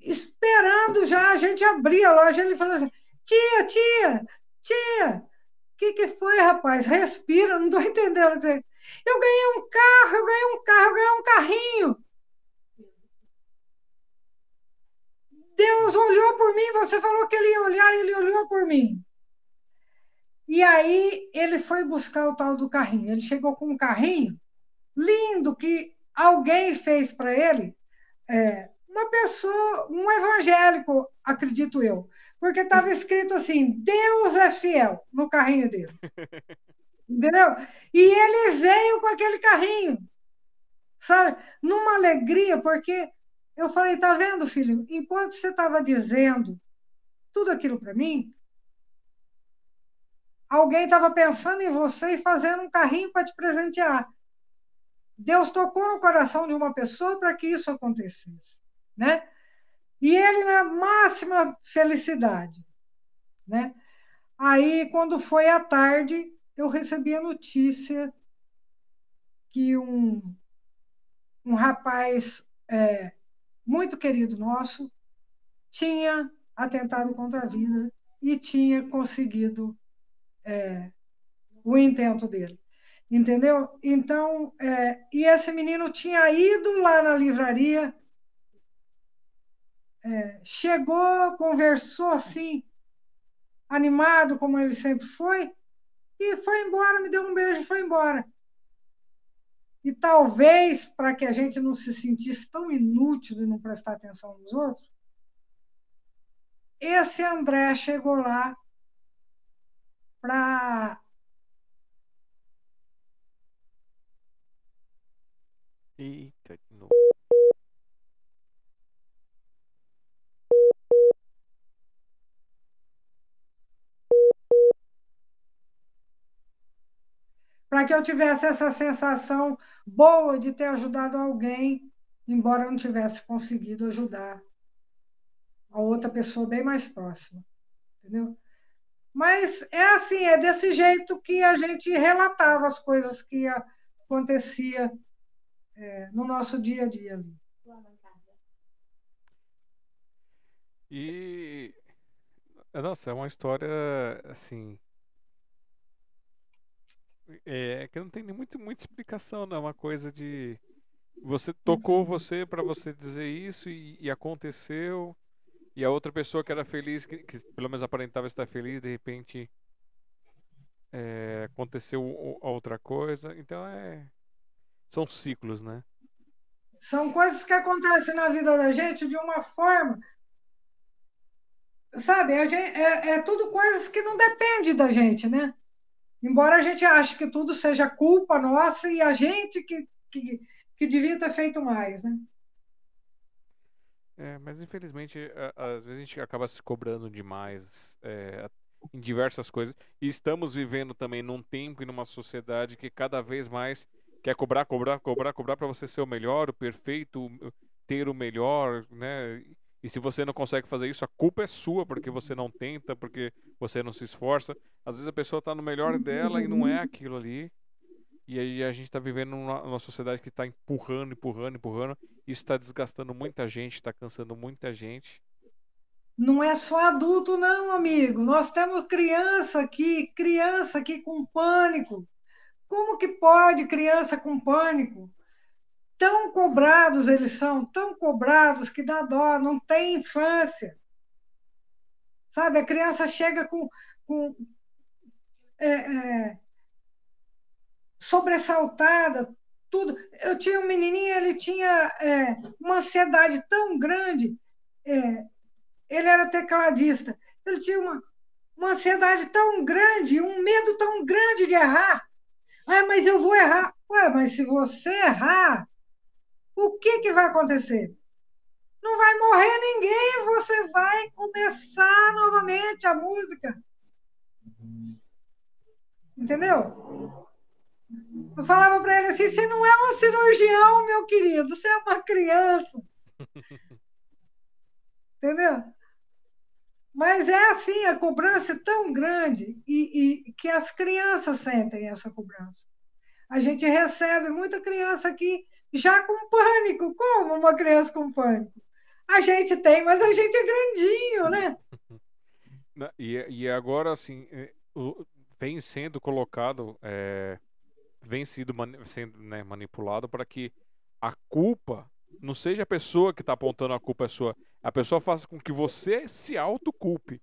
S2: esperando já a gente abrir a loja. Ele falou assim: tia, tia, tia, o que, que foi, rapaz? Respira, não estou entendendo. Eu ganhei um carro, eu ganhei um carro, eu ganhei um carrinho. Deus olhou por mim, você falou que ele ia olhar, ele olhou por mim. E aí ele foi buscar o tal do carrinho. Ele chegou com um carrinho lindo que alguém fez para ele, é, uma pessoa, um evangélico, acredito eu, porque estava escrito assim: Deus é fiel no carrinho dele. Entendeu? E ele veio com aquele carrinho, sabe? Numa alegria, porque eu falei: tá vendo, filho? Enquanto você estava dizendo tudo aquilo para mim, alguém estava pensando em você e fazendo um carrinho para te presentear. Deus tocou no coração de uma pessoa para que isso acontecesse, né? E ele na máxima felicidade, né? Aí, quando foi à tarde, eu recebi a notícia que um, um rapaz é, muito querido nosso tinha atentado contra a vida e tinha conseguido é, o intento dele. Entendeu? Então, é, e esse menino tinha ido lá na livraria, é, chegou, conversou assim, animado, como ele sempre foi, e foi embora, me deu um beijo e foi embora. E talvez, para que a gente não se sentisse tão inútil de não prestar atenção nos outros, esse André chegou lá para
S1: Eita, de novo.
S2: Para que eu tivesse essa sensação boa de ter ajudado alguém, embora eu não tivesse conseguido ajudar a outra pessoa bem mais próxima. Entendeu? Mas é assim, é desse jeito que a gente relatava as coisas que acontecia é, no nosso dia a dia ali.
S1: E nossa, é uma história assim é que não tem nem muito, muita explicação, não é uma coisa de você tocou você para você dizer isso e, e aconteceu e a outra pessoa que era feliz, que, que pelo menos aparentava estar feliz, de repente é, aconteceu outra coisa. Então é. São ciclos, né?
S2: São coisas que acontecem na vida da gente de uma forma. Sabe, a gente, é, é tudo coisas que não dependem da gente, né? Embora a gente ache que tudo seja culpa nossa e a gente que, que, que devia ter feito mais, né?
S1: É, mas infelizmente, às vezes a gente acaba se cobrando demais é, em diversas coisas. E estamos vivendo também num tempo e numa sociedade que cada vez mais quer cobrar, cobrar, cobrar, cobrar para você ser o melhor, o perfeito, ter o melhor, né? E se você não consegue fazer isso, a culpa é sua, porque você não tenta, porque você não se esforça. Às vezes a pessoa está no melhor dela e não é aquilo ali. E aí a gente está vivendo numa, numa, sociedade que está empurrando, empurrando, empurrando. Isso está desgastando muita gente, está cansando muita gente.
S2: Não é só adulto, não, amigo. Nós temos criança aqui, criança aqui com pânico. Como que pode criança com pânico? Tão cobrados eles são, tão cobrados que dá dó, não tem infância. Sabe, a criança chega com, com é, é, sobressaltada, tudo. Eu tinha um menininho, ele tinha é, uma ansiedade tão grande, é, ele era tecladista, ele tinha uma, uma ansiedade tão grande, um medo tão grande de errar. Ah, mas eu vou errar. Ué, mas se você errar, o que, que vai acontecer? Não vai morrer ninguém, você vai começar novamente a música. Entendeu? Eu falava para ele assim: você não é um cirurgião, meu querido, você é uma criança. Entendeu? Mas é assim, a cobrança é tão grande e, e, que as crianças sentem essa cobrança. A gente recebe muita criança aqui já com pânico. Como uma criança com pânico? A gente tem, mas a gente é grandinho, né?
S1: E, e agora, assim, é, vem sendo colocado é, vem sido, sendo né, manipulado para que a culpa não seja a pessoa que está apontando a culpa é sua. A pessoa faça com que você se autoculpe.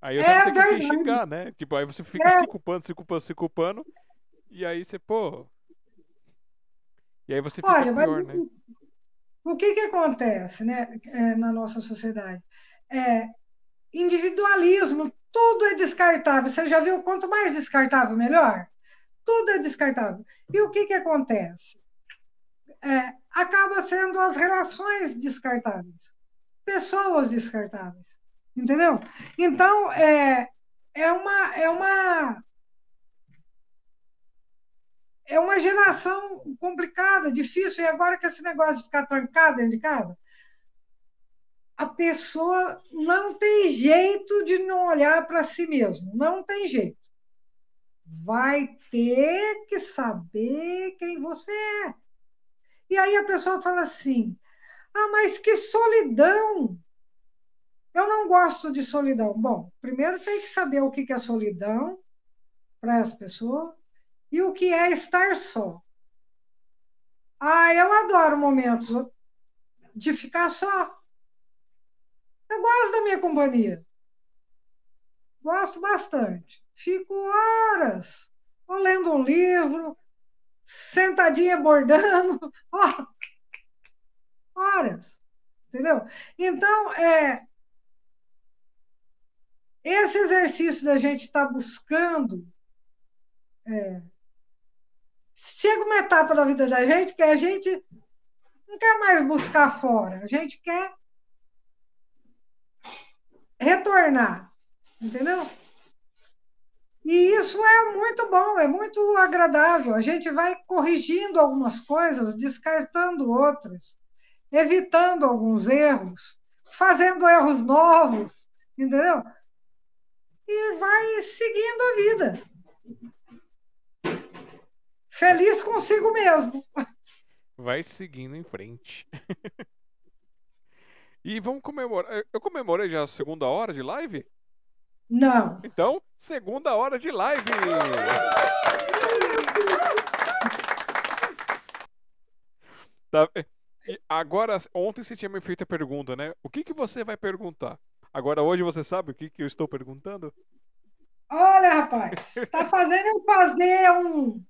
S1: Aí você é, tem que xingar, né? Tipo, aí você fica é. se culpando, se culpando, se culpando. E aí você, pô. E aí você fica Olha, pior, né?
S2: O que que acontece, né, é, na nossa sociedade? É, individualismo, tudo é descartável. Você já viu quanto mais descartável, melhor? tudo é descartável. E o que, que acontece? É, acaba sendo as relações descartáveis, pessoas descartáveis, entendeu? Então, é, é uma. É uma é uma geração complicada, difícil, e agora que esse negócio de ficar trancado dentro de casa, a pessoa não tem jeito de não olhar para si mesmo, não tem jeito vai ter que saber quem você é. E aí a pessoa fala assim: ah, mas que solidão! Eu não gosto de solidão. Bom, primeiro tem que saber o que é solidão para essa pessoa e o que é estar só. Ah, eu adoro momentos de ficar só. Eu gosto da minha companhia. Gosto bastante. Fico horas ou lendo um livro, sentadinha bordando, horas. Entendeu? Então, é, esse exercício da gente estar tá buscando. É, chega uma etapa da vida da gente que a gente não quer mais buscar fora, a gente quer retornar Entendeu? E isso é muito bom, é muito agradável. A gente vai corrigindo algumas coisas, descartando outras, evitando alguns erros, fazendo erros novos, entendeu? E vai seguindo a vida. Feliz consigo mesmo.
S1: Vai seguindo em frente. e vamos comemorar. Eu comemorei já a segunda hora de live?
S2: Não.
S1: Então, segunda hora de live. Tá. Agora, ontem você tinha me feito a pergunta, né? O que, que você vai perguntar? Agora, hoje você sabe o que, que eu estou perguntando?
S2: Olha, rapaz, está fazendo eu fazer um,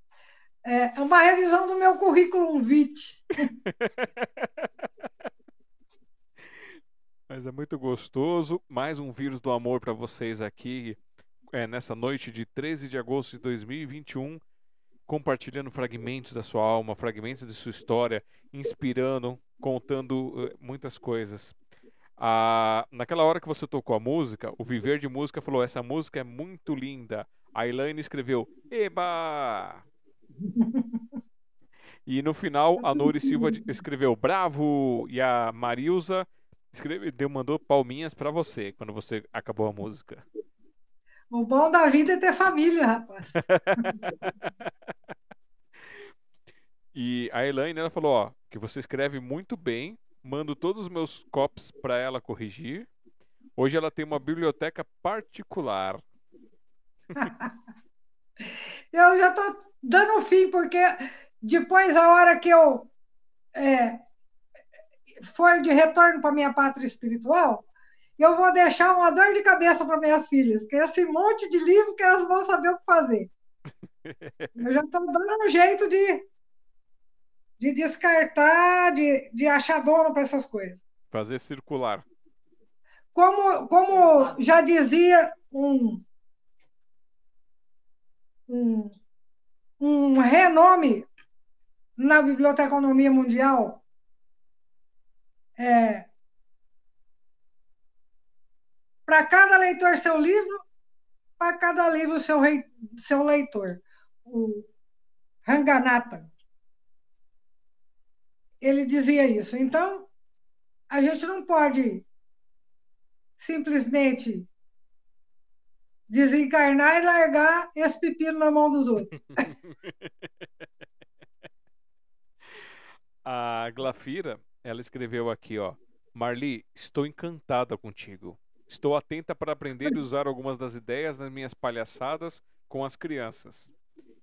S2: É uma revisão do meu currículo vitae.
S1: Mas é muito gostoso. Mais um vírus do amor para vocês aqui é, nessa noite de 13 de agosto de 2021, compartilhando fragmentos da sua alma, fragmentos de sua história, inspirando, contando uh, muitas coisas. Ah, naquela hora que você tocou a música, o Viver de Música falou: essa música é muito linda. A Elaine escreveu: Eba! e no final, a Nori Silva escreveu: Bravo! E a Marilza mandou palminhas para você quando você acabou a música.
S2: O bom da vida é ter família, rapaz.
S1: e a Elaine, ela falou, ó, que você escreve muito bem, mando todos os meus copies para ela corrigir. Hoje ela tem uma biblioteca particular.
S2: eu já tô dando fim, porque depois, a hora que eu é, for de retorno para minha pátria espiritual, eu vou deixar uma dor de cabeça para minhas filhas, que é esse monte de livro que elas vão saber o que fazer. Eu já estou dando um jeito de, de descartar, de, de achar dono para essas coisas.
S1: Fazer circular.
S2: Como, como já dizia um, um, um renome na Biblioteconomia Mundial, é, para cada leitor seu livro, para cada livro seu, rei, seu leitor. O Ranganatha. Ele dizia isso. Então, a gente não pode simplesmente desencarnar e largar esse pepino na mão dos outros.
S1: a Glafira, ela escreveu aqui, ó. Marli, estou encantada contigo. Estou atenta para aprender e usar algumas das ideias nas minhas palhaçadas com as crianças.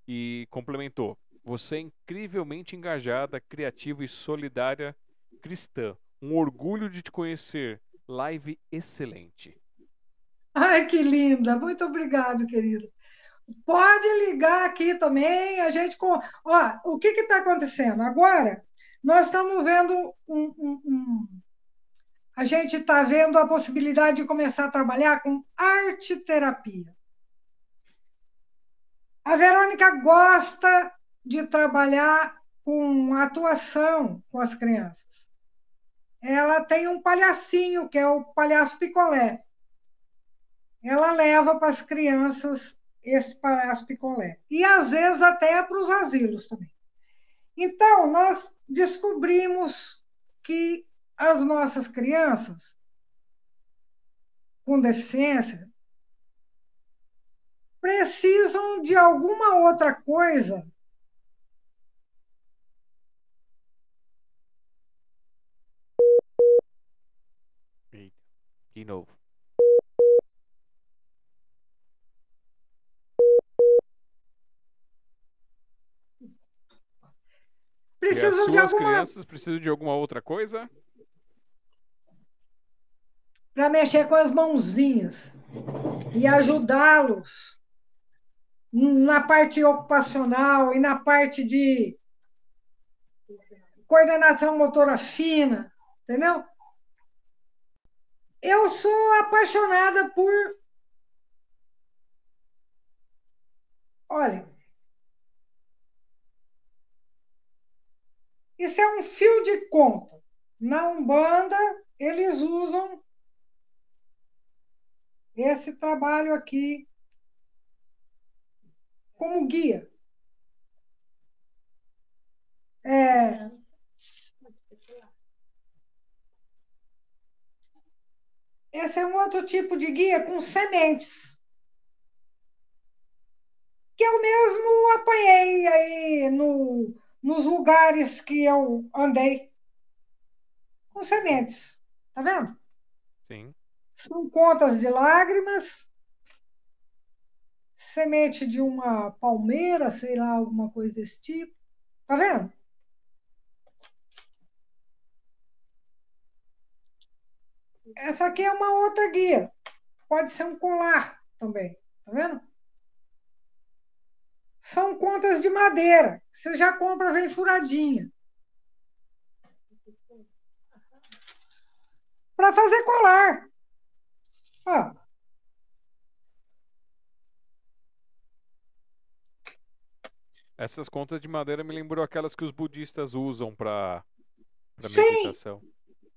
S1: E complementou: Você é incrivelmente engajada, criativa e solidária cristã. Um orgulho de te conhecer. Live excelente.
S2: Ai, que linda! Muito obrigado, querido. Pode ligar aqui também, a gente. Com... Ó, o que está acontecendo? Agora, nós estamos vendo um, um, um a gente está vendo a possibilidade de começar a trabalhar com arte terapia. A Verônica gosta de trabalhar com atuação com as crianças. Ela tem um palhacinho, que é o palhaço picolé. Ela leva para as crianças esse palhaço picolé. E às vezes até para os asilos também. Então, nós descobrimos que as nossas crianças com deficiência precisam de alguma outra coisa
S1: de novo.
S2: Precisam
S1: e as suas
S2: de alguma...
S1: crianças precisam de alguma outra coisa?
S2: para mexer com as mãozinhas e ajudá-los na parte ocupacional e na parte de coordenação motora fina, entendeu? Eu sou apaixonada por. Olha. Isso é um fio de conta. Na Umbanda, eles usam esse trabalho aqui como guia. É, esse é um outro tipo de guia com sementes. Que eu mesmo apanhei aí no, nos lugares que eu andei. Com sementes. Tá vendo?
S1: Sim.
S2: São contas de lágrimas, semente de uma palmeira, sei lá, alguma coisa desse tipo. Tá vendo? Essa aqui é uma outra guia. Pode ser um colar também. Tá vendo? São contas de madeira. Você já compra, vem furadinha. Para fazer colar. Ó.
S1: Essas contas de madeira me lembrou aquelas que os budistas usam para
S2: meditação.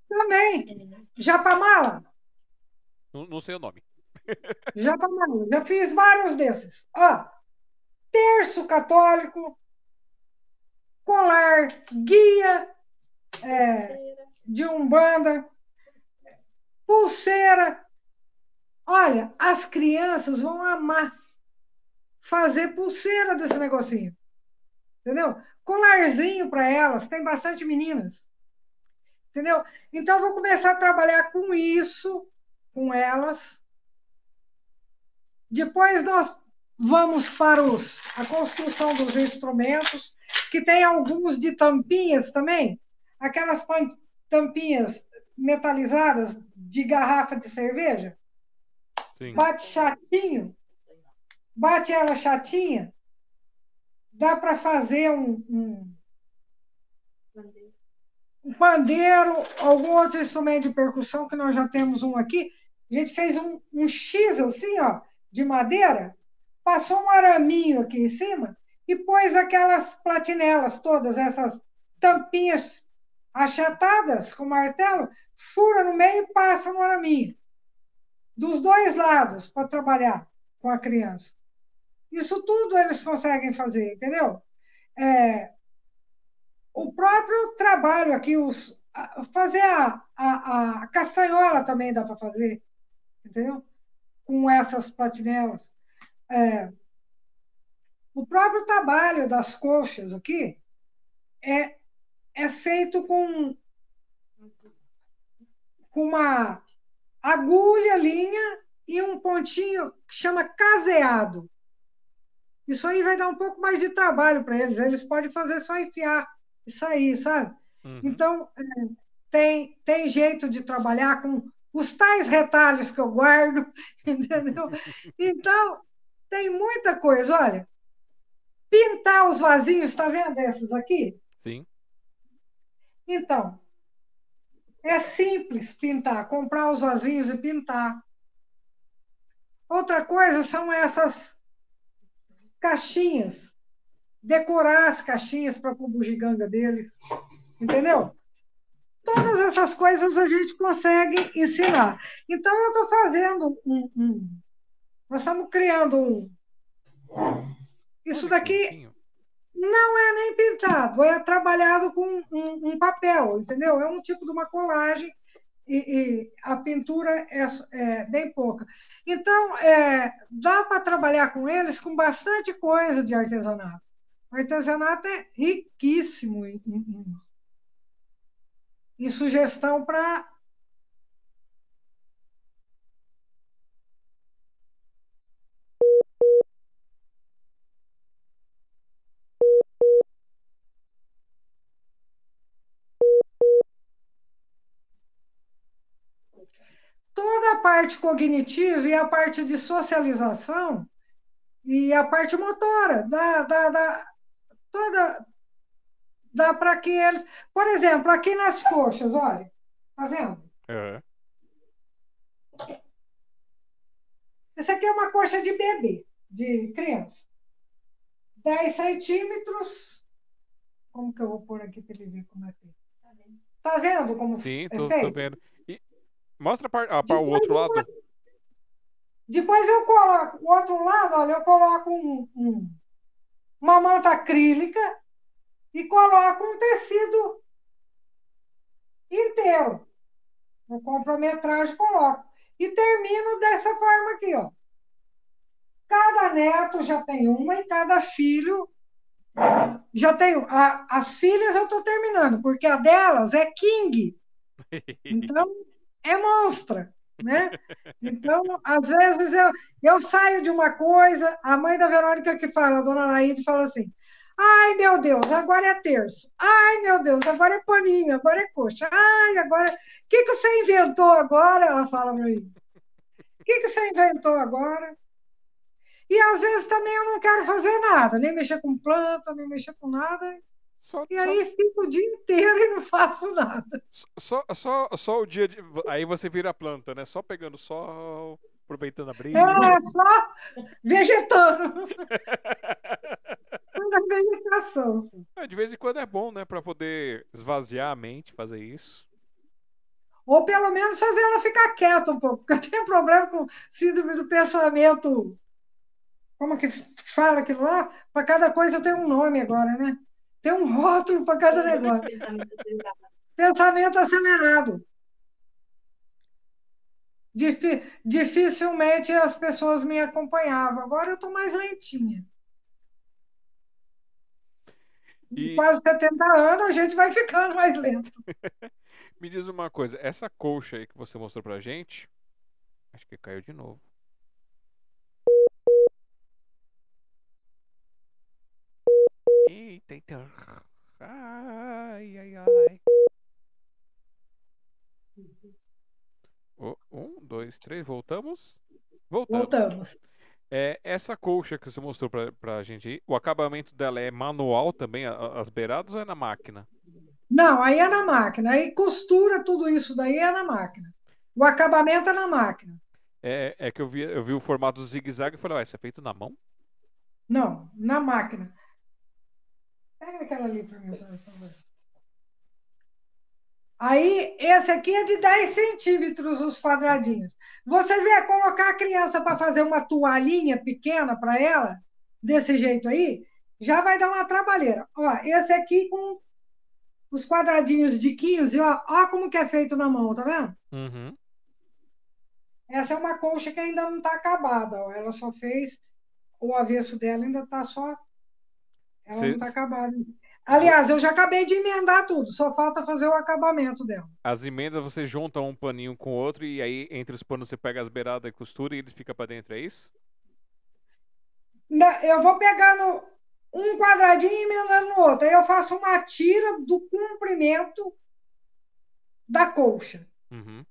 S2: Também. Japamala.
S1: Não, não sei o nome.
S2: Japamala. Já fiz vários desses. Ó, terço católico, colar, guia é, de umbanda, pulseira. Olha, as crianças vão amar fazer pulseira desse negocinho. Entendeu? Colarzinho para elas, tem bastante meninas. Entendeu? Então, vou começar a trabalhar com isso, com elas. Depois, nós vamos para os, a construção dos instrumentos, que tem alguns de tampinhas também, aquelas tampinhas metalizadas de garrafa de cerveja. Sim. Bate chatinho, bate ela chatinha, dá para fazer um, um, um pandeiro, algum outro instrumento de percussão, que nós já temos um aqui. A gente fez um, um X assim, ó, de madeira, passou um araminho aqui em cima e pôs aquelas platinelas todas, essas tampinhas achatadas com martelo, fura no meio e passa no araminho. Dos dois lados, para trabalhar com a criança. Isso tudo eles conseguem fazer, entendeu? É, o próprio trabalho aqui, os, fazer a, a, a castanhola também dá para fazer, entendeu? Com essas patinelas. É, o próprio trabalho das coxas aqui é, é feito com, com uma agulha, linha e um pontinho que chama caseado. Isso aí vai dar um pouco mais de trabalho para eles. Eles podem fazer só enfiar e sair, sabe? Uhum. Então, é, tem, tem jeito de trabalhar com os tais retalhos que eu guardo, entendeu? Então, tem muita coisa. Olha, pintar os vasinhos, está vendo esses aqui?
S1: Sim.
S2: Então, é simples pintar, comprar os vasinhos e pintar. Outra coisa são essas caixinhas, decorar as caixinhas para pôr bugiganga deles, entendeu? Todas essas coisas a gente consegue ensinar. Então, eu estou fazendo um, um, Nós estamos criando um. Isso daqui não é nem pintado, é trabalhado com um, um papel, entendeu? É um tipo de uma colagem e, e a pintura é, é, bem pouca. Então, é, dá para trabalhar com eles com bastante coisa de artesanato. O artesanato é riquíssimo em, em, em sugestão para toda a parte cognitiva e a parte de socialização e a parte motora, dá, dá, dá, toda, dá para que eles. Por exemplo, aqui nas coxas, olha, tá vendo? Uhum. Essa aqui é uma coxa de bebê, de criança. 10 centímetros. Como que eu vou pôr aqui para ele ver como é feito? Tá vendo como
S1: Sim,
S2: é
S1: tô vendo. Mostra a, a, o outro lado.
S2: Depois eu coloco o outro lado, olha, eu coloco um, um, uma manta acrílica e coloco um tecido inteiro. Eu compro a metragem e coloco. E termino dessa forma aqui, ó. Cada neto já tem uma e cada filho já tenho. A, as filhas eu estou terminando, porque a delas é King. Então, é monstra, né? Então, às vezes eu, eu saio de uma coisa, a mãe da Verônica que fala, a dona Laíde, fala assim: ai meu Deus, agora é terço, ai meu Deus, agora é paninho, agora é coxa, ai, agora. O que, que você inventou agora? Ela fala para mim. O que, que você inventou agora? E às vezes também eu não quero fazer nada, nem mexer com planta, nem mexer com nada.
S1: Só,
S2: E
S1: só-
S2: aí fico o dia inteiro e não faço nada.
S1: só, só, só o dia de. Aí você vira a planta, né? Só pegando sol, aproveitando a brisa.
S2: É só vegetando. Vegetação.
S1: É, de vez em quando é bom, né? Pra poder esvaziar a mente, fazer isso.
S2: Ou pelo menos fazer ela ficar quieta um pouco, porque eu tenho problema com síndrome do pensamento. Como que fala aquilo lá? Para cada coisa tem um nome agora, né? Tem um rótulo para cada negócio. Pensamento acelerado. Difi- dificilmente as pessoas me acompanhavam. Agora eu estou mais lentinha.
S1: E-
S2: Quase 70 anos, a gente vai ficando mais lento.
S1: Me diz uma coisa, essa colcha aí que você mostrou pra gente, acho que caiu de novo. Eita, então. Ai, ai, ai. Ô, Um, dois, três, voltamos? Voltamos.
S2: Voltamos.
S1: É, essa colcha que você mostrou pra, pra gente o acabamento dela é manual também, as beiradas ou é na máquina?
S2: Não, aí é na máquina. Aí costura tudo isso daí é na máquina. O acabamento é na máquina.
S1: É, é que eu vi, eu vi o formato zigue-zague e falei, ué, isso é feito na mão?
S2: Não, na máquina. Pega aquela ali para mim, por favor. Aí, esse aqui é de 10 centímetros os quadradinhos. Você vê, colocar a criança para fazer uma toalhinha pequena para ela, desse jeito aí, já vai dar uma trabalheira. Ó, esse aqui com os quadradinhos de 15, ó, ó como que é feito na mão, tá vendo?
S1: Uhum.
S2: Essa é uma colcha que ainda não está acabada, ó. Ela só fez o avesso dela, ainda está só. Ela
S1: Cê-
S2: não está acabada. Aliás, eu já acabei de emendar tudo, só falta fazer o acabamento dela.
S1: As emendas você junta um paninho com o outro e aí entre os panos você pega as beiradas e costura e eles ficam pra dentro, é isso?
S2: Na- Eu vou pegando um quadradinho e emendando no outro. Aí eu faço uma tira do comprimento da colcha.
S1: Uhum.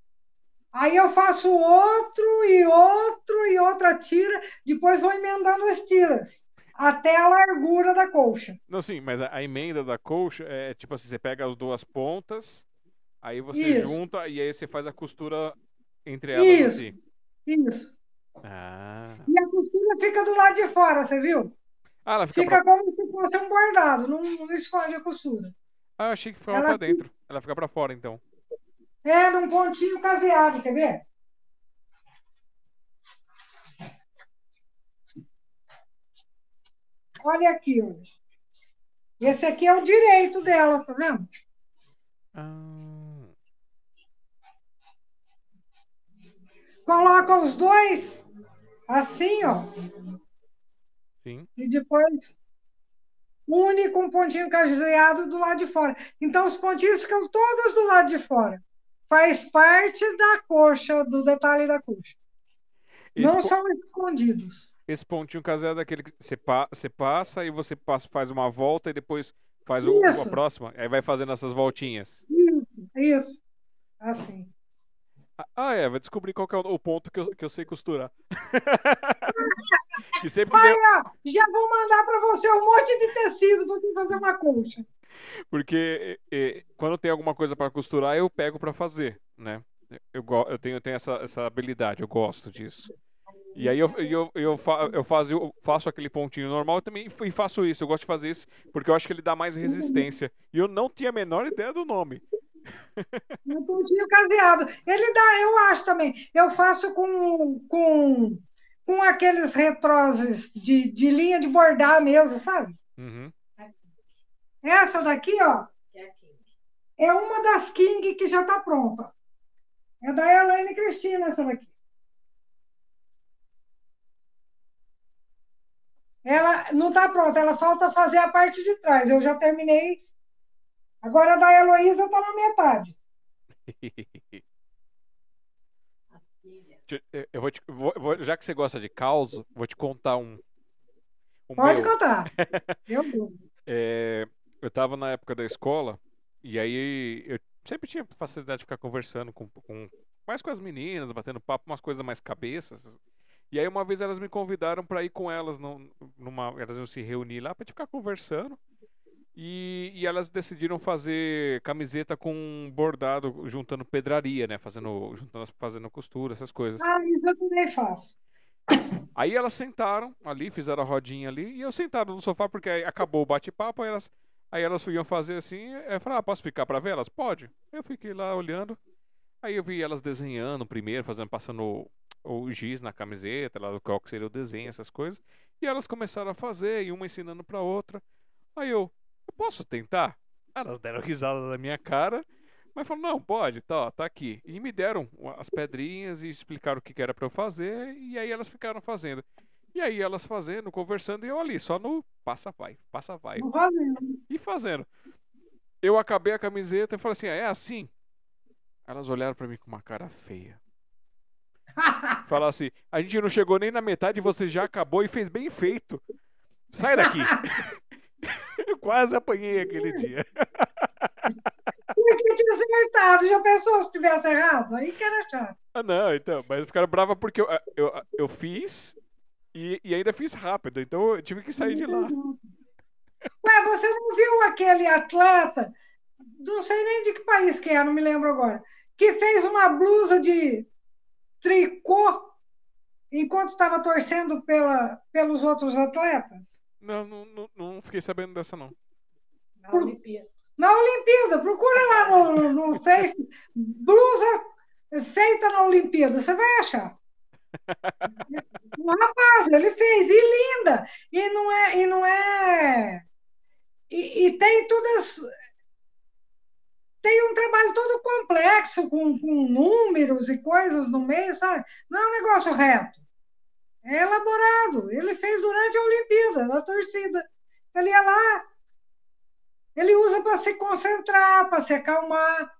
S2: Aí eu faço outro e outro e outra tira, depois vou emendando as tiras até a largura da colcha.
S1: Não, sim, mas a, a emenda da colcha é tipo assim, você pega as duas pontas, aí você
S2: Isso.
S1: junta e aí você faz a costura entre elas
S2: Isso.
S1: assim.
S2: Isso.
S1: Ah.
S2: E a costura fica do lado de fora, você viu?
S1: Ah, ela fica
S2: Fica
S1: pra...
S2: como se fosse um bordado, não, não esconde a costura.
S1: Ah, eu achei que ficava
S2: Ela
S1: pra dentro. Ela fica pra fora então.
S2: É, num pontinho caseado, quer ver? Olha aqui, ó. Esse aqui é o direito dela, tá vendo?
S1: Ah.
S2: Coloca os dois assim, ó,
S1: Sim.
S2: e depois une com um pontinho caseado do lado de fora. Então, os pontinhos ficam todos do lado de fora. Faz parte da coxa, do detalhe da coxa. Não são escondidos.
S1: Esse pontinho caseado é aquele que você, pa... você passa e você passa, faz uma volta e depois faz o... a próxima. Aí vai fazendo essas voltinhas.
S2: Isso, isso. Assim.
S1: Ah, é, vai descobrir qual que é o ponto que eu, que eu sei costurar. que sempre der-
S2: ó, já vou mandar para você um monte de tecido para você fazer uma colcha.
S1: Porque eh, quando tem alguma coisa para costurar, eu pego para fazer, né? Eu, eu tenho, eu tenho essa, essa habilidade, eu gosto disso. E aí eu, eu, eu, fa- eu, faço, eu faço aquele pontinho normal e também e faço isso. Eu gosto de fazer isso porque eu acho que ele dá mais resistência. E eu não tinha a menor ideia do nome.
S2: Um pontinho caseado. Ele dá, eu acho também. Eu faço com, com, com aqueles retroses de, de linha de bordar mesmo, sabe?
S1: Uhum.
S2: Essa daqui, ó, é uma das King que já está pronta. É da Elaine Cristina, essa daqui. Ela não está pronta, ela falta fazer a parte de trás. Eu já terminei. Agora a da Heloísa está na metade.
S1: Eu- vou te, vou- vou- já que você gosta de caos, vou te contar um. O
S2: Pode
S1: meu.
S2: contar. Meu Deus.
S1: É, eu tava na época da escola e aí eu sempre tinha facilidade de ficar conversando com, com mais com as meninas, batendo papo, umas coisas mais cabeças. E aí uma vez elas me convidaram para ir com elas numa, elas iam se reunir lá para gente ficar conversando. E, e, elas decidiram fazer camiseta com bordado, juntando pedraria, né? Fazendo, juntando, fazendo costura, essas coisas.
S2: Ah, isso eu também faço.
S1: Aí elas sentaram ali, fizeram a rodinha ali, e eu sentado no sofá, porque aí acabou o bate-papo, aí elas, aí elas iam fazer assim, eu falei, ah, posso ficar pra ver elas? Pode. Eu fiquei lá olhando, aí eu vi elas desenhando primeiro, fazendo, passando o giz na camiseta, lá do qual seria o desenho, essas coisas, e elas começaram a fazer, e uma ensinando pra outra. Aí eu, eu posso tentar? Elas deram risada na minha cara, mas falaram, não, pode, tá, tá aqui. E me deram as pedrinhas e explicaram o que era para eu fazer, e aí elas ficaram fazendo. E aí elas fazendo, conversando, e eu ali, só no passa vai, passa vai. E fazendo. Eu acabei a camiseta e falei assim, ah, é assim? Elas olharam para mim com uma cara feia. Falaram assim, a gente não chegou nem na metade, você já acabou e fez bem feito. Sai daqui. eu quase apanhei aquele dia.
S2: Porque tinha acertado. Já pensou se tivesse errado? Aí que era chato.
S1: Ah, não, então. Mas ficaram brava porque eu, eu, eu fiz e, e ainda fiz rápido. Então eu tive que sair de lá.
S2: Ué, você não viu aquele atleta? Não sei nem de que país que é, não me lembro agora. Que fez uma blusa de tricô enquanto estava torcendo pela, pelos outros atletas?
S1: Não, não, não, não fiquei sabendo dessa, não.
S2: Na Olimpíada. Na Olimpíada, procura lá no, no Face, blusa feita na Olimpíada, você vai achar. O rapaz, ele fez, e linda, e não é, e não é, e, e tem todas, tem um trabalho todo complexo, com, com números e coisas no meio, sabe? Não é um negócio reto. É elaborado. Ele fez durante a Olimpíada, na torcida. Ele ia lá, ele usa para se concentrar, para se acalmar.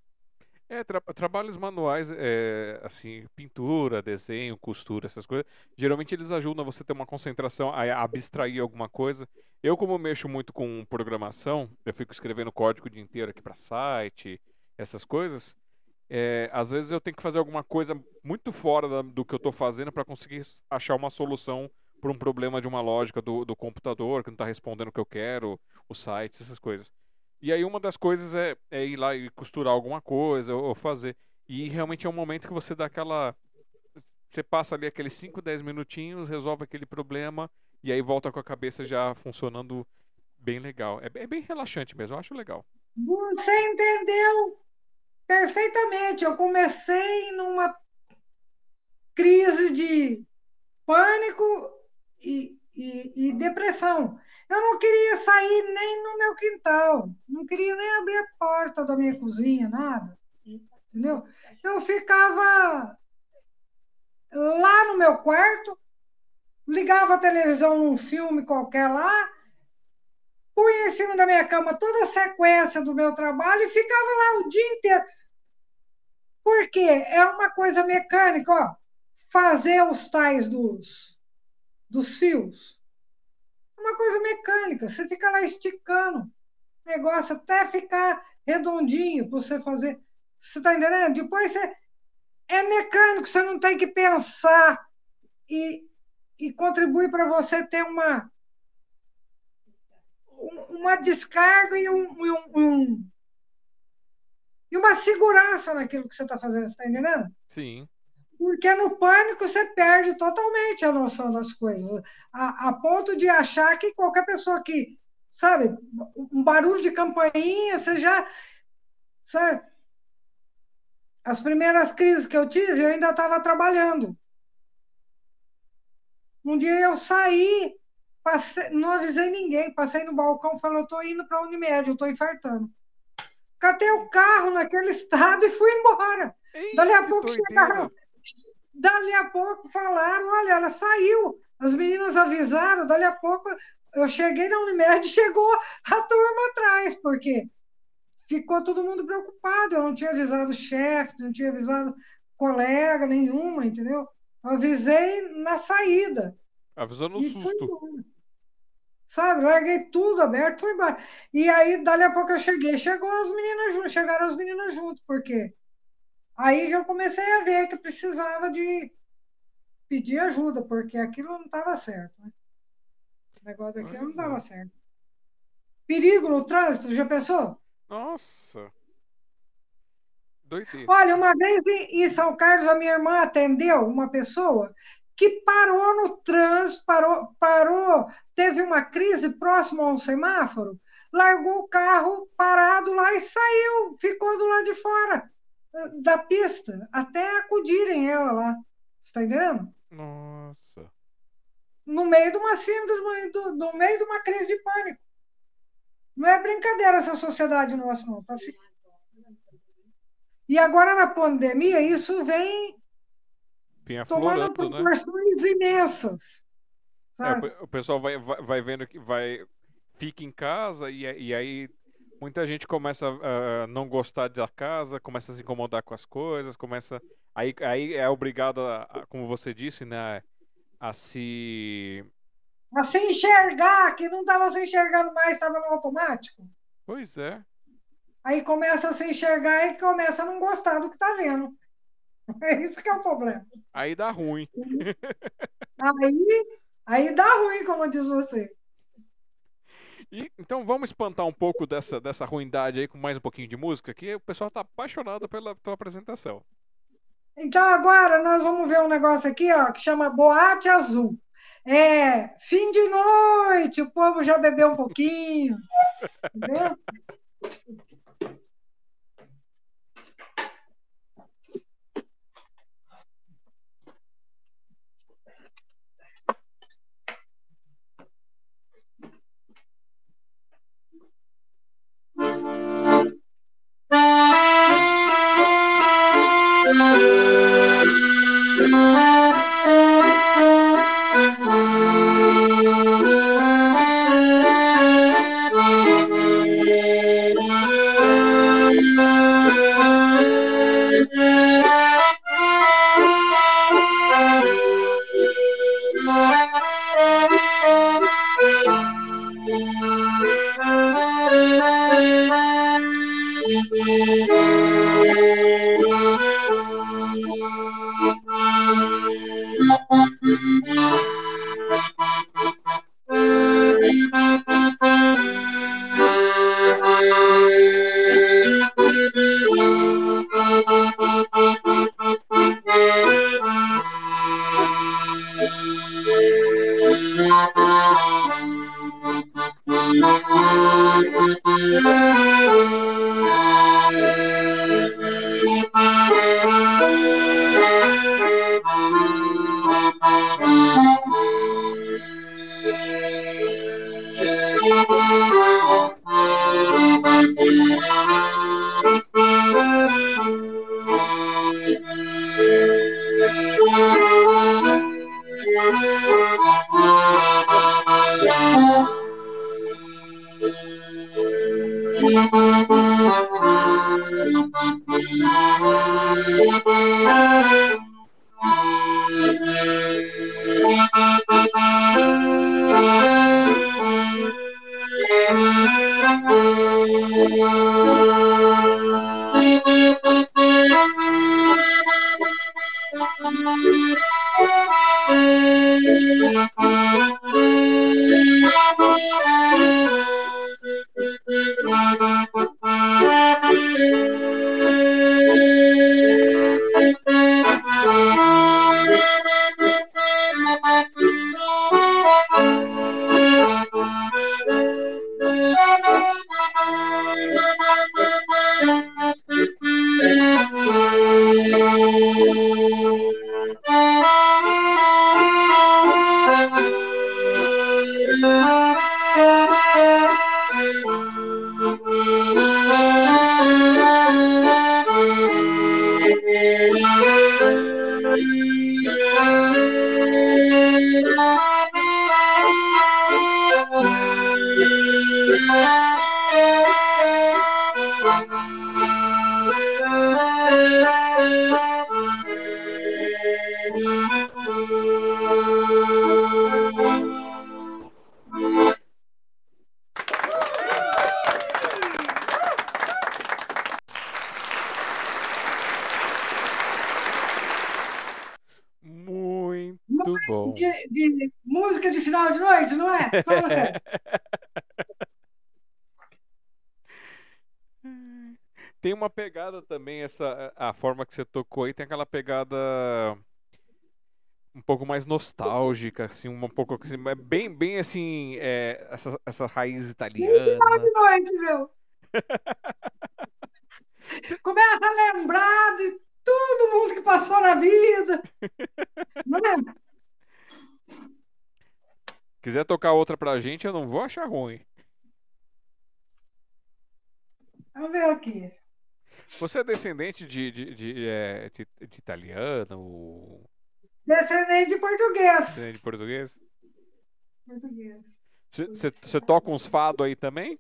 S1: É, tra trabalhos manuais, é, assim, pintura, desenho, costura, essas coisas, geralmente eles ajudam você a ter uma concentração, a abstrair alguma coisa. Eu, como mexo muito com programação, eu fico escrevendo código o dia inteiro aqui para site, essas coisas. É, às vezes eu tenho que fazer alguma coisa muito fora da, do que eu estou fazendo para conseguir achar uma solução para um problema de uma lógica do, do computador que não está respondendo o que eu quero, o site, essas coisas. E aí uma das coisas é, é ir lá e costurar alguma coisa ou, fazer. E realmente é um momento que você dá aquela. Você passa ali aqueles 5, 10 minutinhos, resolve aquele problema e aí volta com a cabeça já funcionando bem legal. É, é bem relaxante mesmo, eu acho legal.
S2: Você entendeu perfeitamente. Eu comecei numa crise de pânico e, e, e depressão. Eu não queria sair nem no meu quintal, não queria nem abrir a porta da minha cozinha, nada. Entendeu? Eu ficava lá no meu quarto, ligava a televisão num filme qualquer lá, punha em cima da minha cama toda a sequência do meu trabalho e ficava lá o dia inteiro. Por quê? É uma coisa mecânica, ó. Fazer os tais dos, dos fios uma coisa mecânica. Você fica lá esticando negócio até ficar redondinho para você fazer. Você está entendendo? Depois você é mecânico, você não tem que pensar e, e contribui para você ter uma uma descarga e, um, um, um, e uma segurança naquilo que você está fazendo, você está entendendo?
S1: Sim.
S2: Porque no pânico você perde totalmente a noção das coisas, a, a ponto de achar que qualquer pessoa que, sabe, um barulho de campainha, você já, sabe? As primeiras crises que eu tive, eu ainda estava trabalhando. Um dia eu saí, passei, não avisei ninguém, passei no balcão, falei, eu estou indo para a Unimed, eu estou infartando. Catei o carro naquele estado e fui embora. Ei, Dali a pouco chegaram, Dali a pouco falaram, olha, ela saiu. As meninas avisaram, dali a pouco eu cheguei na Unimed, chegou a turma atrás, porque ficou todo mundo preocupado. Eu não tinha avisado o chefe, não tinha avisado colega nenhuma, entendeu? Eu avisei na saída.
S1: Avisou no susto.
S2: Sabe, larguei tudo aberto, fui embora. E aí, dali a pouco eu cheguei, chegou as meninas juntas, chegaram as meninas junto, porque Aí eu comecei a ver que precisava de pedir ajuda, porque aquilo não estava certo. Né? O negócio aqui não estava certo. Perigo no trânsito, já pensou?
S1: Nossa. Doideira.
S2: Olha, uma vez em em São Carlos, a minha irmã atendeu uma pessoa que parou no trânsito, parou, parou, teve uma crise próximo a um semáforo, largou o carro parado lá e saiu, ficou do lado de fora da pista, até acudirem ela lá. Está entendendo?
S1: Nossa.
S2: No meio de uma síndrome, do- no meio de uma crise de pânico. Não é brincadeira essa sociedade nossa, não. Tá? fi- E agora, na pandemia, isso vem
S1: Vem
S2: tomando
S1: né?
S2: proporções imensas.
S1: É, o pessoal vai, vai, vai vendo que vai. Fica em casa e, e aí muita gente começa a não gostar da casa, começa a se incomodar com as coisas, começa. Aí, aí é obrigado, a, a- como você disse, né? A se.
S2: A se enxergar, que não estava se enxergando mais, estava no automático.
S1: Pois é.
S2: Aí começa a se enxergar e começa a não gostar do que está vendo. É isso que é o problema.
S1: Aí dá ruim.
S2: Aí, aí dá ruim, como diz você.
S1: E, então vamos espantar um pouco dessa, dessa ruindade aí com mais um pouquinho de música, que o pessoal tá apaixonado pela tua apresentação.
S2: Então agora nós vamos ver um negócio aqui, ó, que chama Boate Azul. É fim de noite, o povo já bebeu um pouquinho, entendeu?
S1: Pegada também, essa a forma que você tocou aí, tem aquela pegada um pouco mais nostálgica, assim, um pouco assim, mas bem, bem assim, é, essa, essa raiz italiana.
S2: Final de noite, viu? Começa a lembrar de todo mundo que passou na vida. Não é?
S1: Quiser tocar outra pra gente, eu não vou achar ruim.
S2: Vamos ver aqui.
S1: Você é descendente de, de, de, é, de, de italiano?
S2: Descendente de português.
S1: Descendente de português?
S2: Português.
S1: Você toca uns fados aí também?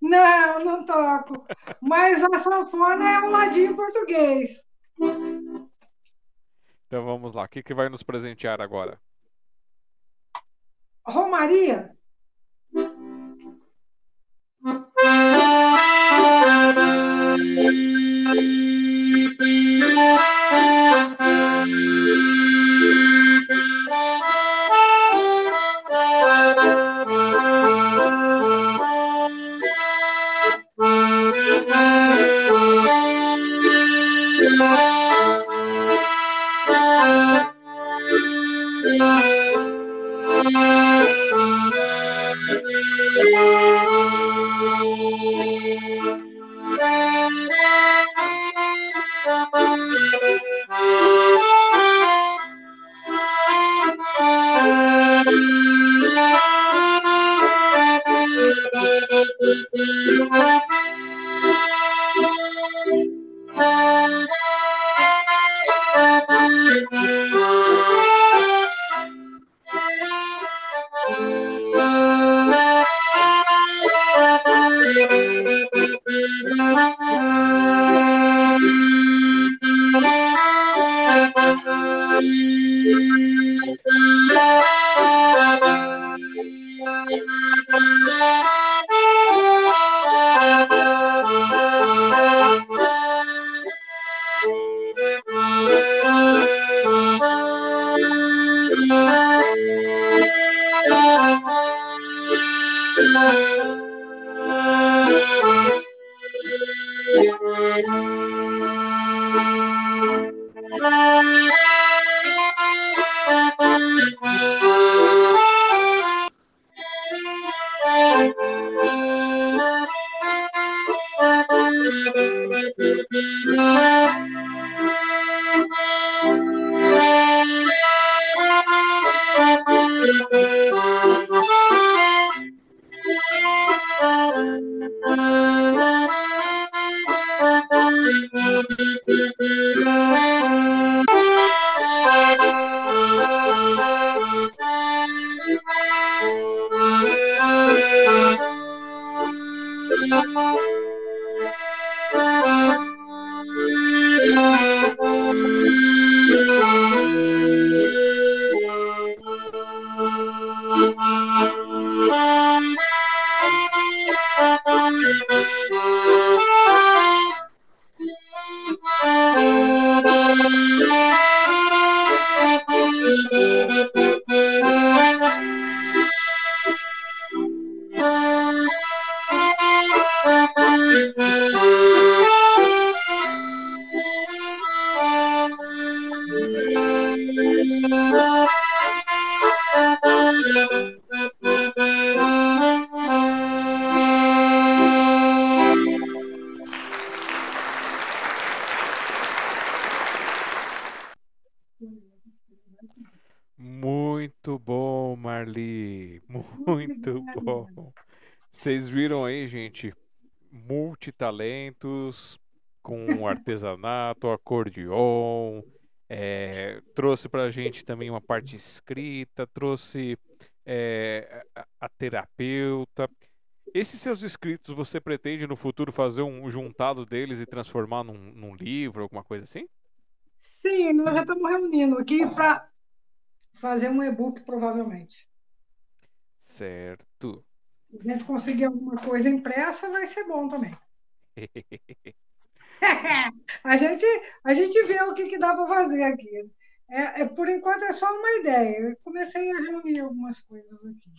S2: Não, não toco. Mas a sanfona é um ladinho português.
S1: Então vamos lá. O que, que vai nos presentear agora?
S2: Romaria.
S1: Muito Vocês viram aí, gente? Multitalentos com artesanato, acordeon. É, trouxe pra gente também uma parte escrita, trouxe é, a, a terapeuta. Esses seus escritos, você pretende no futuro fazer um juntado deles e transformar num, num livro, alguma coisa assim?
S2: Sim, nós já estamos reunindo aqui para fazer um e-book, provavelmente.
S1: Certo.
S2: Se a gente conseguir alguma coisa impressa, vai ser bom também. a, gente, a gente vê o que, que dá para fazer aqui. É, é, por enquanto é só uma ideia. Eu comecei a reunir algumas coisas aqui.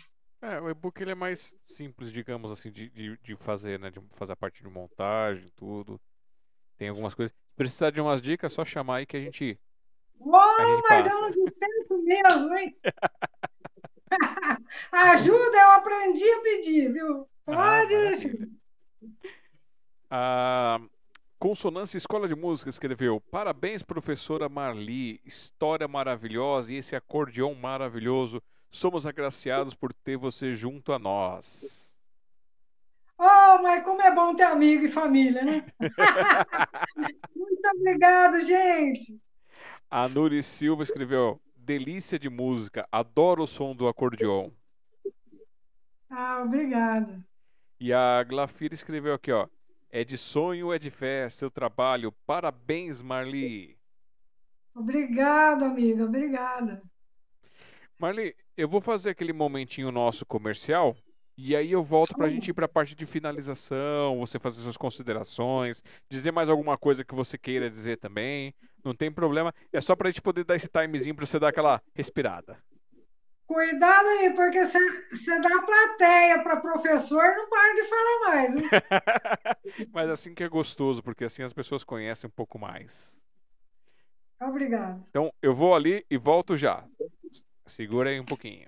S1: É, o e-book ele é mais simples, digamos assim, de, de, de fazer, né? De fazer a parte de montagem, tudo. Tem algumas coisas. Se precisar de umas dicas, é só chamar aí que a gente.
S2: Uou, a gente mas passa. eu não tempo mesmo, hein? Ajuda, eu aprendi a pedir, viu? Ah, Pode.
S1: Ah, Consonância Escola de Música escreveu: Parabéns, professora Marli. História maravilhosa e esse acordeão maravilhoso. Somos agraciados por ter você junto a nós.
S2: Oh, mas como é bom ter amigo e família, né? Muito obrigado, gente.
S1: A Nuri Silva escreveu: Delícia de música, adoro o som do acordeon.
S2: Ah, obrigada.
S1: E a Glafira escreveu aqui, ó. É de sonho, é de fé, seu trabalho. Parabéns, Marli.
S2: Obrigada, amiga, obrigada.
S1: Marli, eu vou fazer aquele momentinho nosso comercial e aí eu volto para a gente ir para a parte de finalização, você fazer suas considerações, dizer mais alguma coisa que você queira dizer também. Não tem problema. É só para a gente poder dar esse timezinho para você dar aquela respirada.
S2: Cuidado aí, porque você dá plateia para professor, não para de falar mais. Hein?
S1: Mas assim que é gostoso, porque assim as pessoas conhecem um pouco mais.
S2: Obrigado.
S1: Então eu vou ali e volto já. Segura aí um pouquinho.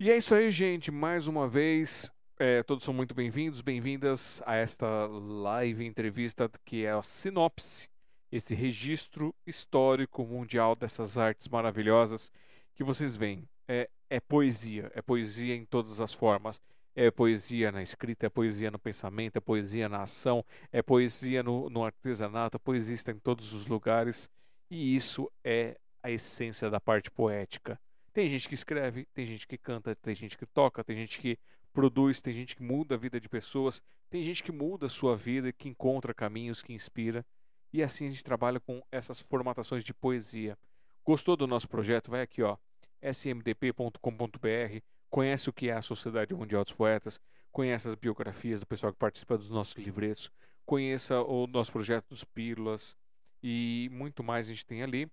S1: E é isso aí, gente. Mais uma vez, é, todos são muito bem-vindos, bem-vindas a esta live entrevista que é a sinopse, esse registro histórico mundial dessas artes maravilhosas que vocês veem. É, é poesia, é poesia em todas as formas. É poesia na escrita, é poesia no pensamento, é poesia na ação, é poesia no, no artesanato, a poesia está em todos os lugares. E isso é a essência da parte poética. Tem gente que escreve, tem gente que canta, tem gente que toca, tem gente que produz, tem gente que muda a vida de pessoas, tem gente que muda a sua vida, que encontra caminhos, que inspira. E assim a gente trabalha com essas formatações de poesia. Gostou do nosso projeto? Vai aqui, ó, smdp.com.br, conhece o que é a Sociedade Mundial dos Poetas, conhece as biografias do pessoal que participa dos nossos livretos, conheça o nosso projeto dos Pílulas e muito mais a gente tem ali.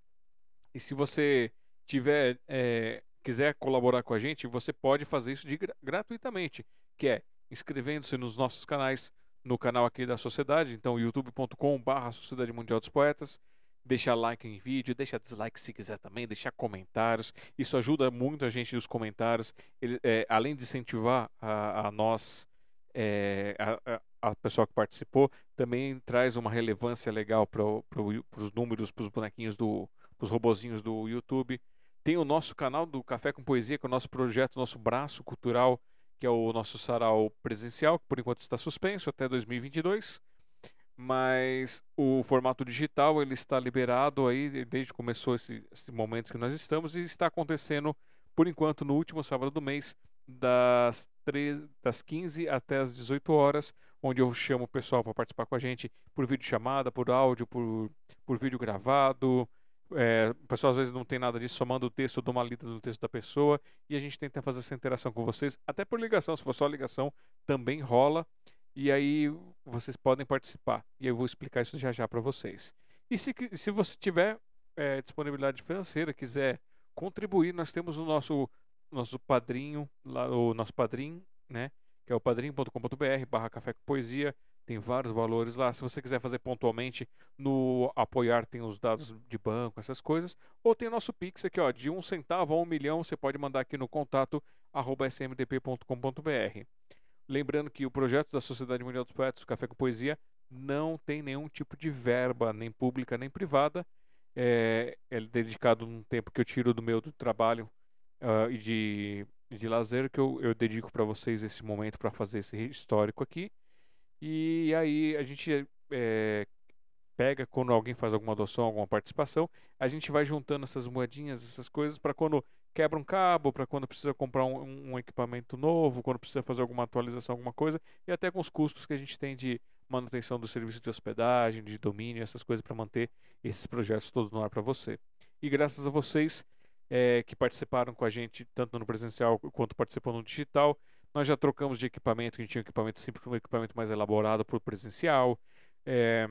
S1: E se você tiver é, quiser colaborar com a gente, você pode fazer isso de, gratuitamente, que é inscrevendo-se nos nossos canais, no canal aqui da Sociedade, então youtube.com/barra Sociedade Mundial dos Poetas. Deixa like em vídeo, deixa dislike se quiser também, deixar comentários. Isso ajuda muito a gente nos comentários. Ele, é, além de incentivar a, a nós, é, a, a, a pessoa que participou, também traz uma relevância legal para pro, os números, para os bonequinhos do, os robozinhos do YouTube. Tem o nosso canal do Café com Poesia, que é o nosso projeto, nosso braço cultural, que é o nosso sarau presencial, que por enquanto está suspenso até 2022. Mas o formato digital ele está liberado aí desde que começou esse, esse momento que nós estamos e está acontecendo por enquanto no último sábado do mês das, 3, das 15 até as 18 horas, onde eu chamo o pessoal para participar com a gente por vídeo chamada, por áudio, por, por vídeo gravado, é, o pessoal às vezes não tem nada disso, só manda o texto, dou uma lida do texto da pessoa e a gente tenta fazer essa interação com vocês, até por ligação, se for só ligação, também rola. E aí vocês podem participar. E eu vou explicar isso já já para vocês. E se, se você tiver é, disponibilidade financeira, quiser contribuir, nós temos o nosso nosso padrinho, lá, o nosso padrinho, né? Que é o padrinho.com.br barra café com poesia. Tem vários valores lá. Se você quiser fazer pontualmente, no apoiar tem os dados de banco, essas coisas. Ou tem nosso Pix aqui, ó, de um centavo a um milhão. Você pode mandar aqui no contato arroba smdp.com.br. Lembrando que o projeto da Sociedade Mundial dos Poetas, Café com Poesia, não tem nenhum tipo de verba, nem pública nem privada. É, é dedicado num tempo que eu tiro do meu do trabalho uh, e de, de lazer que eu, eu dedico para vocês esse momento para fazer esse histórico aqui. E aí a gente é, pega quando alguém faz alguma adoção, alguma participação, a gente vai juntando essas moedinhas, essas coisas, para quando quebra um cabo, para quando precisa comprar um, um, equipamento novo, quando precisa fazer alguma atualização, alguma coisa, e até com os custos que a gente tem de manutenção do serviço de hospedagem, de domínio, essas coisas para manter esses projetos todos no ar para você. E graças a vocês é, que participaram com a gente, tanto no presencial quanto participando no digital, nós já trocamos de equipamento, a gente tinha um equipamento sempre um equipamento mais elaborado o presencial. É,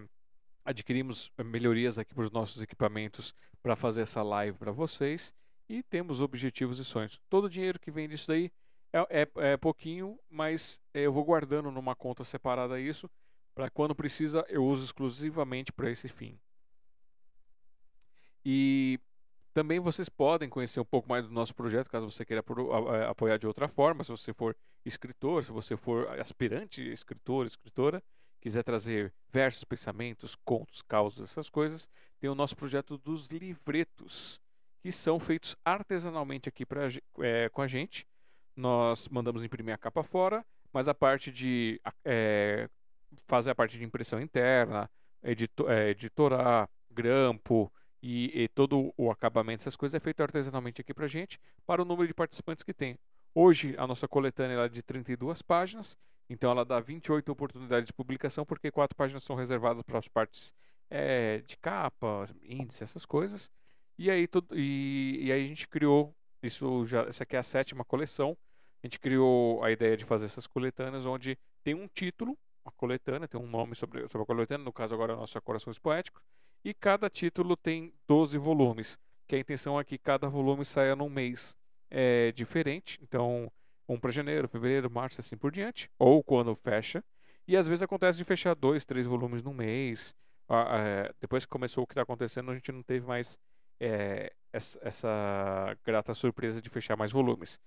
S1: adquirimos melhorias aqui para os nossos equipamentos para fazer essa live para vocês e temos objetivos e sonhos. Todo o dinheiro que vem disso daí é, é, é pouquinho, mas eu vou guardando numa conta separada isso para quando precisa eu uso exclusivamente para esse fim. E também vocês podem conhecer um pouco mais do nosso projeto, caso você queira apoiar de outra forma, se você for escritor, se você for aspirante escritor, escritora, quiser trazer versos, pensamentos, contos, causas, essas coisas, tem o nosso projeto dos livretos que são feitos artesanalmente aqui pra, é, com a gente. Nós mandamos imprimir a capa fora, mas a parte de é, fazer a parte de impressão interna, edito, é, editorar, grampo e, e, todo o acabamento, essas coisas é feito artesanalmente aqui pra gente, para o número de participantes que tem. Hoje a nossa coletânea é de 32 páginas, então ela dá 28 oportunidades de publicação, porque quatro páginas são reservadas para as partes é, de capa, índice, essas coisas. E aí, tudo, e, e aí a gente criou, isso já, essa aqui é a sétima coleção, a gente criou a ideia de fazer essas coletâneas onde tem um título, uma coletânea, tem um nome sobre, sobre a coletânea, no caso agora é a nossa Corações Poéticos, e cada título tem 12 volumes, que a intenção é que cada volume saia num mês é, diferente, então um para janeiro, fevereiro, março, assim por diante, ou quando fecha, e às vezes acontece de fechar dois, três volumes num mês, ah, depois que começou o que está acontecendo, a gente não teve mais é, essa, essa, grata surpresa de fechar mais volumes.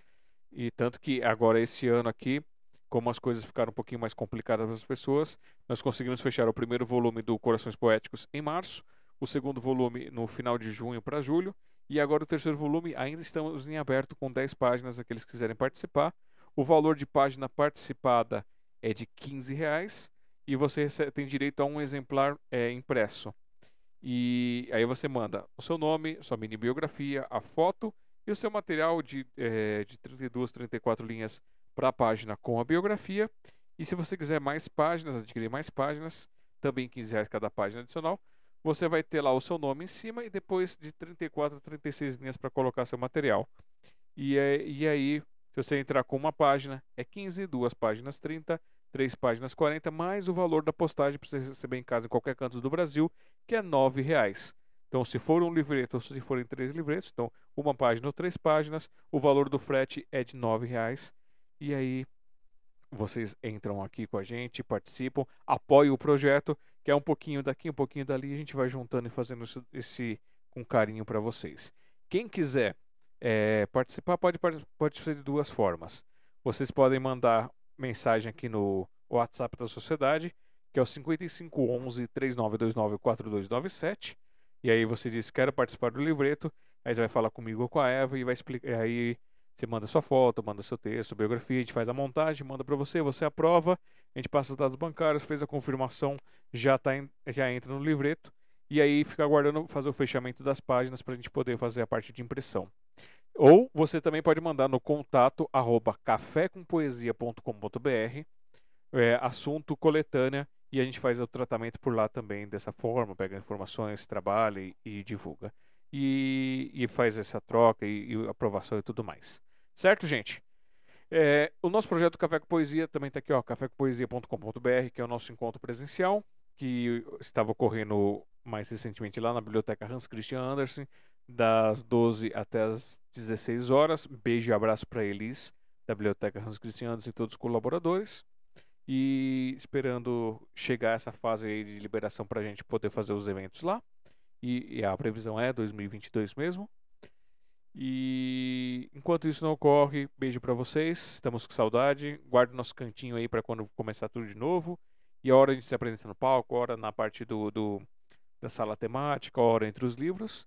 S1: E tanto que agora esse ano aqui, como as coisas ficaram um pouquinho mais complicadas para as pessoas, nós conseguimos fechar o primeiro volume do Corações Poéticos em março, o segundo volume no final de junho para julho, e agora o terceiro volume ainda estamos em aberto com 10 páginas, aqueles que quiserem participar. O valor de página participada é de 15 reais e você tem direito a um exemplar é, impresso. E aí você manda o seu nome, sua mini biografia, a foto e o seu material de, é, de 32, 34 linhas para a página com a biografia. E se você quiser mais páginas, adquirir mais páginas, também 15 reais cada página adicional, você vai ter lá o seu nome em cima e depois de 34 a 36 linhas para colocar seu material. E, é, e aí, se você entrar com uma página, é 15, duas páginas 30, três páginas 40, mais o valor da postagem para você receber em casa em qualquer canto do Brasil, que é R$ reais. Então, se for um livreto ou se forem três livretos, então uma página ou três páginas, o valor do frete é de R$ reais. E aí vocês entram aqui com a gente, participam, apoiam o projeto, que é um pouquinho daqui, um pouquinho dali, a gente vai juntando e fazendo esse, esse com carinho para vocês. Quem quiser é, participar, pode, pode ser de duas formas. Vocês podem mandar mensagem aqui no WhatsApp da sociedade, que é o 5511 3929 4297. E aí você diz, quero participar do livreto. Aí você vai falar comigo ou com a Eva e vai explicar. Aí você manda sua foto, manda seu texto, biografia, a gente faz a montagem, manda para você, você aprova, a gente passa os dados bancários, fez a confirmação, já, tá em, já entra no livreto. E aí fica aguardando fazer o fechamento das páginas para a gente poder fazer a parte de impressão. Ou você também pode mandar no contato arroba cafécompoesia.com.br é, assunto coletânea e a gente faz o tratamento por lá também dessa forma, pega informações, trabalha e, e divulga. E, e, faz essa troca e, e, aprovação e tudo mais. Certo, gente? É, o nosso projeto Café com Poesia também está aqui, ó, cafécompoesia.com.br, que é o nosso encontro presencial, que estava ocorrendo mais recentemente lá na Biblioteca Hans Christian Andersen, das 12 até as 16 horas. Beijo e abraço para eles, da Biblioteca Hans Christian Andersen e todos os colaboradores e esperando chegar essa fase de liberação para a gente poder fazer os eventos lá. E, e, a previsão é 2022 mesmo. E enquanto isso não ocorre, beijo para vocês. Estamos com saudade. Guarde nosso cantinho aí para quando começar tudo de novo. E a hora de se apresentar no palco, a hora na parte do, do da sala temática, a hora entre os livros.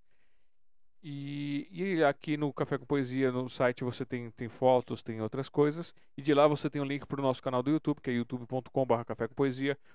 S1: E, e, aqui no Café com Poesia, no site, você tem, tem fotos, tem outras coisas. E de lá você tem um link para o nosso canal do YouTube, que é youtube.com.br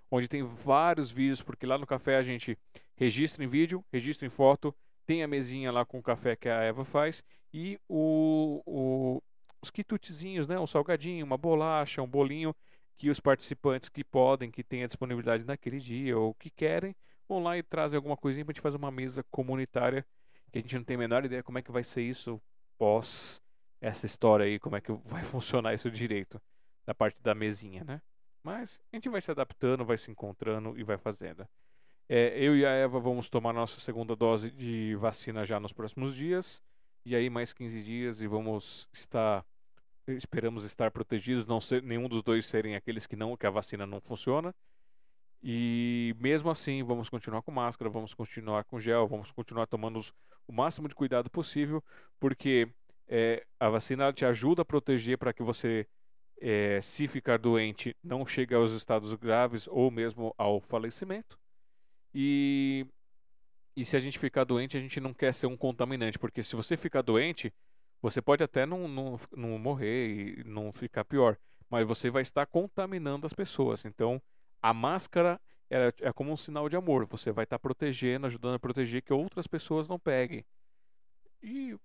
S1: onde tem vários vídeos, porque lá no café a gente registra em vídeo, registra em foto, tem a mesinha lá com o café que a Eva faz e o, o, os quitutezinhos, né? Um salgadinho, uma bolacha, um bolinho que os participantes que podem, que têm a disponibilidade naquele dia ou que querem, vão lá e trazem alguma coisinha para a gente fazer uma mesa comunitária que a gente não tem a menor ideia como é que vai ser isso pós essa história aí, como é que vai funcionar isso direito da parte da mesinha, né? Mas a gente vai se adaptando, vai se encontrando e vai fazendo. É, eu e a Eva vamos tomar nossa segunda dose de vacina já nos próximos dias. E aí mais 15 dias e vamos estar esperamos estar protegidos, não ser nenhum dos dois serem aqueles que não que a vacina não funciona. E mesmo assim, vamos continuar com máscara, vamos continuar com gel, vamos continuar tomando os, o máximo de cuidado possível, porque é, a vacina te ajuda a proteger para que você, é, se ficar doente, não chegue aos estados graves ou mesmo ao falecimento. E, e se a gente ficar doente, a gente não quer ser um contaminante, porque se você ficar doente, você pode até não, não, não morrer e não ficar pior, mas você vai estar contaminando as pessoas. Então, a máscara é, é como um sinal de amor. Você vai estar protegendo, ajudando a proteger que outras pessoas não peguem. E,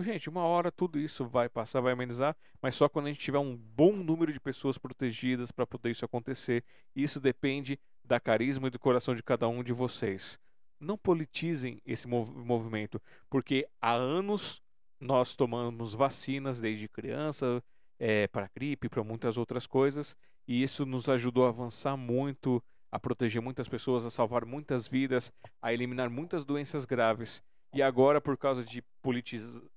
S1: gente, uma hora tudo isso vai passar, vai amenizar, mas só quando a gente tiver um bom número de pessoas protegidas para poder isso acontecer. Isso depende da carisma e do coração de cada um de vocês. Não politizem esse mov movimento, porque há anos nós tomamos vacinas desde criança, é, para gripe, para muitas outras coisas, e isso nos ajudou a avançar muito, a proteger muitas pessoas, a salvar muitas vidas, a eliminar muitas doenças graves. E agora, por causa de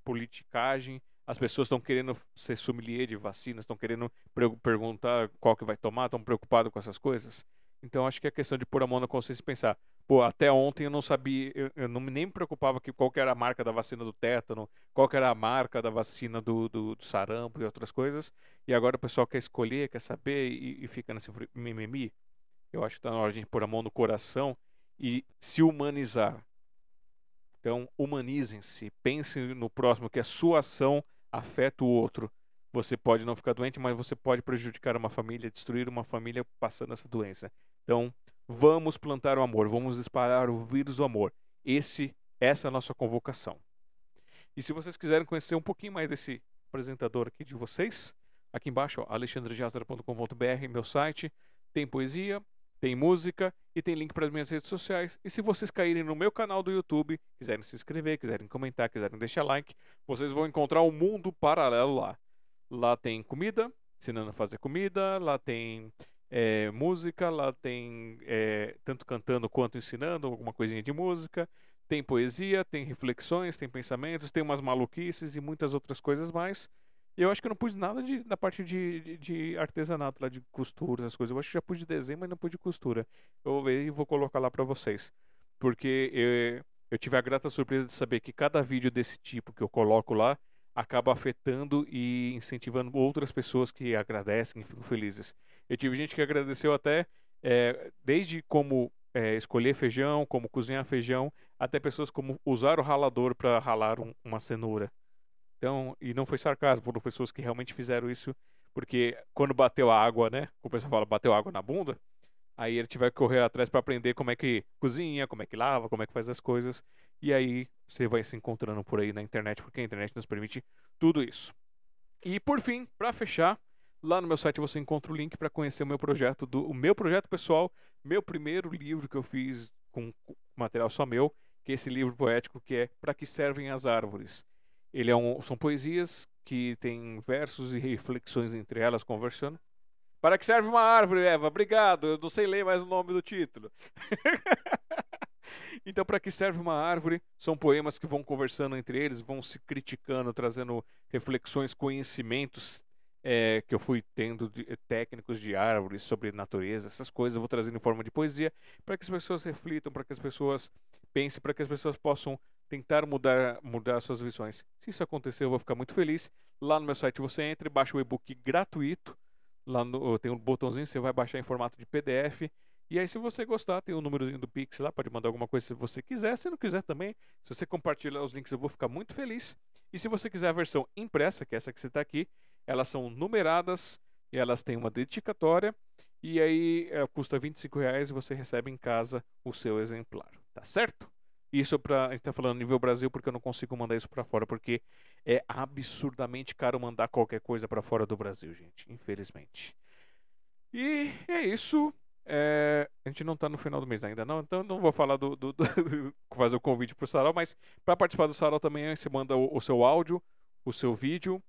S1: politicagem, as pessoas estão querendo ser sommelier de vacinas, estão querendo perguntar qual que vai tomar, estão preocupados com essas coisas. Então acho que é questão de pôr a mão na consciência e pensar, pô, até ontem eu não sabia, eu, eu não nem me preocupava que qual que era a marca da vacina do tétano, qual que era a marca da vacina do, do, do sarampo e outras coisas, e agora o pessoal quer escolher, quer saber e, e fica nesse mimimi. Eu acho que está na hora de gente pôr a mão no coração e se humanizar. Então, humanizem-se, pensem no próximo, que a sua ação afeta o outro. Você pode não ficar doente, mas você pode prejudicar uma família, destruir uma família passando essa doença. Então, vamos plantar o amor, vamos espalhar o vírus do amor. Esse, essa é a nossa convocação. E se vocês quiserem conhecer um pouquinho mais desse apresentador aqui de vocês, aqui embaixo, alexandrejazara.com.br, meu site, tem poesia, tem música e tem link para as minhas redes sociais. E se vocês caírem no meu canal do YouTube, quiserem se inscrever, quiserem comentar, quiserem deixar like, vocês vão encontrar um mundo paralelo lá. Lá tem comida, ensinando a fazer comida, lá tem é, música, lá tem é, tanto cantando quanto ensinando alguma coisinha de música, tem poesia, tem reflexões, tem pensamentos, tem umas maluquices e muitas outras coisas mais. Eu acho que eu não pus nada de, da parte de, de, de, artesanato, lá de costura, essas coisas. Eu acho que já pus de desenho, mas não pus de costura. Eu vou ver e vou colocar lá para vocês. Porque eu, eu tive a grata surpresa de saber que cada vídeo desse tipo que eu coloco lá acaba afetando e incentivando outras pessoas que agradecem e ficam felizes. Eu tive gente que agradeceu até é, desde como é, escolher feijão, como cozinhar feijão, até pessoas como usar o ralador para ralar um, uma cenoura. Então, e não foi sarcasmo, foram pessoas que realmente fizeram isso, porque quando bateu a água, né? O pessoal fala, bateu água na bunda, aí ele tiver que correr atrás para aprender como é que cozinha, como é que lava, como é que faz as coisas. E aí você vai se encontrando por aí na internet, porque a internet nos permite tudo isso. E por fim, para fechar, lá no meu site você encontra o link para conhecer o meu projeto, do, o meu projeto pessoal, meu primeiro livro que eu fiz com material só meu, que é esse livro poético que é Para que servem as árvores. Ele é um, são poesias que tem versos e reflexões entre elas conversando. Para que serve uma árvore, Eva? Obrigado. Eu não sei ler mais o nome do título. Então, para que serve uma árvore? São poemas que vão conversando entre eles, vão se criticando, trazendo reflexões, conhecimentos é, que eu fui tendo de, técnicos de árvores, sobre natureza, essas coisas, eu vou trazendo em forma de poesia, para que as pessoas reflitam, para que as pessoas pensem, para que as pessoas possam tentar mudar, mudar suas visões. Se isso acontecer, eu vou ficar muito feliz. Lá no meu site você entra baixa o e-book gratuito. Lá no, tem um botãozinho, você vai baixar em formato de PDF e aí, se você gostar, tem o um númerozinho do Pix lá, pode mandar alguma coisa se você quiser. Se não quiser também, se você compartilhar os links, eu vou ficar muito feliz. E se você quiser a versão impressa, que é essa que você está aqui, elas são numeradas e elas têm uma dedicatória. E aí é, custa 25 reais e você recebe em casa o seu exemplar. Tá certo? Isso para a gente tá falando nível Brasil porque eu não consigo mandar isso para fora porque é absurdamente caro mandar qualquer coisa para fora do Brasil, gente, infelizmente. E é isso. É, a gente não está no final do mês ainda, não, então não vou falar do, do, do fazer o convite para o Sarau, mas para participar do Sarau também você manda o, o, seu áudio, o seu vídeo,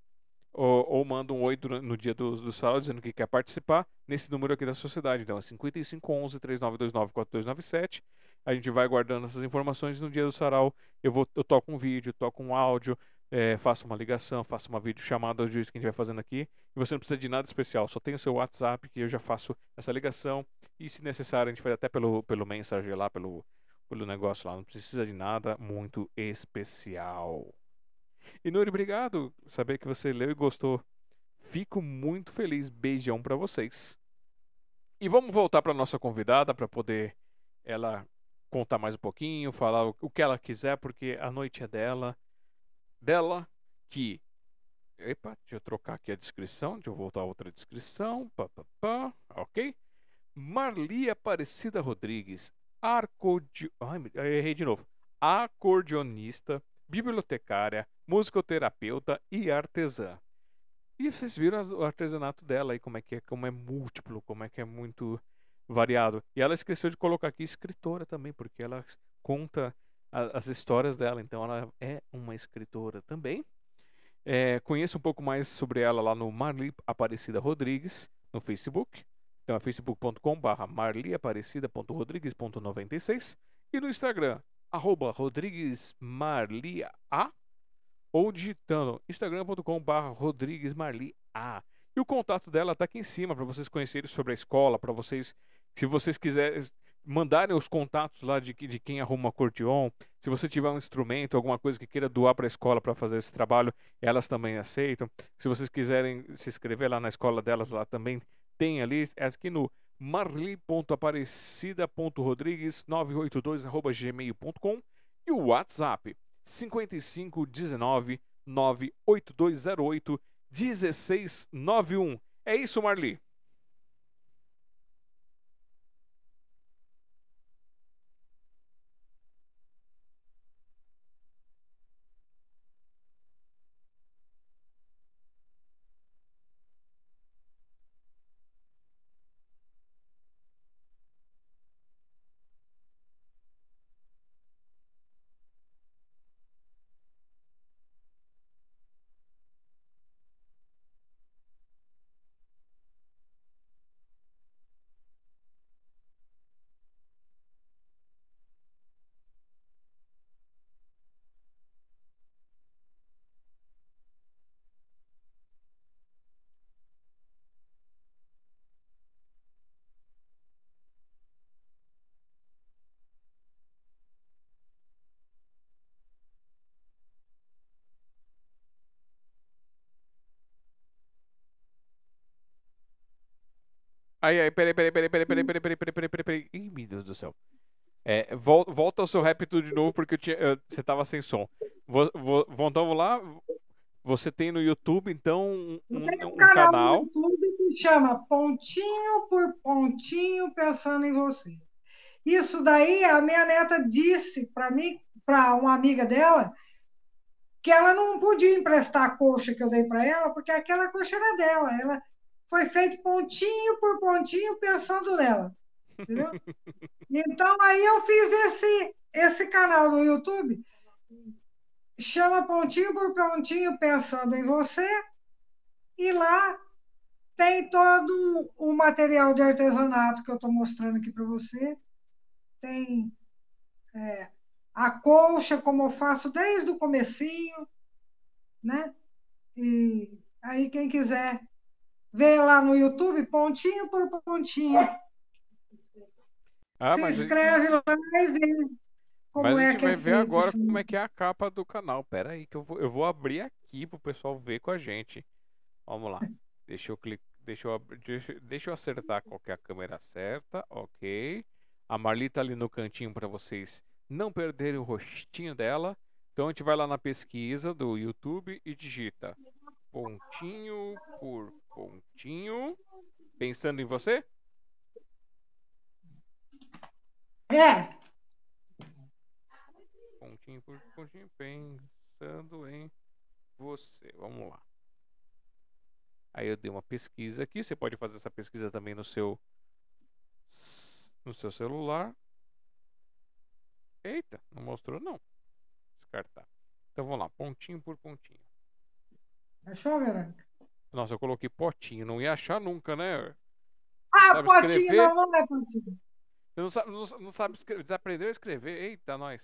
S1: ou, ou manda um oi durante, no dia do, do Sarau dizendo que quer participar nesse número aqui da sociedade. Então é 5511 3929 4297. A gente vai guardando essas informações. No dia do sarau, eu, vou, eu toco um vídeo, toco um áudio, é, faço uma ligação, faço uma videochamada do jeito que a gente vai fazendo aqui. E você não precisa de nada especial, só tem o seu WhatsApp que eu já faço essa ligação. E se necessário, a gente faz até pelo, pelo mensagem lá, pelo, pelo negócio lá. Não precisa de nada muito especial. E Nuri, obrigado. Saber que você leu e gostou. Fico muito feliz. Beijão para vocês. E vamos voltar para nossa convidada para poder ela contar mais um pouquinho, falar o que ela quiser, porque a noite é dela. Dela que. Epa, deixa eu trocar aqui a descrição, deixa eu voltar a outra descrição. Pá, pá, pá, ok? Marli Aparecida Rodrigues, arcodi... Ai, errei de novo. Acordeonista, bibliotecária, musicoterapeuta e artesã. E vocês viram o artesanato dela aí, como é que é, como é múltiplo, como é que é muito variado. E ela esqueceu de colocar aqui escritora também, porque ela conta a, as histórias dela, então ela é uma escritora também. É, conheça um pouco mais sobre ela lá no Marli Aparecida Rodrigues, no Facebook. Então é facebook.com.br marliaparecida.rodrigues.96 e no Instagram, arroba rodriguesmarlia ou digitando instagram.com.br rodriguesmarlia. E o contato dela está aqui em cima para vocês conhecerem sobre a escola, para vocês, se vocês quiserem mandarem os contatos lá de, de quem arruma acordeon, se você tiver um instrumento, alguma coisa que queira doar para a escola para fazer esse trabalho, elas também aceitam. Se vocês quiserem se inscrever lá na escola delas, lá também tem ali, é aqui no marli.aparecida.rodrigues982@gmail.com e o WhatsApp 5519 98208 1691. É isso, Marli. Aí, aí, peraí, peraí, peraí, peraí, peraí, peraí, peraí, peraí, peraí, peraí, peraí. Ih, meu Deus do céu. É, volta, volta ao seu rap tudo de novo porque eu tinha, eu, você tava sem som. Vou, vou, vamos lá. Você tem no YouTube, então, um, um, um canal, canal. no
S2: YouTube que chama Pontinho por Pontinho Pensando em Você. Isso daí, a minha neta disse para mim, para uma amiga dela, que ela não podia emprestar a coxa que eu dei para ela, porque aquela coxa era dela. Ela, foi feito pontinho por pontinho pensando nela. Entendeu? então aí eu fiz esse, esse canal no YouTube, chama Pontinho por Pontinho Pensando em Você, e lá tem todo o material de artesanato que eu estou mostrando aqui para você. Tem é, a colcha, como eu faço desde o comecinho, né? E aí quem quiser Vê lá no YouTube, pontinho por pontinho. Ah, Se inscreve lá e vê
S1: como mas é a gente vai é ver feito, agora assim. como é que é a capa do canal. Pera aí que eu vou, eu vou abrir aqui pro pessoal ver com a gente. Vamos lá. Deixa eu clicar. Deixa eu, deixa, deixa eu acertar qual é a câmera certa. Ok. A Marli tá ali no cantinho para vocês não perderem o rostinho dela. Então a gente vai lá na pesquisa do YouTube e digita pontinho por pontinho. Pensando em você?
S2: É.
S1: Pontinho por pontinho, pensando em você. Vamos lá. Aí eu dei uma pesquisa aqui. Você pode fazer essa pesquisa também no seu no seu celular. Eita, não mostrou não. Descartar. Então vamos lá, pontinho por pontinho.
S2: Achou, Verônica?
S1: Nossa, eu coloquei potinho, não ia achar nunca, né?
S2: Ah, potinho escrever? não, não é potinho.
S1: Você não sabe, não, não sabe escrever, desaprendeu a escrever? Eita, nós.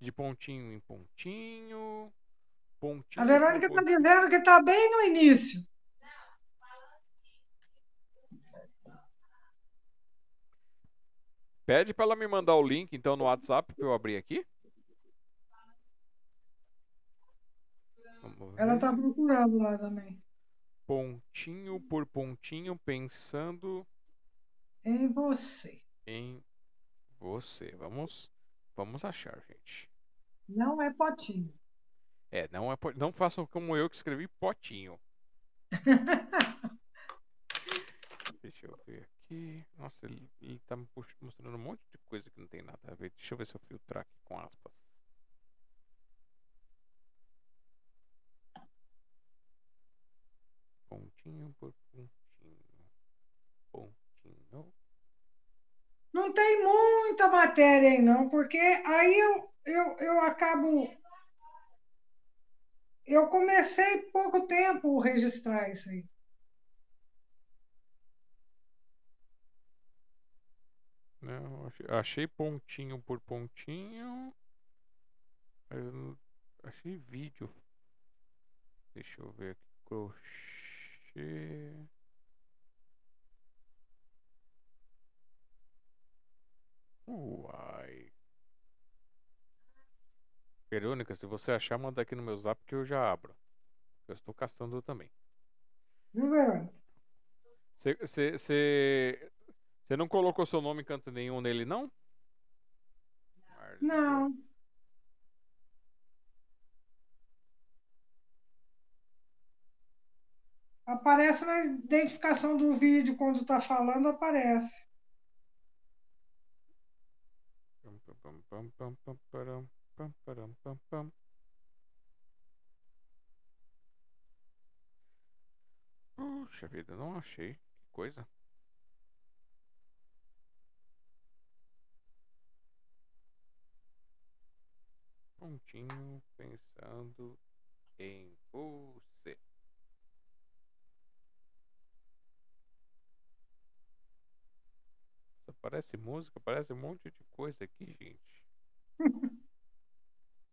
S1: De pontinho em pontinho. Pontinho.
S2: A Verônica está dizendo que está bem no início.
S1: Pede para ela me mandar o link, então, no WhatsApp para eu abrir aqui.
S2: Ela está procurando lá também.
S1: Pontinho por pontinho, pensando
S2: em você.
S1: Em você. Vamos, vamos achar, gente.
S2: Não é potinho.
S1: É, não é não façam como eu que escrevi potinho. Deixa eu ver aqui. Nossa, ele, ele tá me mostrando um monte de coisa que não tem nada a ver. Deixa eu ver se eu filtrar aqui com aspas. Pontinho por pontinho. Pontinho.
S2: Não tem muita matéria aí, não, porque aí eu, eu, eu acabo. Eu comecei pouco tempo registrar isso aí.
S1: Não, achei pontinho por pontinho. Mas achei vídeo. Deixa eu ver aqui. Crochê. Uai. Verônica, se você achar, manda aqui no meu zap que eu já abro. Eu estou castando também.
S2: Viu, Verônica?
S1: Você não colocou seu nome em canto nenhum nele, não?
S2: Não. Aparece na identificação do vídeo quando está falando, aparece.
S1: Puxa vida, não achei. Que coisa. Pontinho pensando em você. Parece música, parece um monte de coisa aqui, gente.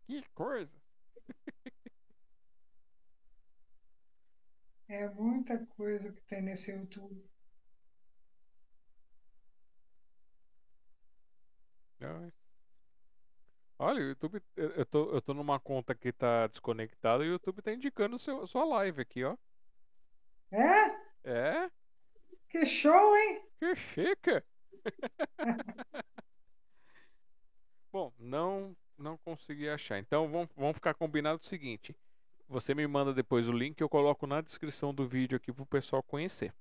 S1: que coisa!
S2: É muita coisa que tem nesse YouTube.
S1: Olha, o YouTube, eu tô, eu tô numa conta que tá desconectada e o YouTube tá indicando seu, sua live aqui, ó.
S2: É?
S1: É?
S2: Que show, hein?
S1: Que chique! Bom, não não consegui achar. Então vamos, vamos ficar combinado o seguinte. Você me manda depois o link eu coloco na descrição do vídeo aqui para o pessoal conhecer.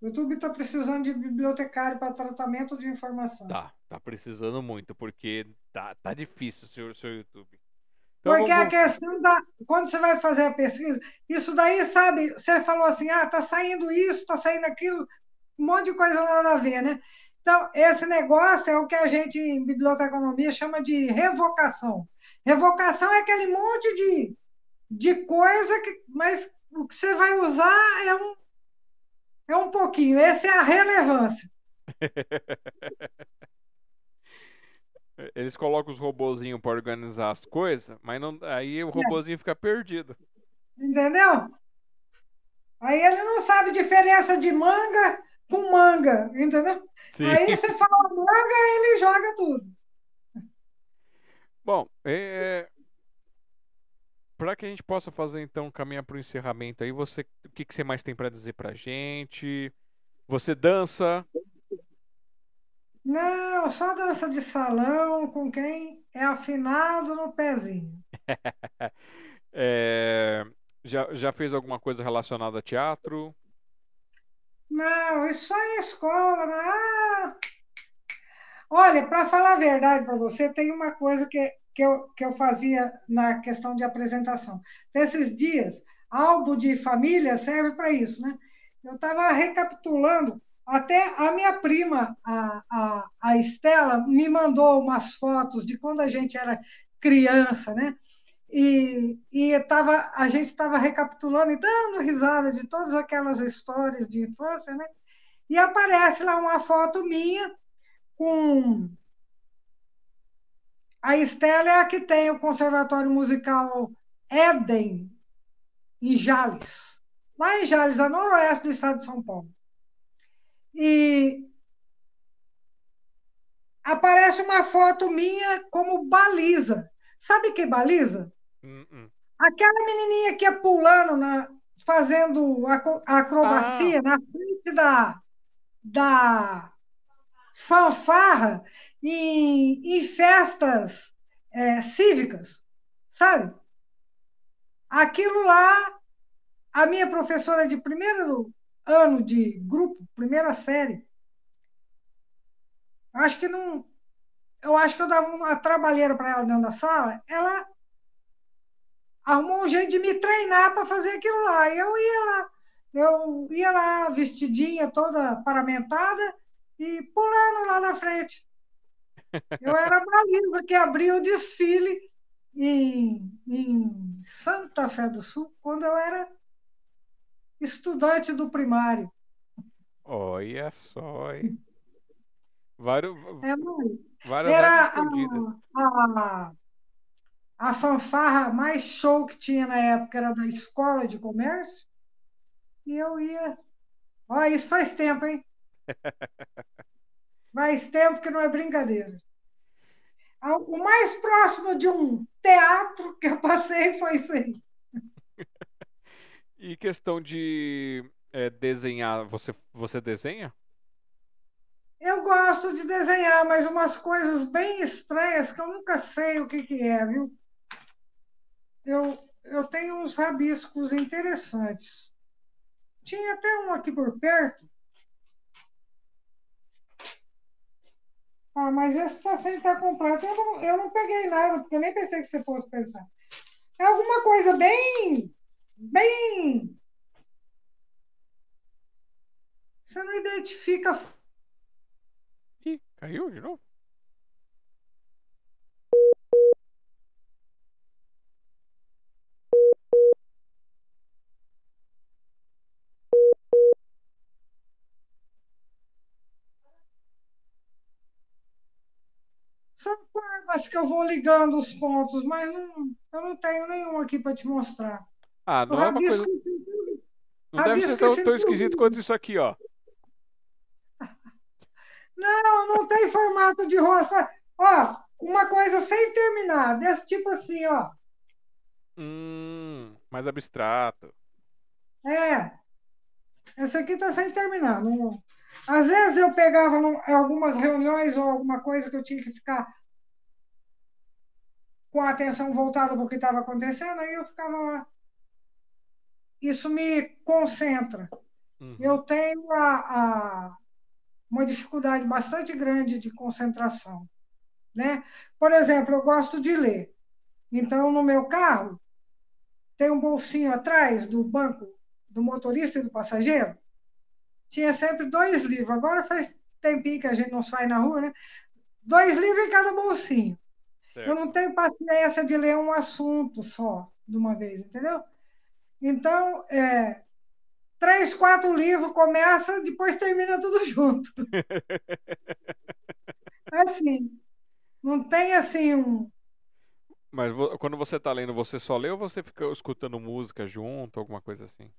S2: O YouTube está precisando de bibliotecário para tratamento de informação.
S1: Tá, tá precisando muito, porque tá, tá difícil, senhor, seu YouTube.
S2: Então, porque vamos... a questão da. Quando você vai fazer a pesquisa, isso daí, sabe, você falou assim, ah, tá saindo isso, tá saindo aquilo, um monte de coisa nada a ver, né? Então, esse negócio é o que a gente, em biblioteconomia, chama de revocação. Revocação é aquele monte de, de coisa, que, mas o que você vai usar é um, é um pouquinho. Essa é a relevância.
S1: Eles colocam os robozinhos para organizar as coisas, mas não, aí o robozinho é. fica perdido.
S2: Entendeu? Aí ele não sabe diferença de manga com manga, entendeu? Sim. Aí você fala manga, ele joga tudo.
S1: Bom, é, para que a gente possa fazer então caminhar para o encerramento aí, você, o que, que você mais tem para dizer para gente? Você dança?
S2: Não, só dança de salão com quem é afinado no pezinho.
S1: é, já, já fez alguma coisa relacionada a teatro?
S2: Não, isso em escola. Né? Ah! Olha, para falar a verdade para você, tem uma coisa que, que, eu, que eu fazia na questão de apresentação. Nesses dias, álbum de família serve para isso, né? Eu estava recapitulando, até a minha prima, a, a, a Estela, me mandou umas fotos de quando a gente era criança, né? E, e tava, a gente estava recapitulando e dando risada de todas aquelas histórias de infância, né? E aparece lá uma foto minha com. A Estela é a que tem o Conservatório Musical Éden, em Jales, lá em Jales, a noroeste do estado de São Paulo. E aparece uma foto minha como baliza. Sabe que baliza?
S1: Hum, hum.
S2: Aquela menininha que ia pulando, na, fazendo a acrobacia ah. na frente da, da fanfarra em, em festas é, cívicas, sabe? Aquilo lá, a minha professora de primeiro ano de grupo, primeira série, acho que não. Eu acho que eu dava uma trabalheira para ela dentro da sala, ela arrumou um jeito de me treinar para fazer aquilo lá. Eu ia lá, eu ia lá vestidinha, toda paramentada e pulando lá na frente. Eu era a Malinda que abria o desfile em, em Santa Fé do Sul, quando eu era estudante do primário.
S1: Olha só, hein? Vários,
S2: é, várias era a, a, a fanfarra mais show que tinha na época era da escola de comércio. E eu ia. Olha, isso faz tempo, hein? faz tempo que não é brincadeira. O mais próximo de um teatro que eu passei foi isso aí.
S1: e questão de é, desenhar, você, você desenha?
S2: Eu gosto de desenhar, mas umas coisas bem estranhas que eu nunca sei o que, que é, viu? Eu, eu tenho uns rabiscos interessantes. Tinha até um aqui por perto. Ah, mas esse está sem estar completo. Eu não, eu não peguei nada, porque eu nem pensei que você fosse pensar. É alguma coisa bem. bem. Você não identifica
S1: Ih, caiu de novo?
S2: São que eu vou ligando os pontos, mas não, eu não tenho nenhum aqui para te mostrar.
S1: Ah, não é uma coisa. Não deve ser tão, tão esquisito quanto isso aqui, ó.
S2: Não, não tem formato de roça. Ó, uma coisa sem terminar, desse tipo assim, ó.
S1: Hum, mais abstrato.
S2: É. Essa aqui tá sem terminar. Não... Às vezes eu pegava algumas reuniões ou alguma coisa que eu tinha que ficar com a atenção voltada para o que estava acontecendo, aí eu ficava lá. Isso me concentra. Uhum. Eu tenho a, a, uma dificuldade bastante grande de concentração. Né? Por exemplo, eu gosto de ler. Então, no meu carro, tem um bolsinho atrás do banco do motorista e do passageiro. Tinha sempre dois livros. Agora faz tempinho que a gente não sai na rua, né? Dois livros em cada bolsinho. Certo. Eu não tenho paciência de ler um assunto só de uma vez, entendeu? Então, é, três, quatro livros, começa, depois termina tudo junto. assim, não tem assim um.
S1: Mas quando você está lendo, você só lê ou você fica escutando música junto, alguma coisa assim?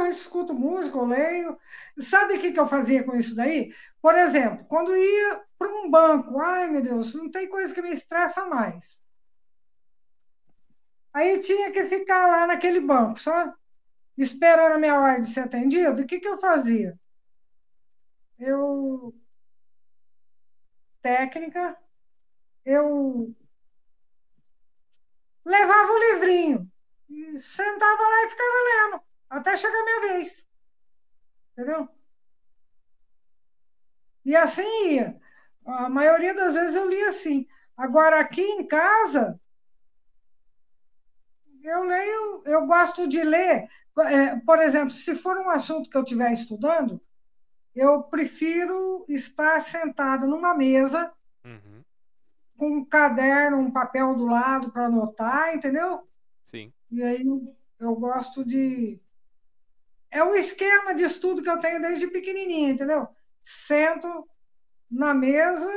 S2: Eu escuto música, eu leio. Sabe o que, que eu fazia com isso daí? Por exemplo, quando ia para um banco, ai meu Deus, não tem coisa que me estressa mais. Aí tinha que ficar lá naquele banco, só esperando a minha hora de ser atendido, o que, que eu fazia? Eu. Técnica, eu levava o livrinho e sentava lá e ficava lendo, até chegar a minha vez. Entendeu? E assim ia. A maioria das vezes eu lia assim. Agora, aqui em casa, eu leio, eu gosto de ler é, por exemplo, se for um assunto que eu estiver estudando, eu prefiro estar sentado numa mesa uhum. com um caderno, um papel do lado para anotar, entendeu?
S1: Sim.
S2: E aí eu gosto de. É o esquema de estudo que eu tenho desde pequenininha, entendeu? Sento, na mesa,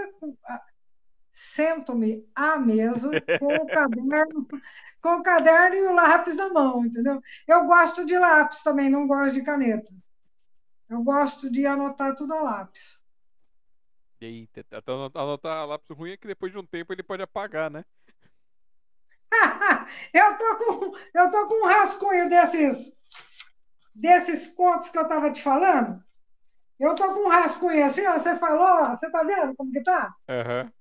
S2: sento-me à mesa com o caderno, com o caderno e o lápis na mão, entendeu? Eu gosto de lápis também, não gosto de caneta. Eu gosto de anotar tudo a lápis.
S1: Eita, então anotar lápis ruim é que depois de um tempo ele pode apagar, né?
S2: eu tô com eu tô com um rascunho desses desses contos que eu tava te falando. Eu tô com um rascunho assim, ó, você falou, você tá vendo como que tá?
S1: Uhum.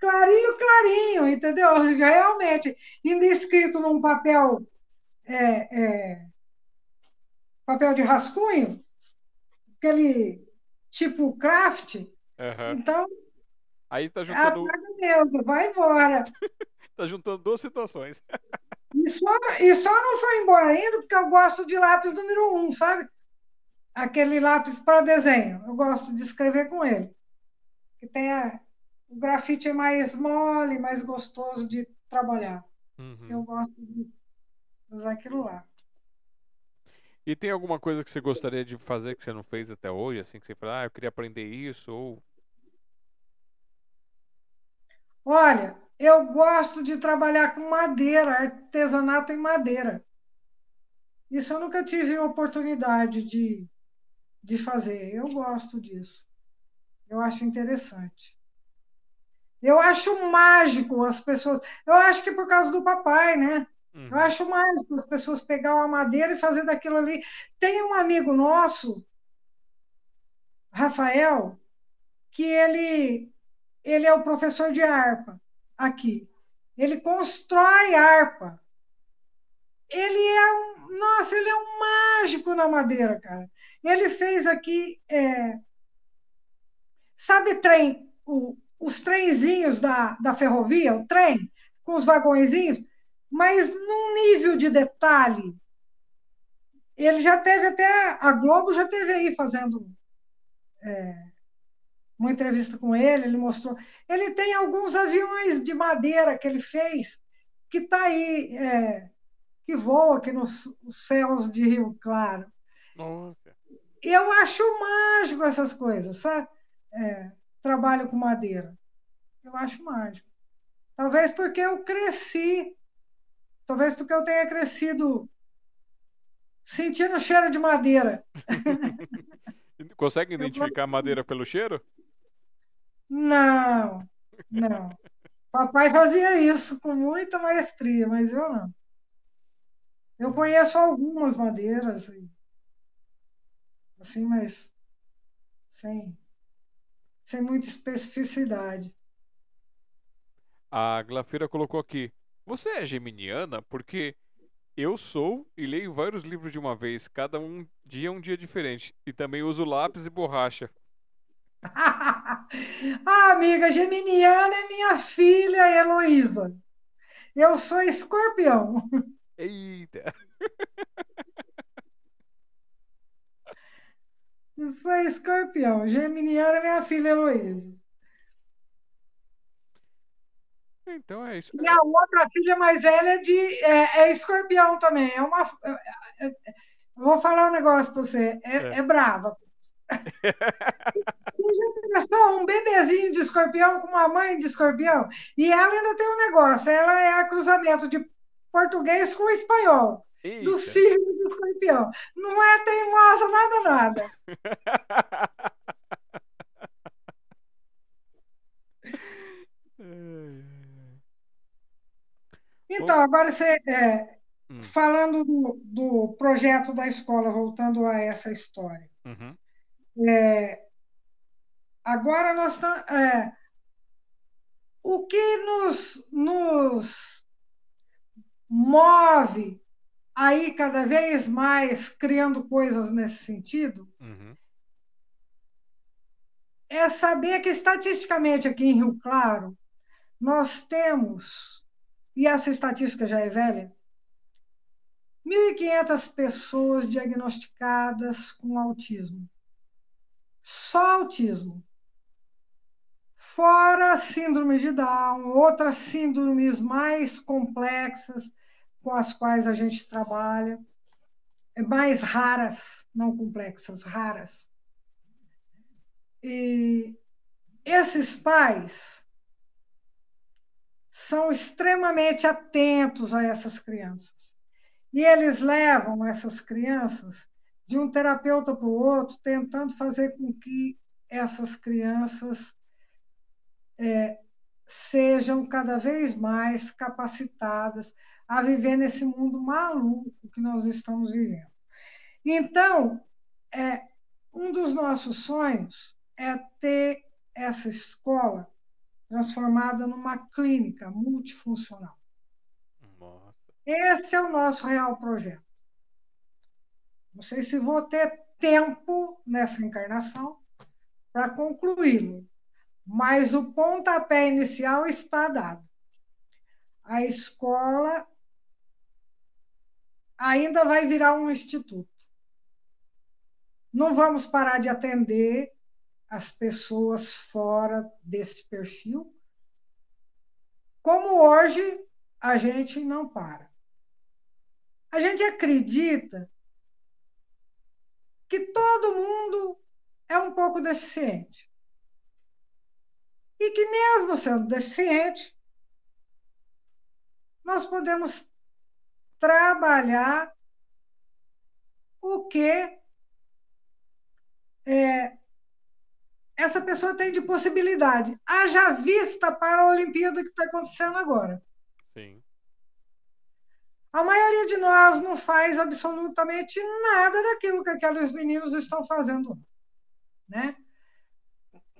S2: Clarinho, clarinho, entendeu? Realmente, ainda escrito num papel é, é, papel de rascunho, aquele tipo craft.
S1: Uhum.
S2: Então,
S1: aí tá juntando.
S2: mesmo, vai embora.
S1: tá juntando duas situações.
S2: E, só, e só não foi embora ainda porque eu gosto de lápis número um, sabe? Aquele lápis para desenho. Eu gosto de escrever com ele. Que tem a, o grafite é mais mole, mais gostoso de trabalhar. Uhum. Eu gosto de usar aquilo lá.
S1: E tem alguma coisa que você gostaria de fazer que você não fez até hoje? Assim, que você fala, ah, eu queria aprender isso, ou...
S2: Olha, eu gosto de trabalhar com madeira, artesanato em madeira. Isso eu nunca tive oportunidade de, de fazer. Eu gosto disso. Eu acho interessante. Eu acho mágico as pessoas. Eu acho que por causa do papai, né? Uhum. Eu acho mágico as pessoas pegar uma madeira e fazer daquilo ali. Tem um amigo nosso, Rafael, que ele, ele é o professor de harpa aqui. Ele constrói harpa. Ele é um, nossa, ele é um mágico na madeira, cara. Ele fez aqui, é, sabe trem, o, os trenzinhos da, da ferrovia, o trem, com os vagõezinhos, mas num nível de detalhe. Ele já teve até, a Globo já teve aí fazendo é, uma entrevista com ele, ele mostrou. Ele tem alguns aviões de madeira que ele fez, que está aí, é, que voa aqui nos, céus de Rio Claro.
S1: Nossa.
S2: Eu acho mágico essas coisas, sabe? É, trabalho com madeira. Eu acho mágico. Talvez porque eu cresci, talvez porque eu tenha crescido sentindo o cheiro de madeira.
S1: Consegue identificar a madeira pelo cheiro?
S2: Não, não. Papai fazia isso com muita maestria, mas eu não. Eu conheço algumas madeiras, assim, mas sem sem muita especificidade.
S1: A Glafira colocou aqui: Você é geminiana? Porque eu sou e leio vários livros de uma vez, cada um dia é um dia diferente. E também uso lápis e borracha.
S2: ah, amiga, geminiana é minha filha Heloísa. Eu sou escorpião.
S1: Eita!
S2: Eu sou escorpião. Geminiana é minha filha Heloísa.
S1: Então é isso.
S2: E a outra filha mais velha é, de, é, é escorpião também. É uma, é, é, vou falar um negócio para você. É, é. é brava. Um bebezinho de escorpião com uma mãe de escorpião? E ela ainda tem um negócio. Ela é a cruzamento de português com espanhol. Eita. do signo do escorpião. Não é teimosa, nada, nada. Então, agora você, é, hum. falando do, do, projeto da escola, voltando a essa história. Uhum. É, agora nós estamos. É, o que nos, nos move aí cada vez mais criando coisas nesse sentido, uhum. é saber que estatisticamente aqui em Rio Claro nós temos, e essa estatística já é velha, 1.500 pessoas diagnosticadas com autismo. Só autismo. Fora síndrome de Down, outras síndromes mais complexas, com as quais a gente trabalha, é mais raras, não complexas, raras. E esses pais são extremamente atentos a essas crianças. E eles levam essas crianças de um terapeuta para o outro, tentando fazer com que essas crianças é, sejam cada vez mais capacitadas a viver nesse mundo maluco que nós estamos vivendo. Então, é, um dos nossos sonhos é ter essa escola transformada numa clínica multifuncional. Nossa. Esse é o nosso real projeto. Não sei se vou ter tempo nessa encarnação para concluí-lo, mas o pontapé inicial está dado. A escola ainda vai virar um instituto. Não vamos parar de atender as pessoas fora desse perfil, como hoje a gente não para. A gente acredita que todo mundo é um pouco deficiente. E que, mesmo sendo deficiente, nós podemos trabalhar o que é, essa pessoa tem de possibilidade. Haja vista para a Olimpíada que está acontecendo agora.
S1: Sim.
S2: A maioria de nós não faz absolutamente nada daquilo que aqueles meninos estão fazendo, né?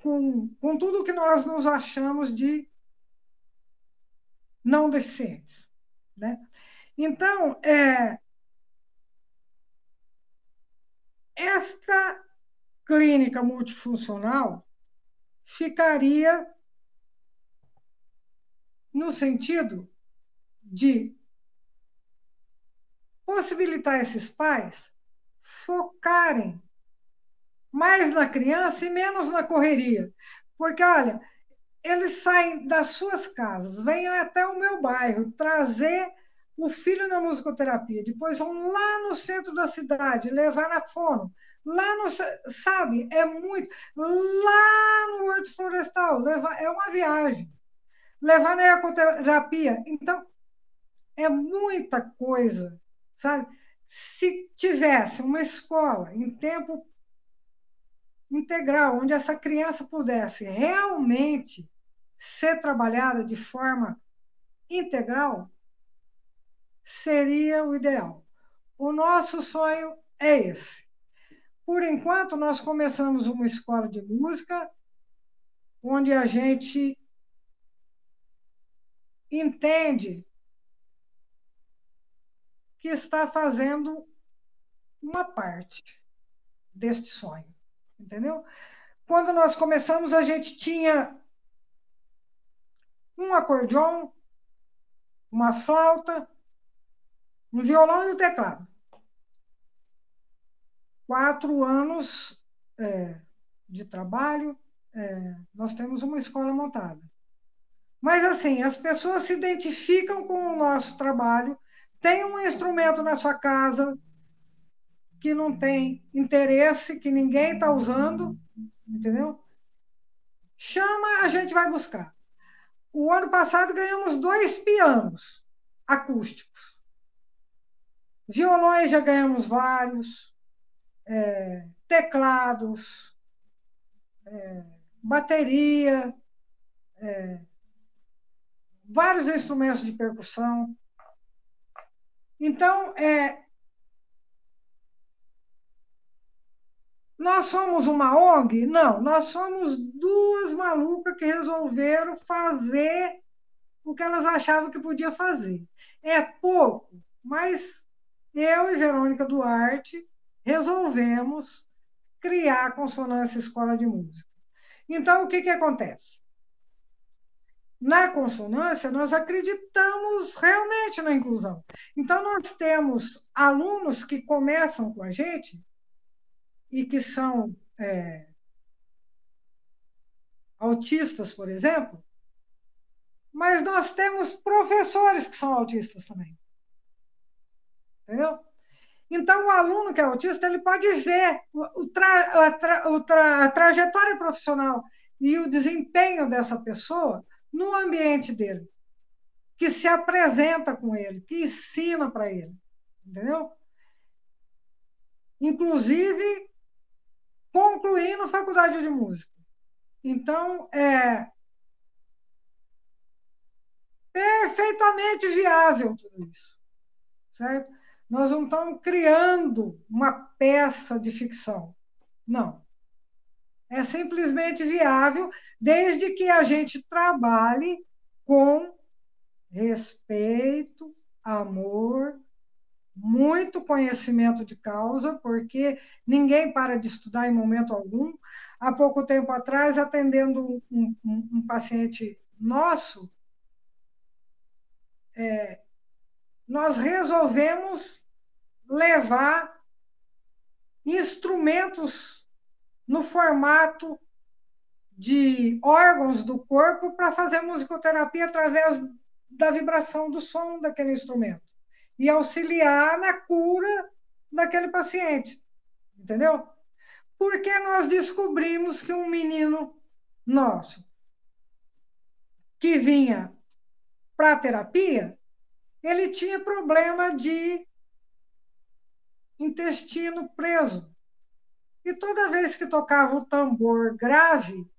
S2: Com, com tudo que nós nos achamos de não deficientes, né? Então, é, esta clínica multifuncional ficaria no sentido de possibilitar esses pais focarem mais na criança e menos na correria. Porque, olha, eles saem das suas casas, vêm até o meu bairro trazer o filho na musicoterapia, depois vão lá no centro da cidade levar na fono, Lá no, sabe, é muito. Lá no Horto Florestal, levar, é uma viagem. Levar na ecoterapia. Então, é muita coisa, sabe? Se tivesse uma escola em tempo integral, onde essa criança pudesse realmente ser trabalhada de forma integral, seria o ideal. O nosso sonho é esse. Por enquanto, nós começamos uma escola de música, onde a gente entende que está fazendo uma parte deste sonho, entendeu? Quando nós começamos, a gente tinha um acordeon, uma flauta, um violão e um teclado quatro anos é, de trabalho, é, nós temos uma escola montada. Mas, assim, as pessoas se identificam com o nosso trabalho, tem um instrumento na sua casa que não tem interesse, que ninguém está usando, entendeu? Chama, a gente vai buscar. O ano passado ganhamos dois pianos acústicos. Violões já ganhamos vários é, teclados, é, bateria, é, vários instrumentos de percussão. Então, é, nós somos uma ONG? Não, nós somos duas malucas que resolveram fazer o que elas achavam que podia fazer. É pouco, mas eu e Verônica Duarte resolvemos criar a consonância escola de música. Então, o que, que acontece? Na consonância, nós acreditamos realmente na inclusão. Então, nós temos alunos que começam com a gente e que são é, autistas, por exemplo, mas nós temos professores que são autistas também. Entendeu? Então, o aluno que é autista ele pode ver o tra, a, tra, a trajetória profissional e o desempenho dessa pessoa no ambiente dele, que se apresenta com ele, que ensina para ele, entendeu? Inclusive concluindo faculdade de música. Então, é perfeitamente viável tudo isso, certo? Nós não estamos criando uma peça de ficção, não. É simplesmente viável desde que a gente trabalhe com respeito, amor, muito conhecimento de causa, porque ninguém para de estudar em momento algum. Há pouco tempo atrás, atendendo um, um, um paciente nosso, é, nós resolvemos levar instrumentos no formato de órgãos do corpo para fazer musicoterapia através da vibração do som daquele instrumento e auxiliar na cura daquele paciente. Entendeu? Porque nós descobrimos que um menino nosso que vinha para a terapia, ele tinha problema de intestino preso. E toda vez que tocava o tambor grave,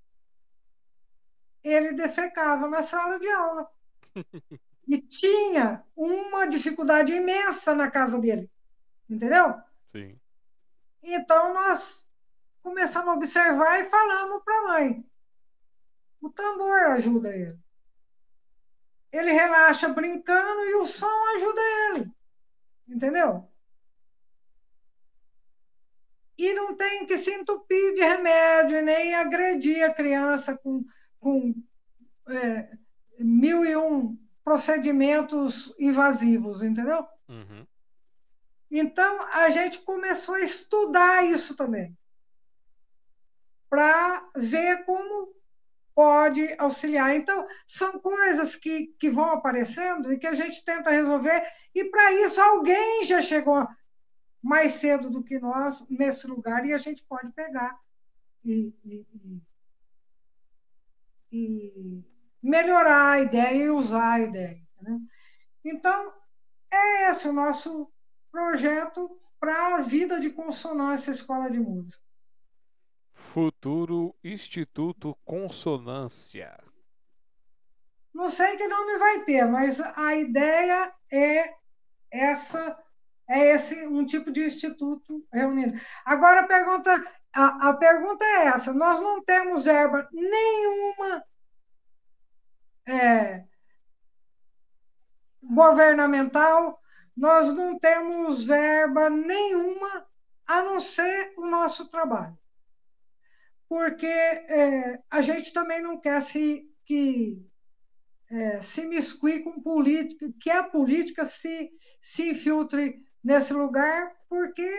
S2: ele defecava na sala de aula. E tinha uma dificuldade imensa na casa dele. Entendeu?
S1: Sim.
S2: Então nós começamos a observar e falamos para a mãe: o tambor ajuda ele ele relaxa brincando e o som ajuda ele. Entendeu? E não tem que se entupir de remédio, nem agredir a criança com, com é, mil e um procedimentos invasivos, entendeu?
S1: Uhum.
S2: Então, a gente começou a estudar isso também, para ver como pode auxiliar. Então, são coisas que, que vão aparecendo e que a gente tenta resolver, e para isso alguém já chegou mais cedo do que nós nesse lugar e a gente pode pegar e, e, e melhorar a ideia e usar a ideia. Né? Então, é esse o nosso projeto para a vida de consonância Escola de Música.
S1: Futuro Instituto Consonância.
S2: Não sei que nome vai ter, mas a ideia é essa, é esse um tipo de instituto reunido. Agora a pergunta, a, a pergunta é essa: nós não temos verba nenhuma é, governamental, nós não temos verba nenhuma a não ser o nosso trabalho porque é, a gente também não quer se, que, é, se miscuir com política, que a política se, se infiltre nesse lugar, porque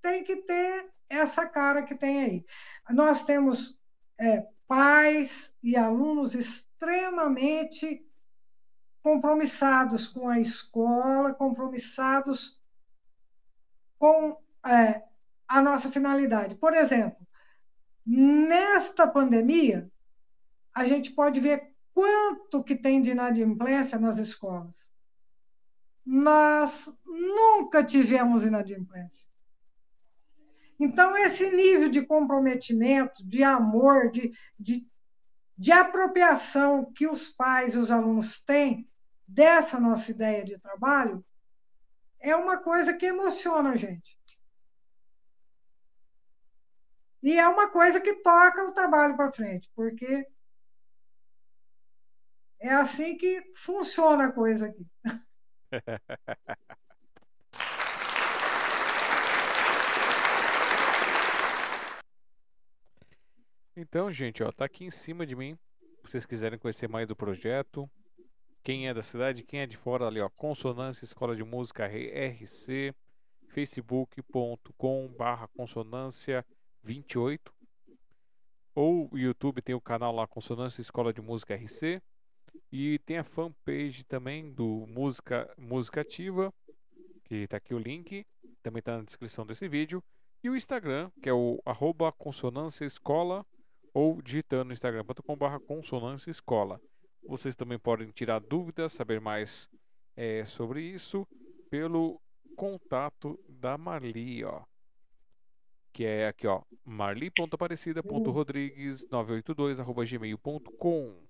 S2: tem que ter essa cara que tem aí. Nós temos é, pais e alunos extremamente compromissados com a escola, compromissados com é, a nossa finalidade. Por exemplo, Nesta pandemia, a gente pode ver quanto que tem de inadimplência nas escolas. Nós nunca tivemos inadimplência. Então, esse nível de comprometimento, de amor, de, de, de apropriação que os pais e os alunos têm dessa nossa ideia de trabalho é uma coisa que emociona a gente. E é uma coisa que toca o trabalho para frente, porque é assim que funciona a coisa aqui.
S1: Então, gente, ó, tá aqui em cima de mim. Se vocês quiserem conhecer mais do projeto, quem é da cidade, quem é de fora, ali, ó, Consonância Escola de Música RC, facebook.com/barra consonância 28. Ou YouTube tem o canal lá Consonância Escola de Música RC. E tem a fanpage também do Música, Música Ativa, que está aqui o link, também está na descrição desse vídeo. E o Instagram, que é o arroba Consonância Escola, ou digitando no instagram.com.br consonância escola. Vocês também podem tirar dúvidas, saber mais é, sobre isso pelo contato da Marli, ó. Que é aqui, ó, marli.aparecida.rodrigues982@gmail.com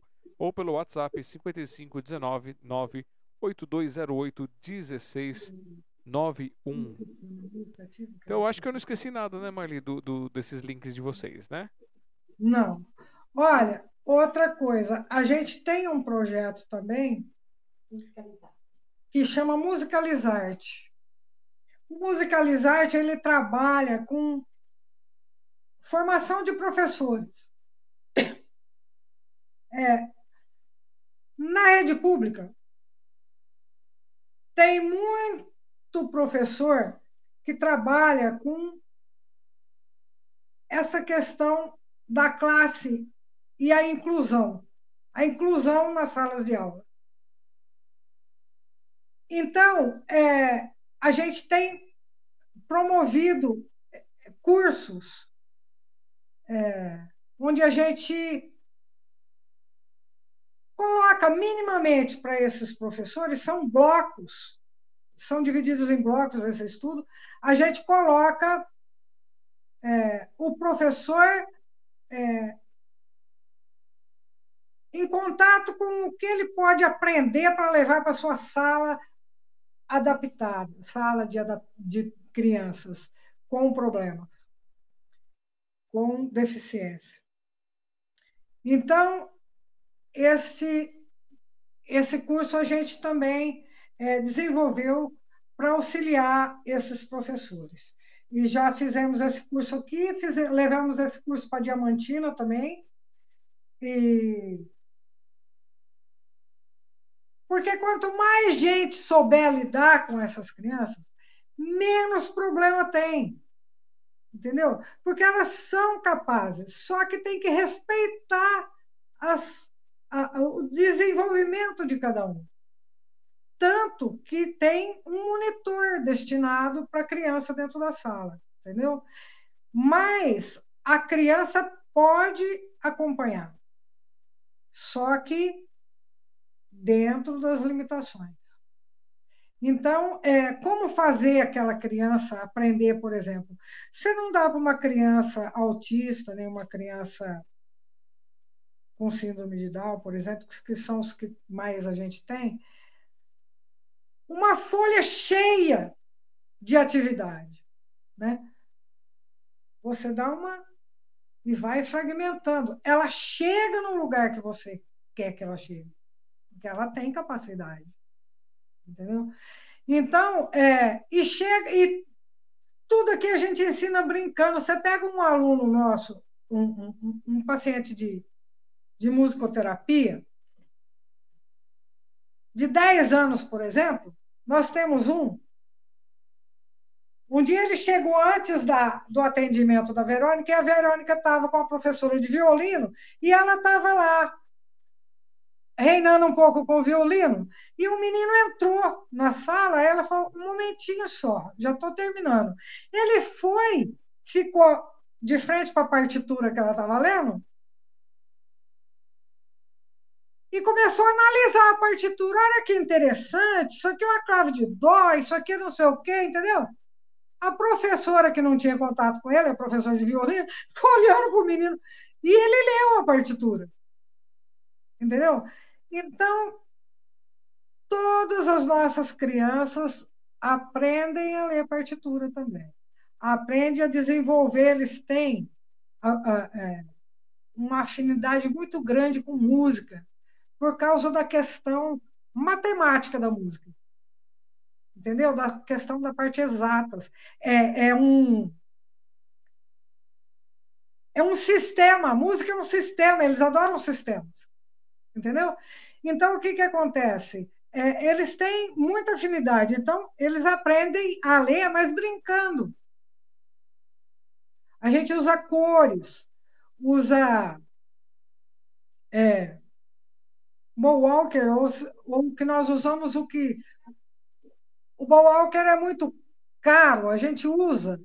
S1: ou pelo WhatsApp 5519 98208 1691. Então eu acho que eu não esqueci nada, né, Marli, do, do, desses links de vocês, né?
S2: Não. Olha, outra coisa, a gente tem um projeto também que chama Musicalizarte. O Musicalizarte ele trabalha com formação de professores. É, na rede pública, tem muito professor que trabalha com essa questão da classe e a inclusão, a inclusão nas salas de aula. Então, é, a gente tem promovido cursos é, onde a gente coloca minimamente para esses professores, são blocos, são divididos em blocos esse estudo, a gente coloca é, o professor é, em contato com o que ele pode aprender para levar para sua sala adaptada, sala de, de crianças com problemas, com deficiência. Então, esse, esse curso a gente também é, desenvolveu para auxiliar esses professores. E já fizemos esse curso aqui, levamos esse curso para Diamantina também. E... Porque quanto mais gente souber lidar com essas crianças, menos problema tem. Entendeu? Porque elas são capazes, só que tem que respeitar as a, o desenvolvimento de cada um. Tanto que tem um monitor destinado para a criança dentro da sala, entendeu? Mas a criança pode acompanhar, só que dentro das limitações. Então, é, como fazer aquela criança aprender, por exemplo? Você não dá para uma criança autista, nem uma criança com síndrome de Down, por exemplo, que são os que mais a gente tem, uma folha cheia de atividade. Né? Você dá uma e vai fragmentando. Ela chega no lugar que você quer que ela chegue, porque ela tem capacidade. Entendeu? Então, é, e chega, e tudo aqui a gente ensina brincando. Você pega um aluno nosso, um, um, um paciente de de musicoterapia, de 10 anos, por exemplo, nós temos um. Um dia ele chegou antes da, do atendimento da Verônica e a Verônica estava com a professora de violino e ela estava lá, reinando um pouco com o violino. E o menino entrou na sala, ela falou: um momentinho só, já estou terminando. Ele foi, ficou de frente para a partitura que ela estava lendo e começou a analisar a partitura. Olha que interessante, isso aqui é uma clave de dó, isso aqui é não sei o quê, entendeu? A professora que não tinha contato com ele, a professora de violino, ficou olhando para o menino e ele leu a partitura. Entendeu? Então, todas as nossas crianças aprendem a ler partitura também. Aprendem a desenvolver, eles têm a, a, é, uma afinidade muito grande com música por causa da questão matemática da música. Entendeu? Da questão da parte exatas. É, é um. É um sistema, a música é um sistema, eles adoram sistemas. Entendeu? Então, o que, que acontece? É, eles têm muita afinidade, então, eles aprendem a ler, mas brincando. A gente usa cores, usa é, Walker, ou, ou que nós usamos o que. O Walker é muito caro, a gente usa.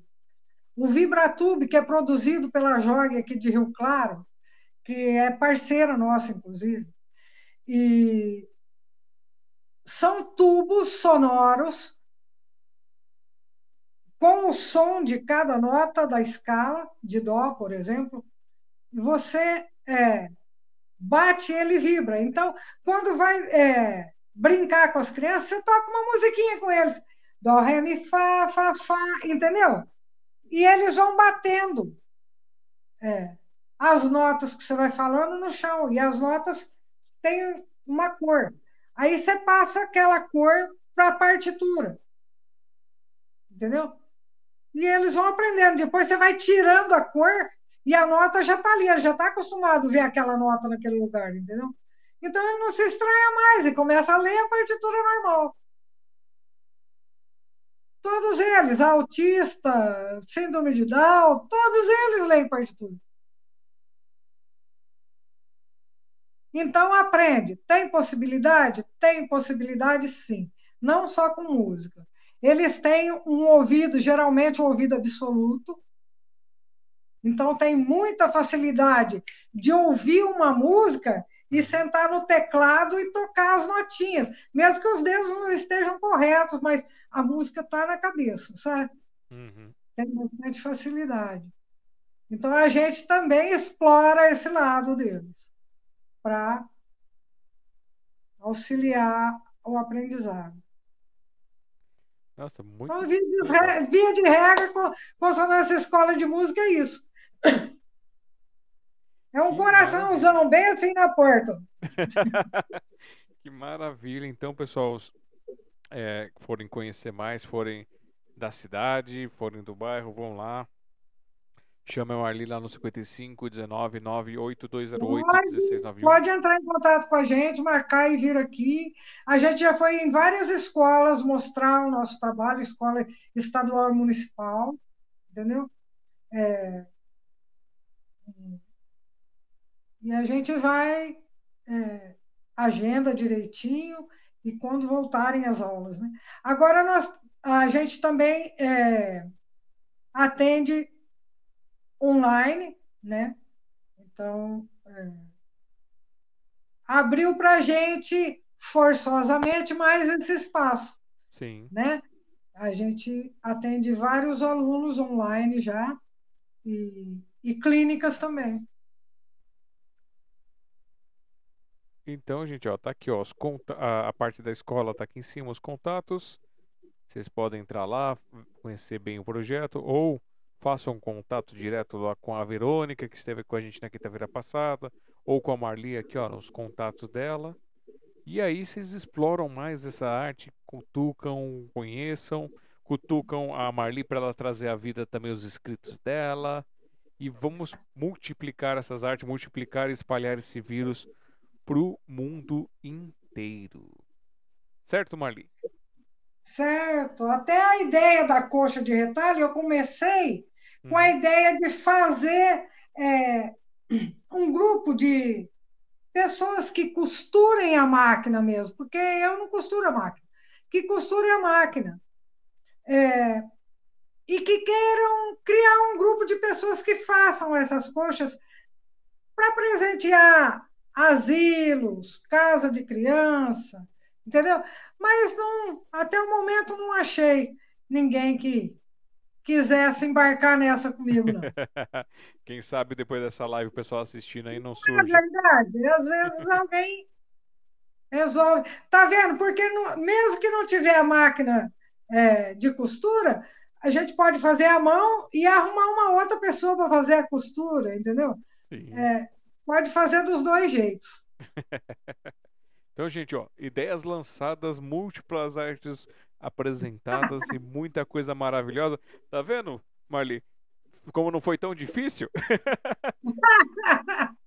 S2: O Vibratube, que é produzido pela Jog aqui de Rio Claro, que é parceira nossa, inclusive. E são tubos sonoros com o som de cada nota da escala de dó, por exemplo. Você é, bate ele vibra. Então, quando vai é, brincar com as crianças, você toca uma musiquinha com eles. Dó, ré, mi, fá, fá, fá, entendeu? E eles vão batendo é, as notas que você vai falando no chão. E as notas têm uma cor. Aí você passa aquela cor para a partitura. Entendeu? E eles vão aprendendo. Depois você vai tirando a cor e a nota já está ali, ele já está acostumado a ver aquela nota naquele lugar, entendeu? Então ele não se estranha mais e começa a ler a partitura normal. Todos eles, autista, síndrome de Down, todos eles leem partitura. Então aprende. Tem possibilidade? Tem possibilidade sim. Não só com música. Eles têm um ouvido, geralmente um ouvido absoluto, então, tem muita facilidade de ouvir uma música e sentar no teclado e tocar as notinhas, mesmo que os dedos não estejam corretos, mas a música está na cabeça, sabe? Uhum. Tem bastante facilidade. Então, a gente também explora esse lado deles para auxiliar o aprendizado.
S1: Nossa, muito.
S2: Então, via de, via de regra, com, com essa escola de música, é isso. É um que coraçãozão maravilha. bem assim na porta.
S1: que maravilha. Então, pessoal, é, forem conhecer mais, forem da cidade, forem do bairro, vão lá. Chama o Arli lá no 55 19 98208 1691.
S2: Pode entrar em contato com a gente, marcar e vir aqui. A gente já foi em várias escolas mostrar o nosso trabalho, escola estadual e municipal, entendeu? É, e a gente vai, é, agenda direitinho e quando voltarem as aulas. Né? Agora, nós, a gente também é, atende online, né? Então, é, abriu para a gente forçosamente mais esse espaço.
S1: Sim.
S2: Né? A gente atende vários alunos online já e e clínicas também.
S1: Então, gente, ó, tá aqui, ó, a, a parte da escola tá aqui em cima, os contatos. Vocês podem entrar lá, conhecer bem o projeto, ou façam um contato direto lá com a Verônica, que esteve com a gente na quinta-feira passada, ou com a Marli aqui, ó, nos contatos dela. E aí vocês exploram mais essa arte, cutucam, conheçam, cutucam a Marli para ela trazer à vida também os escritos dela e vamos multiplicar essas artes, multiplicar e espalhar esse vírus para o mundo inteiro. Certo, Marli?
S2: Certo. Até a ideia da coxa de retalho, eu comecei hum. com a uhum. ideia de fazer é, um grupo de pessoas que costurem a máquina mesmo, porque eu não costuro a máquina, que costurem a máquina. É, e que queiram criar um grupo de pessoas que façam essas coxas para presentear asilos, casa de criança, entendeu? Mas não, até o momento não achei ninguém que quisesse embarcar nessa comigo, não.
S1: Quem sabe depois dessa live o pessoal assistindo aí não é surge.
S2: É verdade, às vezes alguém resolve. Tá vendo? Porque não, mesmo que não tiver a máquina é, de costura, a gente pode fazer a mão e arrumar uma outra pessoa para fazer a costura, entendeu? É, pode fazer dos dois jeitos.
S1: então, gente, ó, ideias lançadas, múltiplas artes apresentadas e muita coisa maravilhosa. Tá vendo, Marli? Como não foi tão difícil?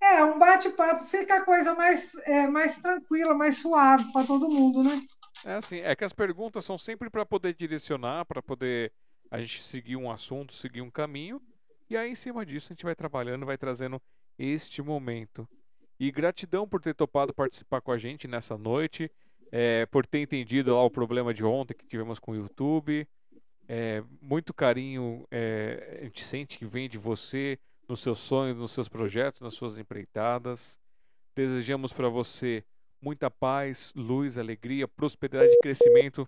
S2: é, um bate-papo fica a coisa mais, é, mais tranquila, mais suave para todo mundo, né?
S1: É assim, é que as perguntas são sempre para poder direcionar, para poder a gente seguir um assunto, seguir um caminho, e aí em cima disso a gente vai trabalhando, vai trazendo este momento. E gratidão por ter topado participar com a gente nessa noite, é, por ter entendido lá o problema de ontem que tivemos com o YouTube. É, muito carinho é, a gente sente que vem de você, nos seus sonhos, nos seus projetos, nas suas empreitadas. Desejamos para você muita paz, luz, alegria, prosperidade e crescimento.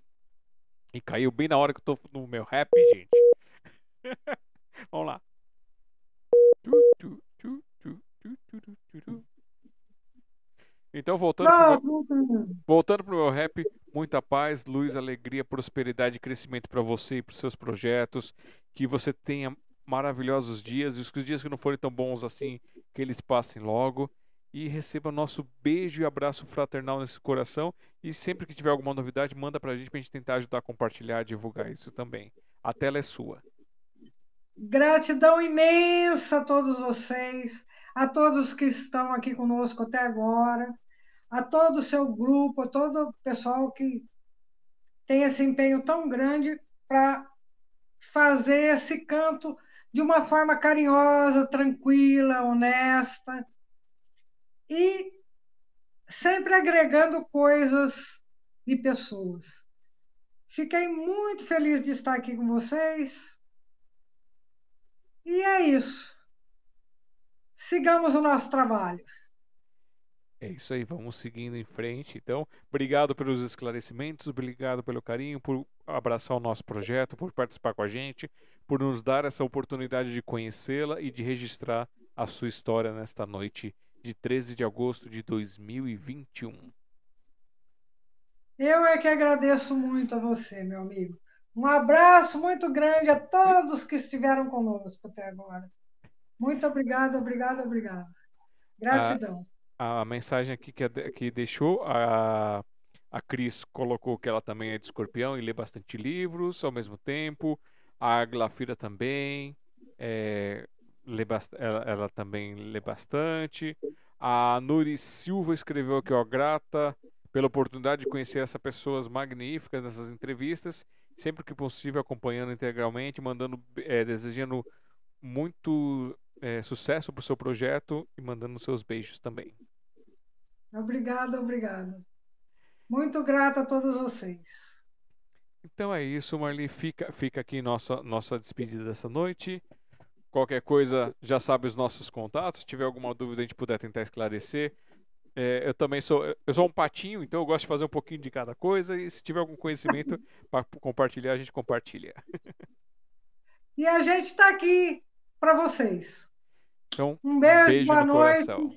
S1: E caiu bem na hora que eu tô no meu rap, gente. Vamos lá. Então, voltando pro, voltando pro meu rap, muita paz, luz, alegria, prosperidade e crescimento para você e para seus projetos. Que você tenha maravilhosos dias e os dias que não forem tão bons assim, que eles passem logo. E receba nosso beijo e abraço fraternal nesse coração. E sempre que tiver alguma novidade, manda pra gente pra gente tentar ajudar a compartilhar, divulgar isso também. A tela é sua.
S2: Gratidão imensa a todos vocês, a todos que estão aqui conosco até agora, a todo o seu grupo, a todo o pessoal que tem esse empenho tão grande para fazer esse canto de uma forma carinhosa, tranquila, honesta e sempre agregando coisas e pessoas. Fiquei muito feliz de estar aqui com vocês. E é isso. Sigamos o nosso trabalho.
S1: É isso aí, vamos seguindo em frente. Então, obrigado pelos esclarecimentos, obrigado pelo carinho, por abraçar o nosso projeto, por participar com a gente, por nos dar essa oportunidade de conhecê-la e de registrar a sua história nesta noite de 13 de agosto de 2021.
S2: Eu é que agradeço muito a você, meu amigo. Um abraço muito grande a todos que estiveram conosco até agora. Muito obrigado, obrigado, obrigado. Gratidão.
S1: A, a mensagem aqui que, que deixou, a, a Cris colocou que ela também é de escorpião e lê bastante livros ao mesmo tempo. A Glafira também. É, lê ela, ela, também lê bastante. A Nuri Silva escreveu aqui, ó, grata pela oportunidade de conhecer essas pessoas magníficas nessas entrevistas sempre que possível acompanhando integralmente, mandando, é, desejando muito é, sucesso para o seu projeto e mandando seus beijos também.
S2: Obrigada, obrigada. Muito grata a todos vocês.
S1: Então é isso, Marli. Fica, fica aqui nossa, nossa despedida dessa noite. Qualquer coisa, já sabe os nossos contatos. Se tiver alguma dúvida, a gente puder tentar esclarecer. É, eu também sou, eu sou um patinho, então eu gosto de fazer um pouquinho de cada coisa e se tiver algum conhecimento para compartilhar, a gente compartilha.
S2: E a gente está aqui para vocês.
S1: Então,
S2: um beijo, beijo boa noite. Coração.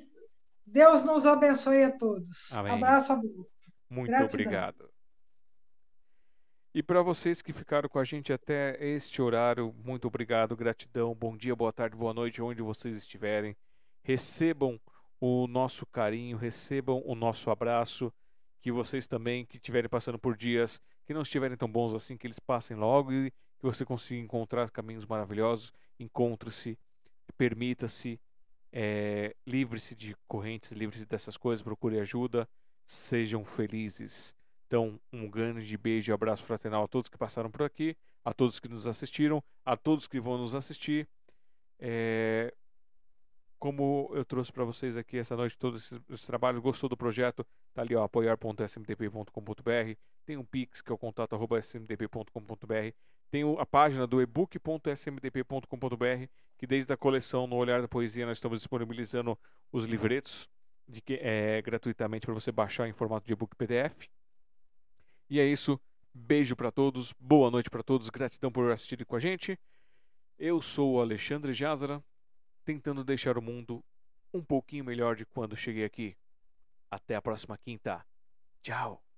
S2: Deus nos abençoe a todos. Amém. Abraço a
S1: Muito Gratidão. obrigado. E para vocês que ficaram com a gente até este horário, muito obrigado, gratidão, bom dia, boa tarde, boa noite, onde vocês estiverem. Recebam o nosso carinho, recebam o nosso abraço, que vocês também que estiverem passando por dias que não estiverem tão bons assim, que eles passem logo e que você consiga encontrar caminhos maravilhosos, encontre-se, permita-se, é, livre-se de correntes, livre-se dessas coisas, procure ajuda, sejam felizes. Então, um grande beijo e abraço fraternal a todos que passaram por aqui, a todos que nos assistiram, a todos que vão nos assistir. É, como eu trouxe para vocês aqui essa noite todos esses, trabalhos, gostou do projeto, tá ali ó, apoiar.smdp.com.br, tem um pix que é o contato tem a página do ebook.smdp.com.br, que desde a coleção No Olhar da Poesia nós estamos disponibilizando os livretos de que é gratuitamente para você baixar em formato de ebook PDF. E é isso. Beijo para todos, boa noite para todos, gratidão por assistirem com a gente. Eu sou o Alexandre Jazara tentando deixar o mundo um pouquinho melhor de quando cheguei aqui. Até a próxima quinta. Tchau!